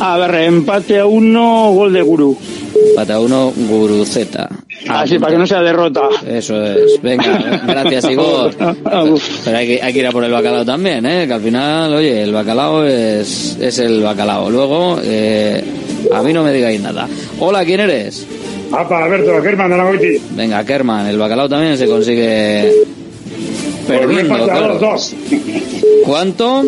A ver, empate a uno, gol de Guru. Pata 1, Guruceta. Así, para que no sea derrota. Eso es. Venga, gracias, Igor. Pero hay que, hay que ir a por el bacalao también, ¿eh? Que al final, oye, el bacalao es, es el bacalao. Luego, eh, a mí no me digáis nada. Hola, ¿quién eres? Apa, Alberto, Germán de la Goiti. Venga, Kerman, el bacalao también se consigue perdiendo, claro. dos, ¿Cuánto?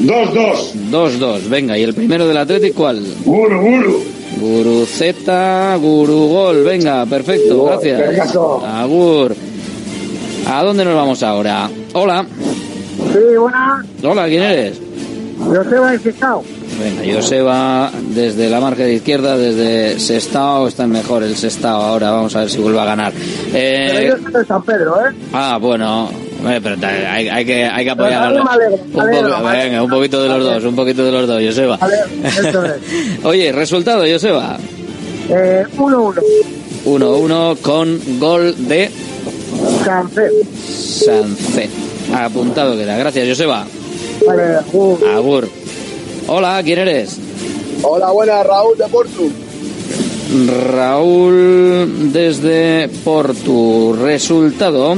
dos. Dos, Dos, dos. Venga, ¿y el primero del Atlético cuál? Guru, Guru. Guru Z, Guru Gol. Venga, perfecto, gracias. Perfecto. Agur. ¿A dónde nos vamos ahora? Hola. Sí, buena. Hola, ¿quién eres? Joseba de Sestao. Venga, Joseba desde la marca de izquierda, desde Sestao, está mejor el Sestao ahora, vamos a ver si vuelve a ganar. Eh, Pero yo soy de San Pedro, ¿eh? ah, bueno, pero hay, hay que, hay que apoyar un, poco- venga, un poquito de los dos, un poquito de los dos, Joseba. Eso es. Oye, resultado, Joseba. Eh, 1-1. 1-1 con gol de Cancel. Sancet. Apuntado queda. Gracias, Joseba. Vale, uh, Agur. Hola, ¿quién eres? Hola, buenas, Raúl de Portu. Raúl desde Portu. Resultado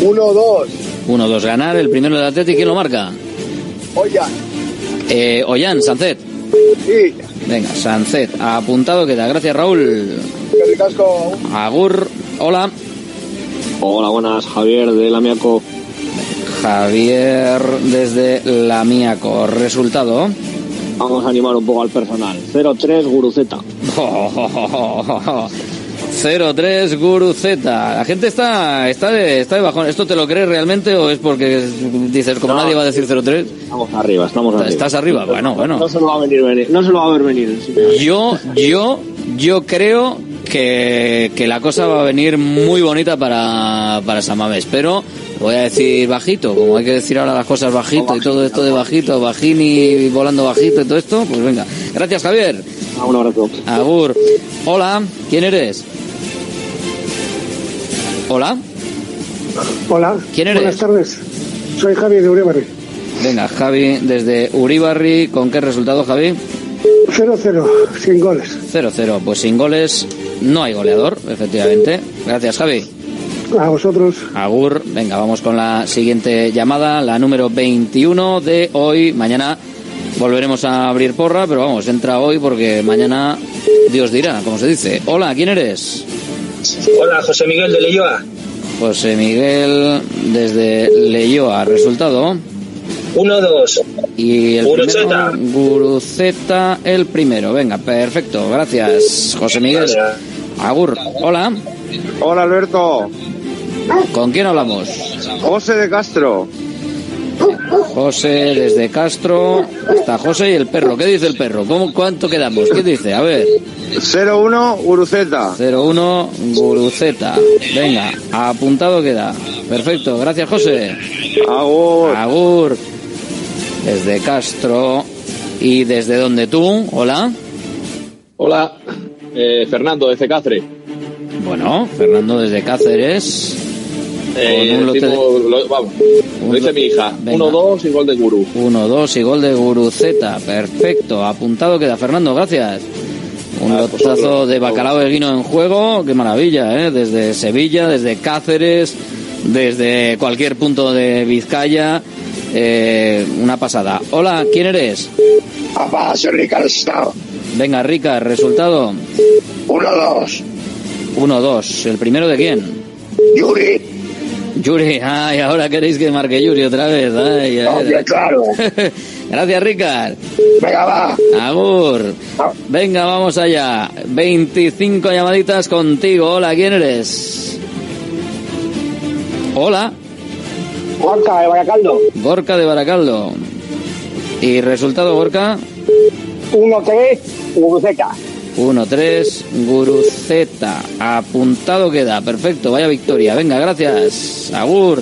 1-2. 1-2 ganar. El primero del Atlético, ¿quién lo marca? Oye, Eh, Ollán, Sancet. sí, Venga, Sancet, apuntado queda. Gracias, Raúl. Agur, hola. Hola, buenas, Javier de Lamiaco. Javier desde Lamiaco. Resultado. Vamos a animar un poco al personal. 0-3 Guruceta. 03 Guruceta. La gente está está de, está de bajón. ¿Esto te lo crees realmente o es porque dices como No. nadie va a decir 03? Estamos arriba, estamos arriba. ¿Estás arriba? Bueno, bueno. No se lo va a venir, venir- no se lo va a ver venir. Yo, yo, yo creo que, que la cosa va a venir muy bonita para, para Samamés, pero voy a decir bajito, como hay que decir ahora las cosas bajito y todo esto de bajito, bajini volando bajito y todo esto, pues venga. Gracias, Javier. Un abrazo. Agur. Hola, ¿quién eres? Hola, Hola. ¿Quién eres? Buenas tardes. Soy Javi de Uribarri. venga, Javi, desde Uribarri, ¿con qué resultado, Javi? 0-0, sin goles. 0-0, pues sin goles no hay goleador, efectivamente. Gracias, Javi. A vosotros. Agur, venga, vamos con la siguiente llamada, la número 21 de hoy. Mañana volveremos a abrir porra, pero vamos, entra hoy porque mañana Dios dirá, como se dice. Hola, ¿quién eres? Hola, José Miguel de Leyoa. José Miguel desde Leyoa. Resultado. 1-2. Y el Guruceta. primero, Guruceta, el primero. Venga, perfecto. Gracias, José Miguel. Agur, hola. Hola Alberto. ¿Con quién hablamos? José de Castro. José desde Castro. Está José y el perro. ¿Qué dice el perro? ¿Cómo, ¿Cuánto quedamos? ¿Qué dice? A ver. 0-1 Guruceta. 0-1 Guruceta. Venga, apuntado queda. Perfecto. Gracias, José. Agur. Agur. Desde Castro. ¿Y desde dónde tú? Hola. Hola, eh, Fernando de Cáceres. Bueno, Fernando desde Cáceres. Eh, Con un lote de- decimos- lo, vamos, lo dice mi hija. Venga. 1-2 y gol de Guru. 1-2 y gol de Guruceta. Perfecto. Apuntado queda Fernando. Gracias. Un lotazo de bacalao de guino en juego. Qué maravilla, ¿eh? Desde Sevilla, desde Cáceres, desde cualquier punto de Vizcaya. Eh, una pasada. Hola, ¿quién eres? Papá, soy Ricardo Estado. Venga, Rica, resultado. 1-2. 1-2. ¿El primero de quién? Yuri. Yuri, ay, ahora queréis que marque Yuri otra vez. Ay, ay, claro. Gracias, Ricard. Venga, va. Agur. Venga, vamos allá. 25 llamaditas contigo. Hola, ¿quién eres? Hola. Gorka, de Baracaldo. Gorka de Baracaldo. ¿Y resultado, Gorka? 1-3, Guruceta. 1-3, Guruceta. Apuntado queda. Perfecto, vaya victoria. Venga, gracias. Agur.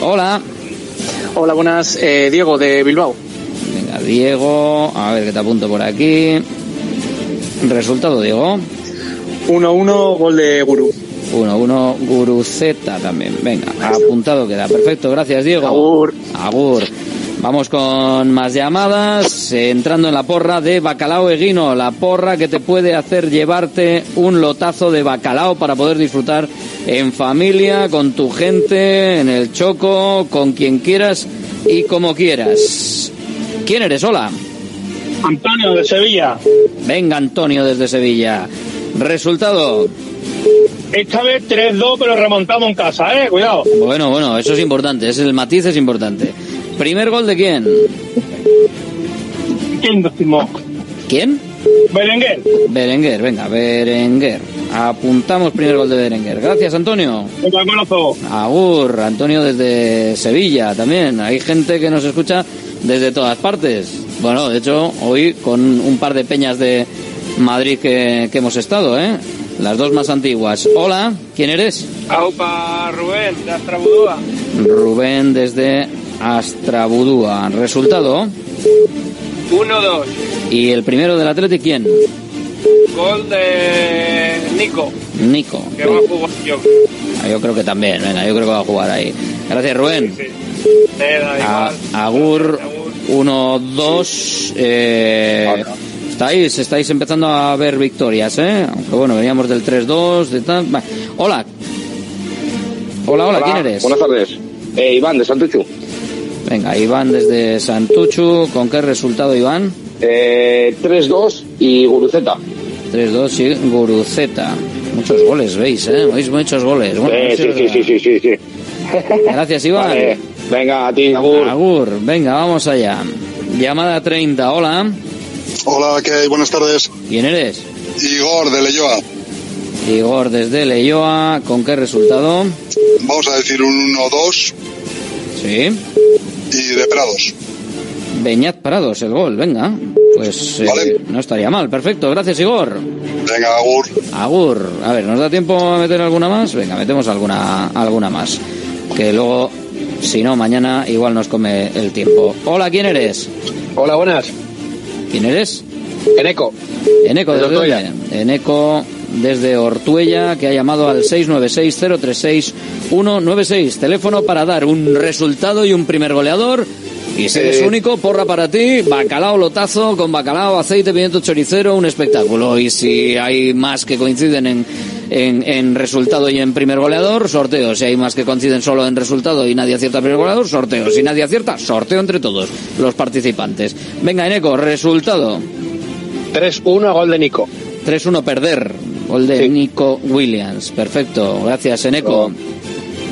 Hola. Hola, buenas. Eh, Diego, de Bilbao. Venga, Diego. A ver que te apunto por aquí. Resultado, Diego. 1-1, gol de Guru. 1-1, Guruceta también. Venga, apuntado queda. Perfecto, gracias, Diego. Agur. Agur. Vamos con más llamadas, entrando en la porra de Bacalao Eguino, la porra que te puede hacer llevarte un lotazo de bacalao para poder disfrutar en familia, con tu gente, en el choco, con quien quieras y como quieras. ¿Quién eres? Hola. Antonio de Sevilla. Venga, Antonio desde Sevilla. Resultado. Esta vez 3-2, pero remontamos en casa, ¿eh? Cuidado. Bueno, bueno, eso es importante, es el matiz es importante. ¿Primer gol de quién? ¿Quién decimos? ¿Quién? Berenguer. Berenguer, venga, Berenguer. Apuntamos primer gol de Berenguer. Gracias, Antonio. Agur, Antonio desde Sevilla también. Hay gente que nos escucha desde todas partes. Bueno, de hecho, hoy con un par de peñas de Madrid que, que hemos estado, ¿eh? Las dos más antiguas. Hola, ¿quién eres? Aupa Rubén, de Astrabudúa. Rubén desde Astrabudúa. Resultado. 1-2. ¿Y el primero del Atleti quién? Gol de Nico, Nico. que va a jugar yo. Ah, Yo creo que también, venga, yo creo que va a jugar ahí. Gracias, Rubén. Nada, A-. Agur 1-2. Eh, estáis, estáis empezando a ver victorias, ¿eh? Aunque bueno, veníamos del 3-2, de tal. Hola. Hola, hola, ¿quién eres? Buenas tardes. Eh, Iván, de Santuchu. Venga, Iván desde Santuchu. ¿Con qué resultado, Iván? Eh, 3-2 y Guruceta. 3-2 y Guruceta. Muchos goles, veis, ¿eh? Veis muchos goles. Bueno, Eh, sí, sí, sí, sí, sí, sí. Gracias, Iván. Vale. Venga, a ti, Agur. Agur, venga, vamos allá. Llamada 30, hola. Hola, ¿qué hay? Buenas tardes. ¿Quién eres? Igor de Leyoa. Igor desde Leyoa, ¿con qué resultado? Vamos a decir un 1-2 Sí. Y de Prados. Beñat Prados, el gol, venga. Pues eh, no estaría mal, perfecto, gracias Igor. Venga, Agur. Agur, a ver, ¿nos da tiempo a meter alguna más? Venga, metemos alguna, alguna más. Que luego, si no, mañana igual nos come el tiempo. Hola, ¿quién eres? Hola, buenas. ¿Quién eres? Eneco. Eneco, Desde ¿desde Ortuella. dónde? Eneco desde Ortuella, que ha llamado al 696-036-196. Teléfono para dar un resultado y un primer goleador. Y si eres Eh. único, porra para ti, bacalao lotazo con bacalao, aceite, pimiento choricero, un espectáculo. Y si hay más que coinciden en, en, en resultado y en primer goleador, sorteo. Si hay más que coinciden solo en resultado y nadie acierta primer goleador, sorteo. Si nadie acierta, sorteo entre todos los participantes. Venga, Eneco, resultado. 3-1 gol de Nico. 3-1 perder. Gol de Nico Williams. Perfecto. Gracias, Eneco.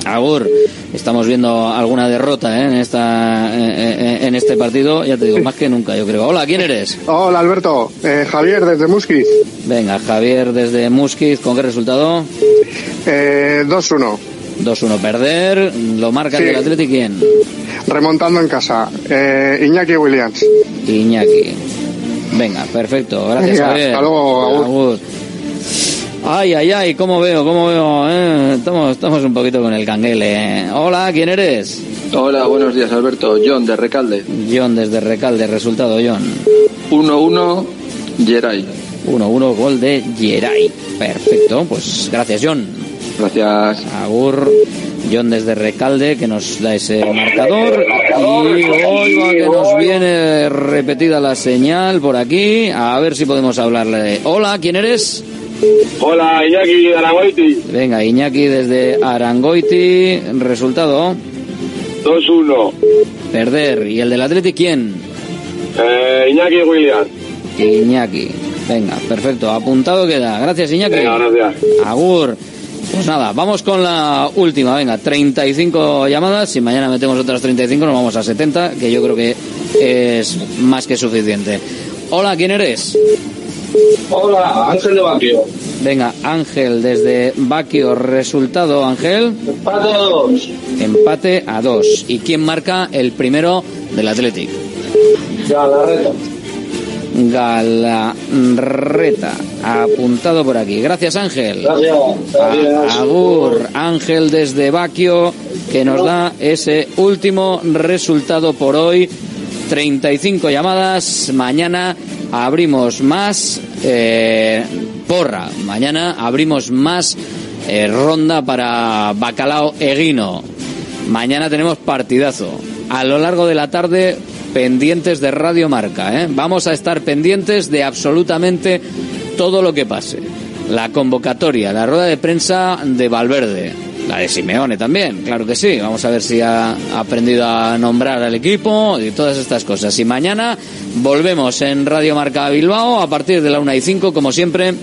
Agur, estamos viendo alguna derrota ¿eh? en esta eh, eh, en este partido, ya te digo, más que nunca, yo creo. Hola, ¿quién eres? Hola Alberto, Eh, Javier desde Musquiz. Venga, Javier desde Musquiz, ¿con qué resultado? Eh, 2-1. 2-1 perder, lo marca Sí. el del Atleti quién? Remontando en casa. Iñaki Williams. Iñaki. Venga, perfecto, gracias Javier. hasta luego, Agur. Agur. Ay, ay, ay, ¿cómo veo? ¿Cómo veo? eh? Estamos, estamos un poquito con el canguele. eh. Hola, ¿quién eres? Hola, buenos días Alberto. John de Recalde. John desde Recalde, resultado John. 1-1, Geray. 1-1, gol de Geray. Perfecto, pues gracias John. Gracias. Agur. John desde Recalde que nos da ese marcador. Y oiga que nos viene repetida la señal por aquí. A ver si podemos hablarle. Hola, ¿quién eres? Hola, Iñaki de Aragoiti. Venga, Iñaki desde Arangoiti. Resultado. 2-1. Perder. ¿Y el del Atleti quién? Eh, Iñaki Williams. Iñaki. Venga, perfecto. Apuntado queda. Gracias, Iñaki. Venga, gracias. Agur. Pues nada, vamos con la última. Venga, 35 llamadas. Si mañana metemos otras 35, nos vamos a 70, que yo creo que es más que suficiente. Hola, ¿quién eres? Hola, Ángel de Baquio. Venga, Ángel desde Baquio. Resultado, Ángel. Empate a dos. Empate a dos. ¿Y quién marca el primero del Athletic? Galarreta. Galarreta. Apuntado por aquí. Gracias, Ángel. Gracias. Agur, Ángel desde Baquio, que nos da ese último resultado por hoy. 35 llamadas. Mañana abrimos más. eh, porra. Mañana abrimos más eh, ronda para Bacalao Eguino. Mañana tenemos partidazo. A lo largo de la tarde, pendientes de Radio Marca. ¿eh? Vamos a estar pendientes de absolutamente todo lo que pase. La convocatoria, la rueda de prensa de Valverde. La de Simeone también, claro que sí. Vamos a ver si ha aprendido a nombrar al equipo y todas estas cosas. Y mañana volvemos en Radio Marca Bilbao a partir de la 1 y 5, como siempre,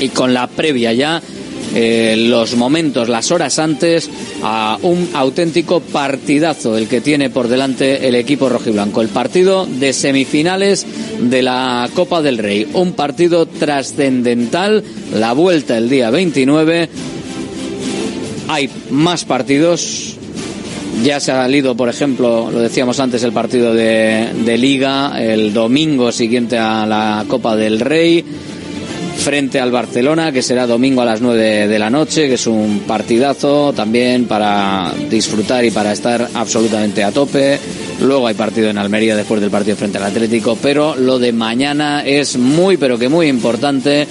y con la previa ya eh, los momentos, las horas antes a un auténtico partidazo el que tiene por delante el equipo rojiblanco. El partido de semifinales de la Copa del Rey. Un partido trascendental. La vuelta el día 29. Hay más partidos. Ya se ha salido, por ejemplo, lo decíamos antes, el partido de, Liga el domingo siguiente a la Copa del Rey frente al Barcelona, que será domingo a las 9 de la noche, que es un partidazo también para disfrutar y para estar absolutamente a tope. Luego hay partido en Almería después del partido frente al Atlético, pero lo de mañana es muy, pero que muy importante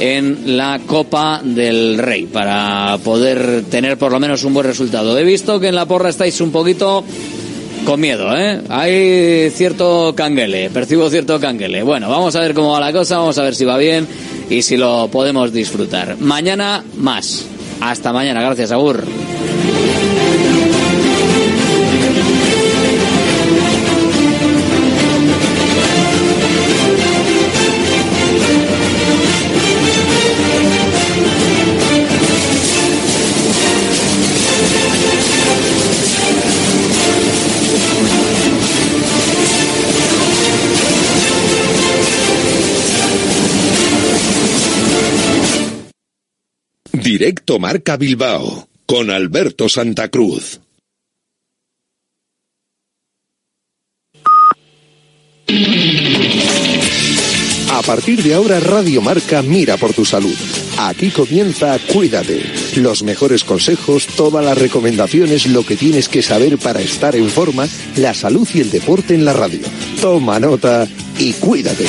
en la Copa del Rey para poder tener por lo menos un buen resultado. He visto que en la porra estáis un poquito con miedo, ¿eh? Hay cierto canguele, percibo cierto canguele. Bueno, vamos a ver cómo va la cosa, vamos a ver si va bien y si lo podemos disfrutar. Mañana más. Hasta mañana, gracias, Agur. Directo Marca Bilbao con Alberto Santa Cruz. A partir de ahora Radio Marca mira por tu salud. Aquí comienza Cuídate. Los mejores consejos, todas las recomendaciones, lo que tienes que saber para estar en forma, la salud y el deporte en la radio. Toma nota y cuídate.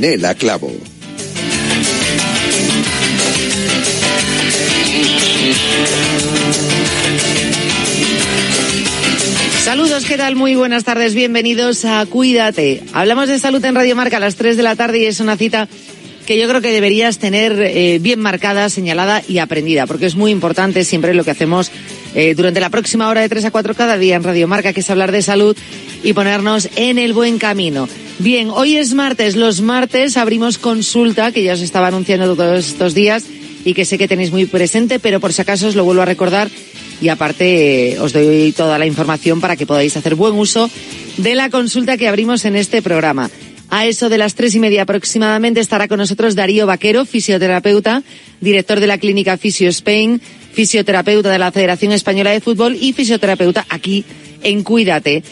Yanela Clavo. Saludos, ¿qué tal? Muy buenas tardes, bienvenidos a Cuídate. Hablamos de salud en Radio Marca a las 3 de la tarde y es una cita que yo creo que deberías tener eh, bien marcada, señalada y aprendida, porque es muy importante siempre lo que hacemos eh, durante la próxima hora de 3 a 4 cada día en Radio Marca, que es hablar de salud y ponernos en el buen camino. Bien, hoy es martes. Los martes abrimos consulta, que ya os estaba anunciando todos estos días y que sé que tenéis muy presente, pero por si acaso os lo vuelvo a recordar y aparte eh, os doy toda la información para que podáis hacer buen uso de la consulta que abrimos en este programa. A eso de las tres y media aproximadamente estará con nosotros Darío Vaquero, fisioterapeuta, director de la clínica Fisio Spain, fisioterapeuta de la Federación Española de Fútbol y fisioterapeuta aquí en Cuídate.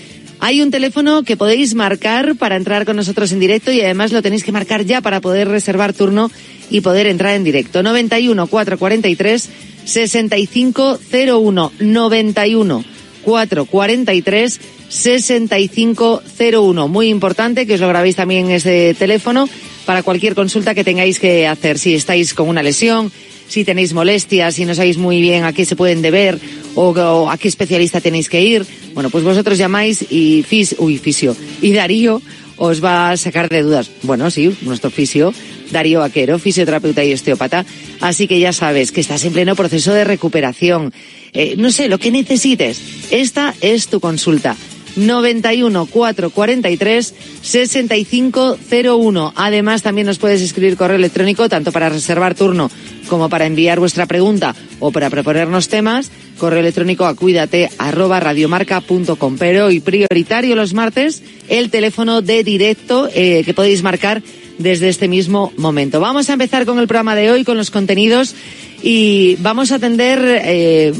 Hay un teléfono que podéis marcar para entrar con nosotros en directo y además lo tenéis que marcar ya para poder reservar turno y poder entrar en directo. 91 443 6501 91 443 6501. Muy importante que os lo grabéis también ese teléfono para cualquier consulta que tengáis que hacer. Si estáis con una lesión, si tenéis molestias, si no sabéis muy bien a qué se pueden deber o, a qué especialista tenéis que ir, bueno, pues vosotros llamáis y fis, uy, fisio, y Darío os va a sacar de dudas. Bueno, sí, nuestro fisio, Darío Vaquero, fisioterapeuta y osteópata. Así que ya sabes que estás en pleno proceso de recuperación. Eh, no sé, lo que necesites. Esta es tu consulta. 91 443 6501. Además, también nos puedes escribir correo electrónico tanto para reservar turno como para enviar vuestra pregunta o para proponernos temas. Correo electrónico a cuídate arroba radiomarca.com. Pero hoy prioritario los martes el teléfono de directo eh, que podéis marcar desde este mismo momento. Vamos a empezar con el programa de hoy, con los contenidos y vamos a atender eh,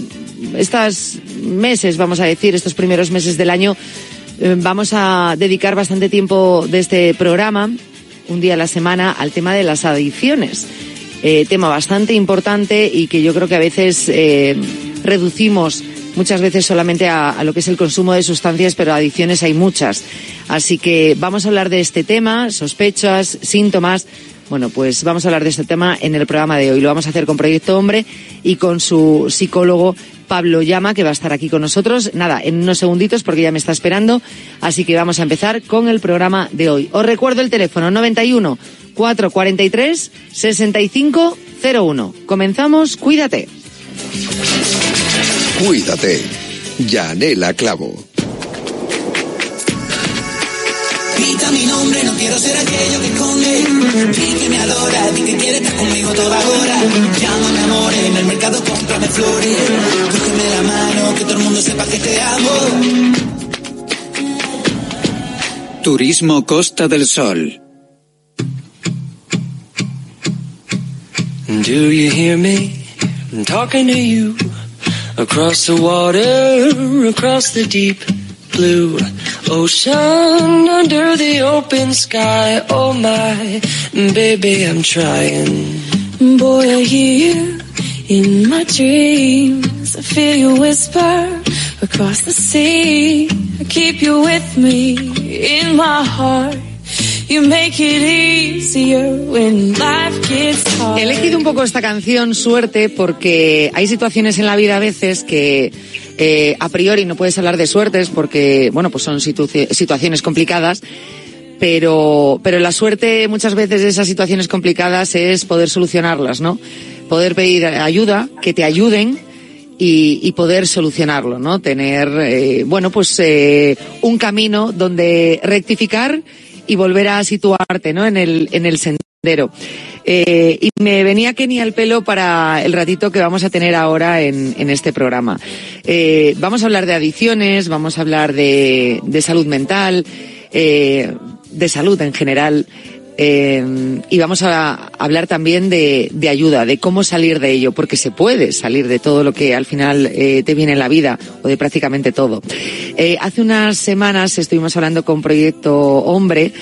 estos meses, vamos a decir, estos primeros meses del año. Eh, vamos a dedicar bastante tiempo de este programa, un día a la semana, al tema de las adicciones. Eh, tema bastante importante y que yo creo que a veces eh, reducimos muchas veces solamente a, a, lo que es el consumo de sustancias, pero adicciones hay muchas. Así que vamos a hablar de este tema, sospechas, síntomas. Bueno, pues vamos a hablar de este tema en el programa de hoy. Lo vamos a hacer con Proyecto Hombre y con su psicólogo Pablo Llama, que va a estar aquí con nosotros. Nada, en unos segunditos porque ya me está esperando. Así que vamos a empezar con el programa de hoy. Os recuerdo el teléfono 91 443 6501. Comenzamos, cuídate. Cuídate. Yanela Clavo. Mi nombre, no quiero ser aquello que esconde. Di que me adora, di que quiere estar conmigo toda hora. Llámame amor, en el mercado cómprame flores. Cógeme la mano, que todo el mundo sepa que te amo. Turismo Costa del Sol. Do you hear me? I'm talking to you. Across the water, across the deep blue ocean, under the open sky. Oh my, baby, I'm trying. Boy, I hear you in my dreams. I feel you whisper across the sea. I keep you with me in my heart. You make it easier when life gets hard. He elegido un poco esta canción suerte porque hay situaciones en la vida a veces que Eh, a priori no puedes hablar de suertes porque, bueno, pues son situ- situaciones complicadas, pero, pero la suerte muchas veces de esas situaciones complicadas es poder solucionarlas, ¿no? Poder pedir ayuda, que te ayuden y, y poder solucionarlo, ¿no? Tener, eh, bueno, pues eh, un camino donde rectificar y volver a situarte, ¿no? En el, en el Eh, y me venía Kenny al pelo para el ratito que vamos a tener ahora en, este programa. Eh, vamos a hablar de adicciones, vamos a hablar de, de salud mental, eh, de salud en general. Eh, y vamos a hablar también de, de ayuda, de cómo salir de ello, porque se puede salir de todo lo que al final eh, te viene en la vida, o de prácticamente todo. Eh, hace unas semanas estuvimos hablando con Proyecto Hombre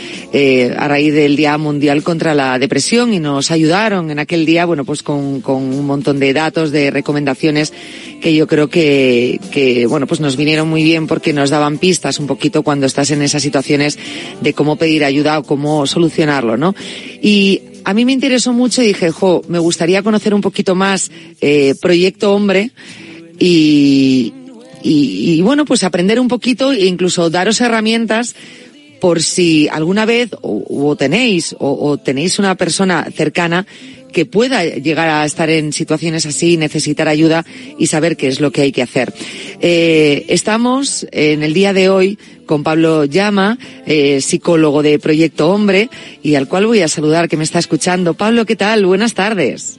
a raíz del Día Mundial contra la Depresión y nos ayudaron en aquel día, bueno, pues con, con un montón de datos, de recomendaciones que yo creo que, que, bueno, pues nos vinieron muy bien porque nos daban pistas un poquito cuando estás en esas situaciones de cómo pedir ayuda o cómo solucionarlo, ¿no? Y a mí me interesó mucho y dije, jo, me gustaría conocer un poquito más eh, Proyecto Hombre y, y, bueno, pues aprender un poquito e incluso daros herramientas por si alguna vez o, tenéis o tenéis una persona cercana que pueda llegar a estar en situaciones así, necesitar ayuda y saber qué es lo que hay que hacer. Eh, estamos en el día de hoy con Pablo Llama, eh, psicólogo de Proyecto Hombre, y al cual voy a saludar que me está escuchando. Pablo, ¿qué tal? Buenas tardes.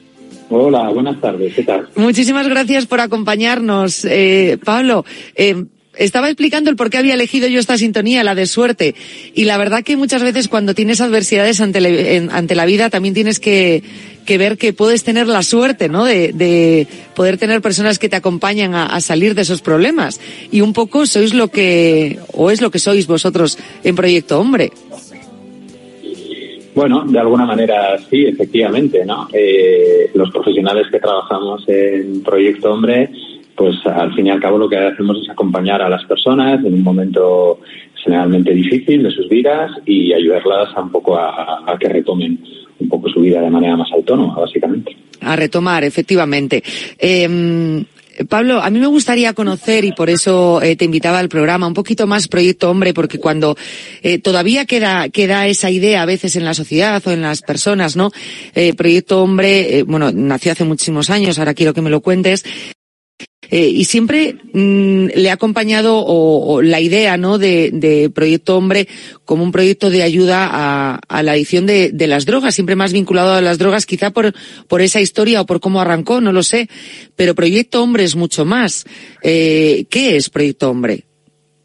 Hola, buenas tardes, ¿qué tal? Muchísimas gracias por acompañarnos. Eh, Pablo, eh, estaba explicando el por qué había elegido yo esta sintonía, la de suerte. Y la verdad que muchas veces cuando tienes adversidades ante, le, ante la vida también tienes que, que, ver que puedes tener la suerte, ¿no? De, de poder tener personas que te acompañan a, a, salir de esos problemas. Y un poco sois lo que, o es lo que sois vosotros en Proyecto Hombre. Bueno, de alguna manera sí, efectivamente, ¿no? Eh, los profesionales que trabajamos en Proyecto Hombre, pues al fin y al cabo lo que hacemos es acompañar a las personas en un momento generalmente difícil de sus vidas y ayudarlas a un poco a, que retomen un poco su vida de manera más autónoma, básicamente. A retomar, efectivamente. Eh, Pablo, a mí me gustaría conocer, y por eso eh, te invitaba al programa, un poquito más Proyecto Hombre, porque cuando eh, todavía queda, queda esa idea a veces en la sociedad o en las personas, ¿no? Eh, Proyecto Hombre, bueno, nació hace muchísimos años, ahora quiero que me lo cuentes, eh, y siempre mmm, le ha acompañado o, la idea ¿no? de, Proyecto Hombre como un proyecto de ayuda a, la adicción de, las drogas, siempre más vinculado a las drogas, quizá por, por esa historia o por cómo arrancó, no lo sé. Pero Proyecto Hombre es mucho más. Eh, ¿Qué es Proyecto Hombre?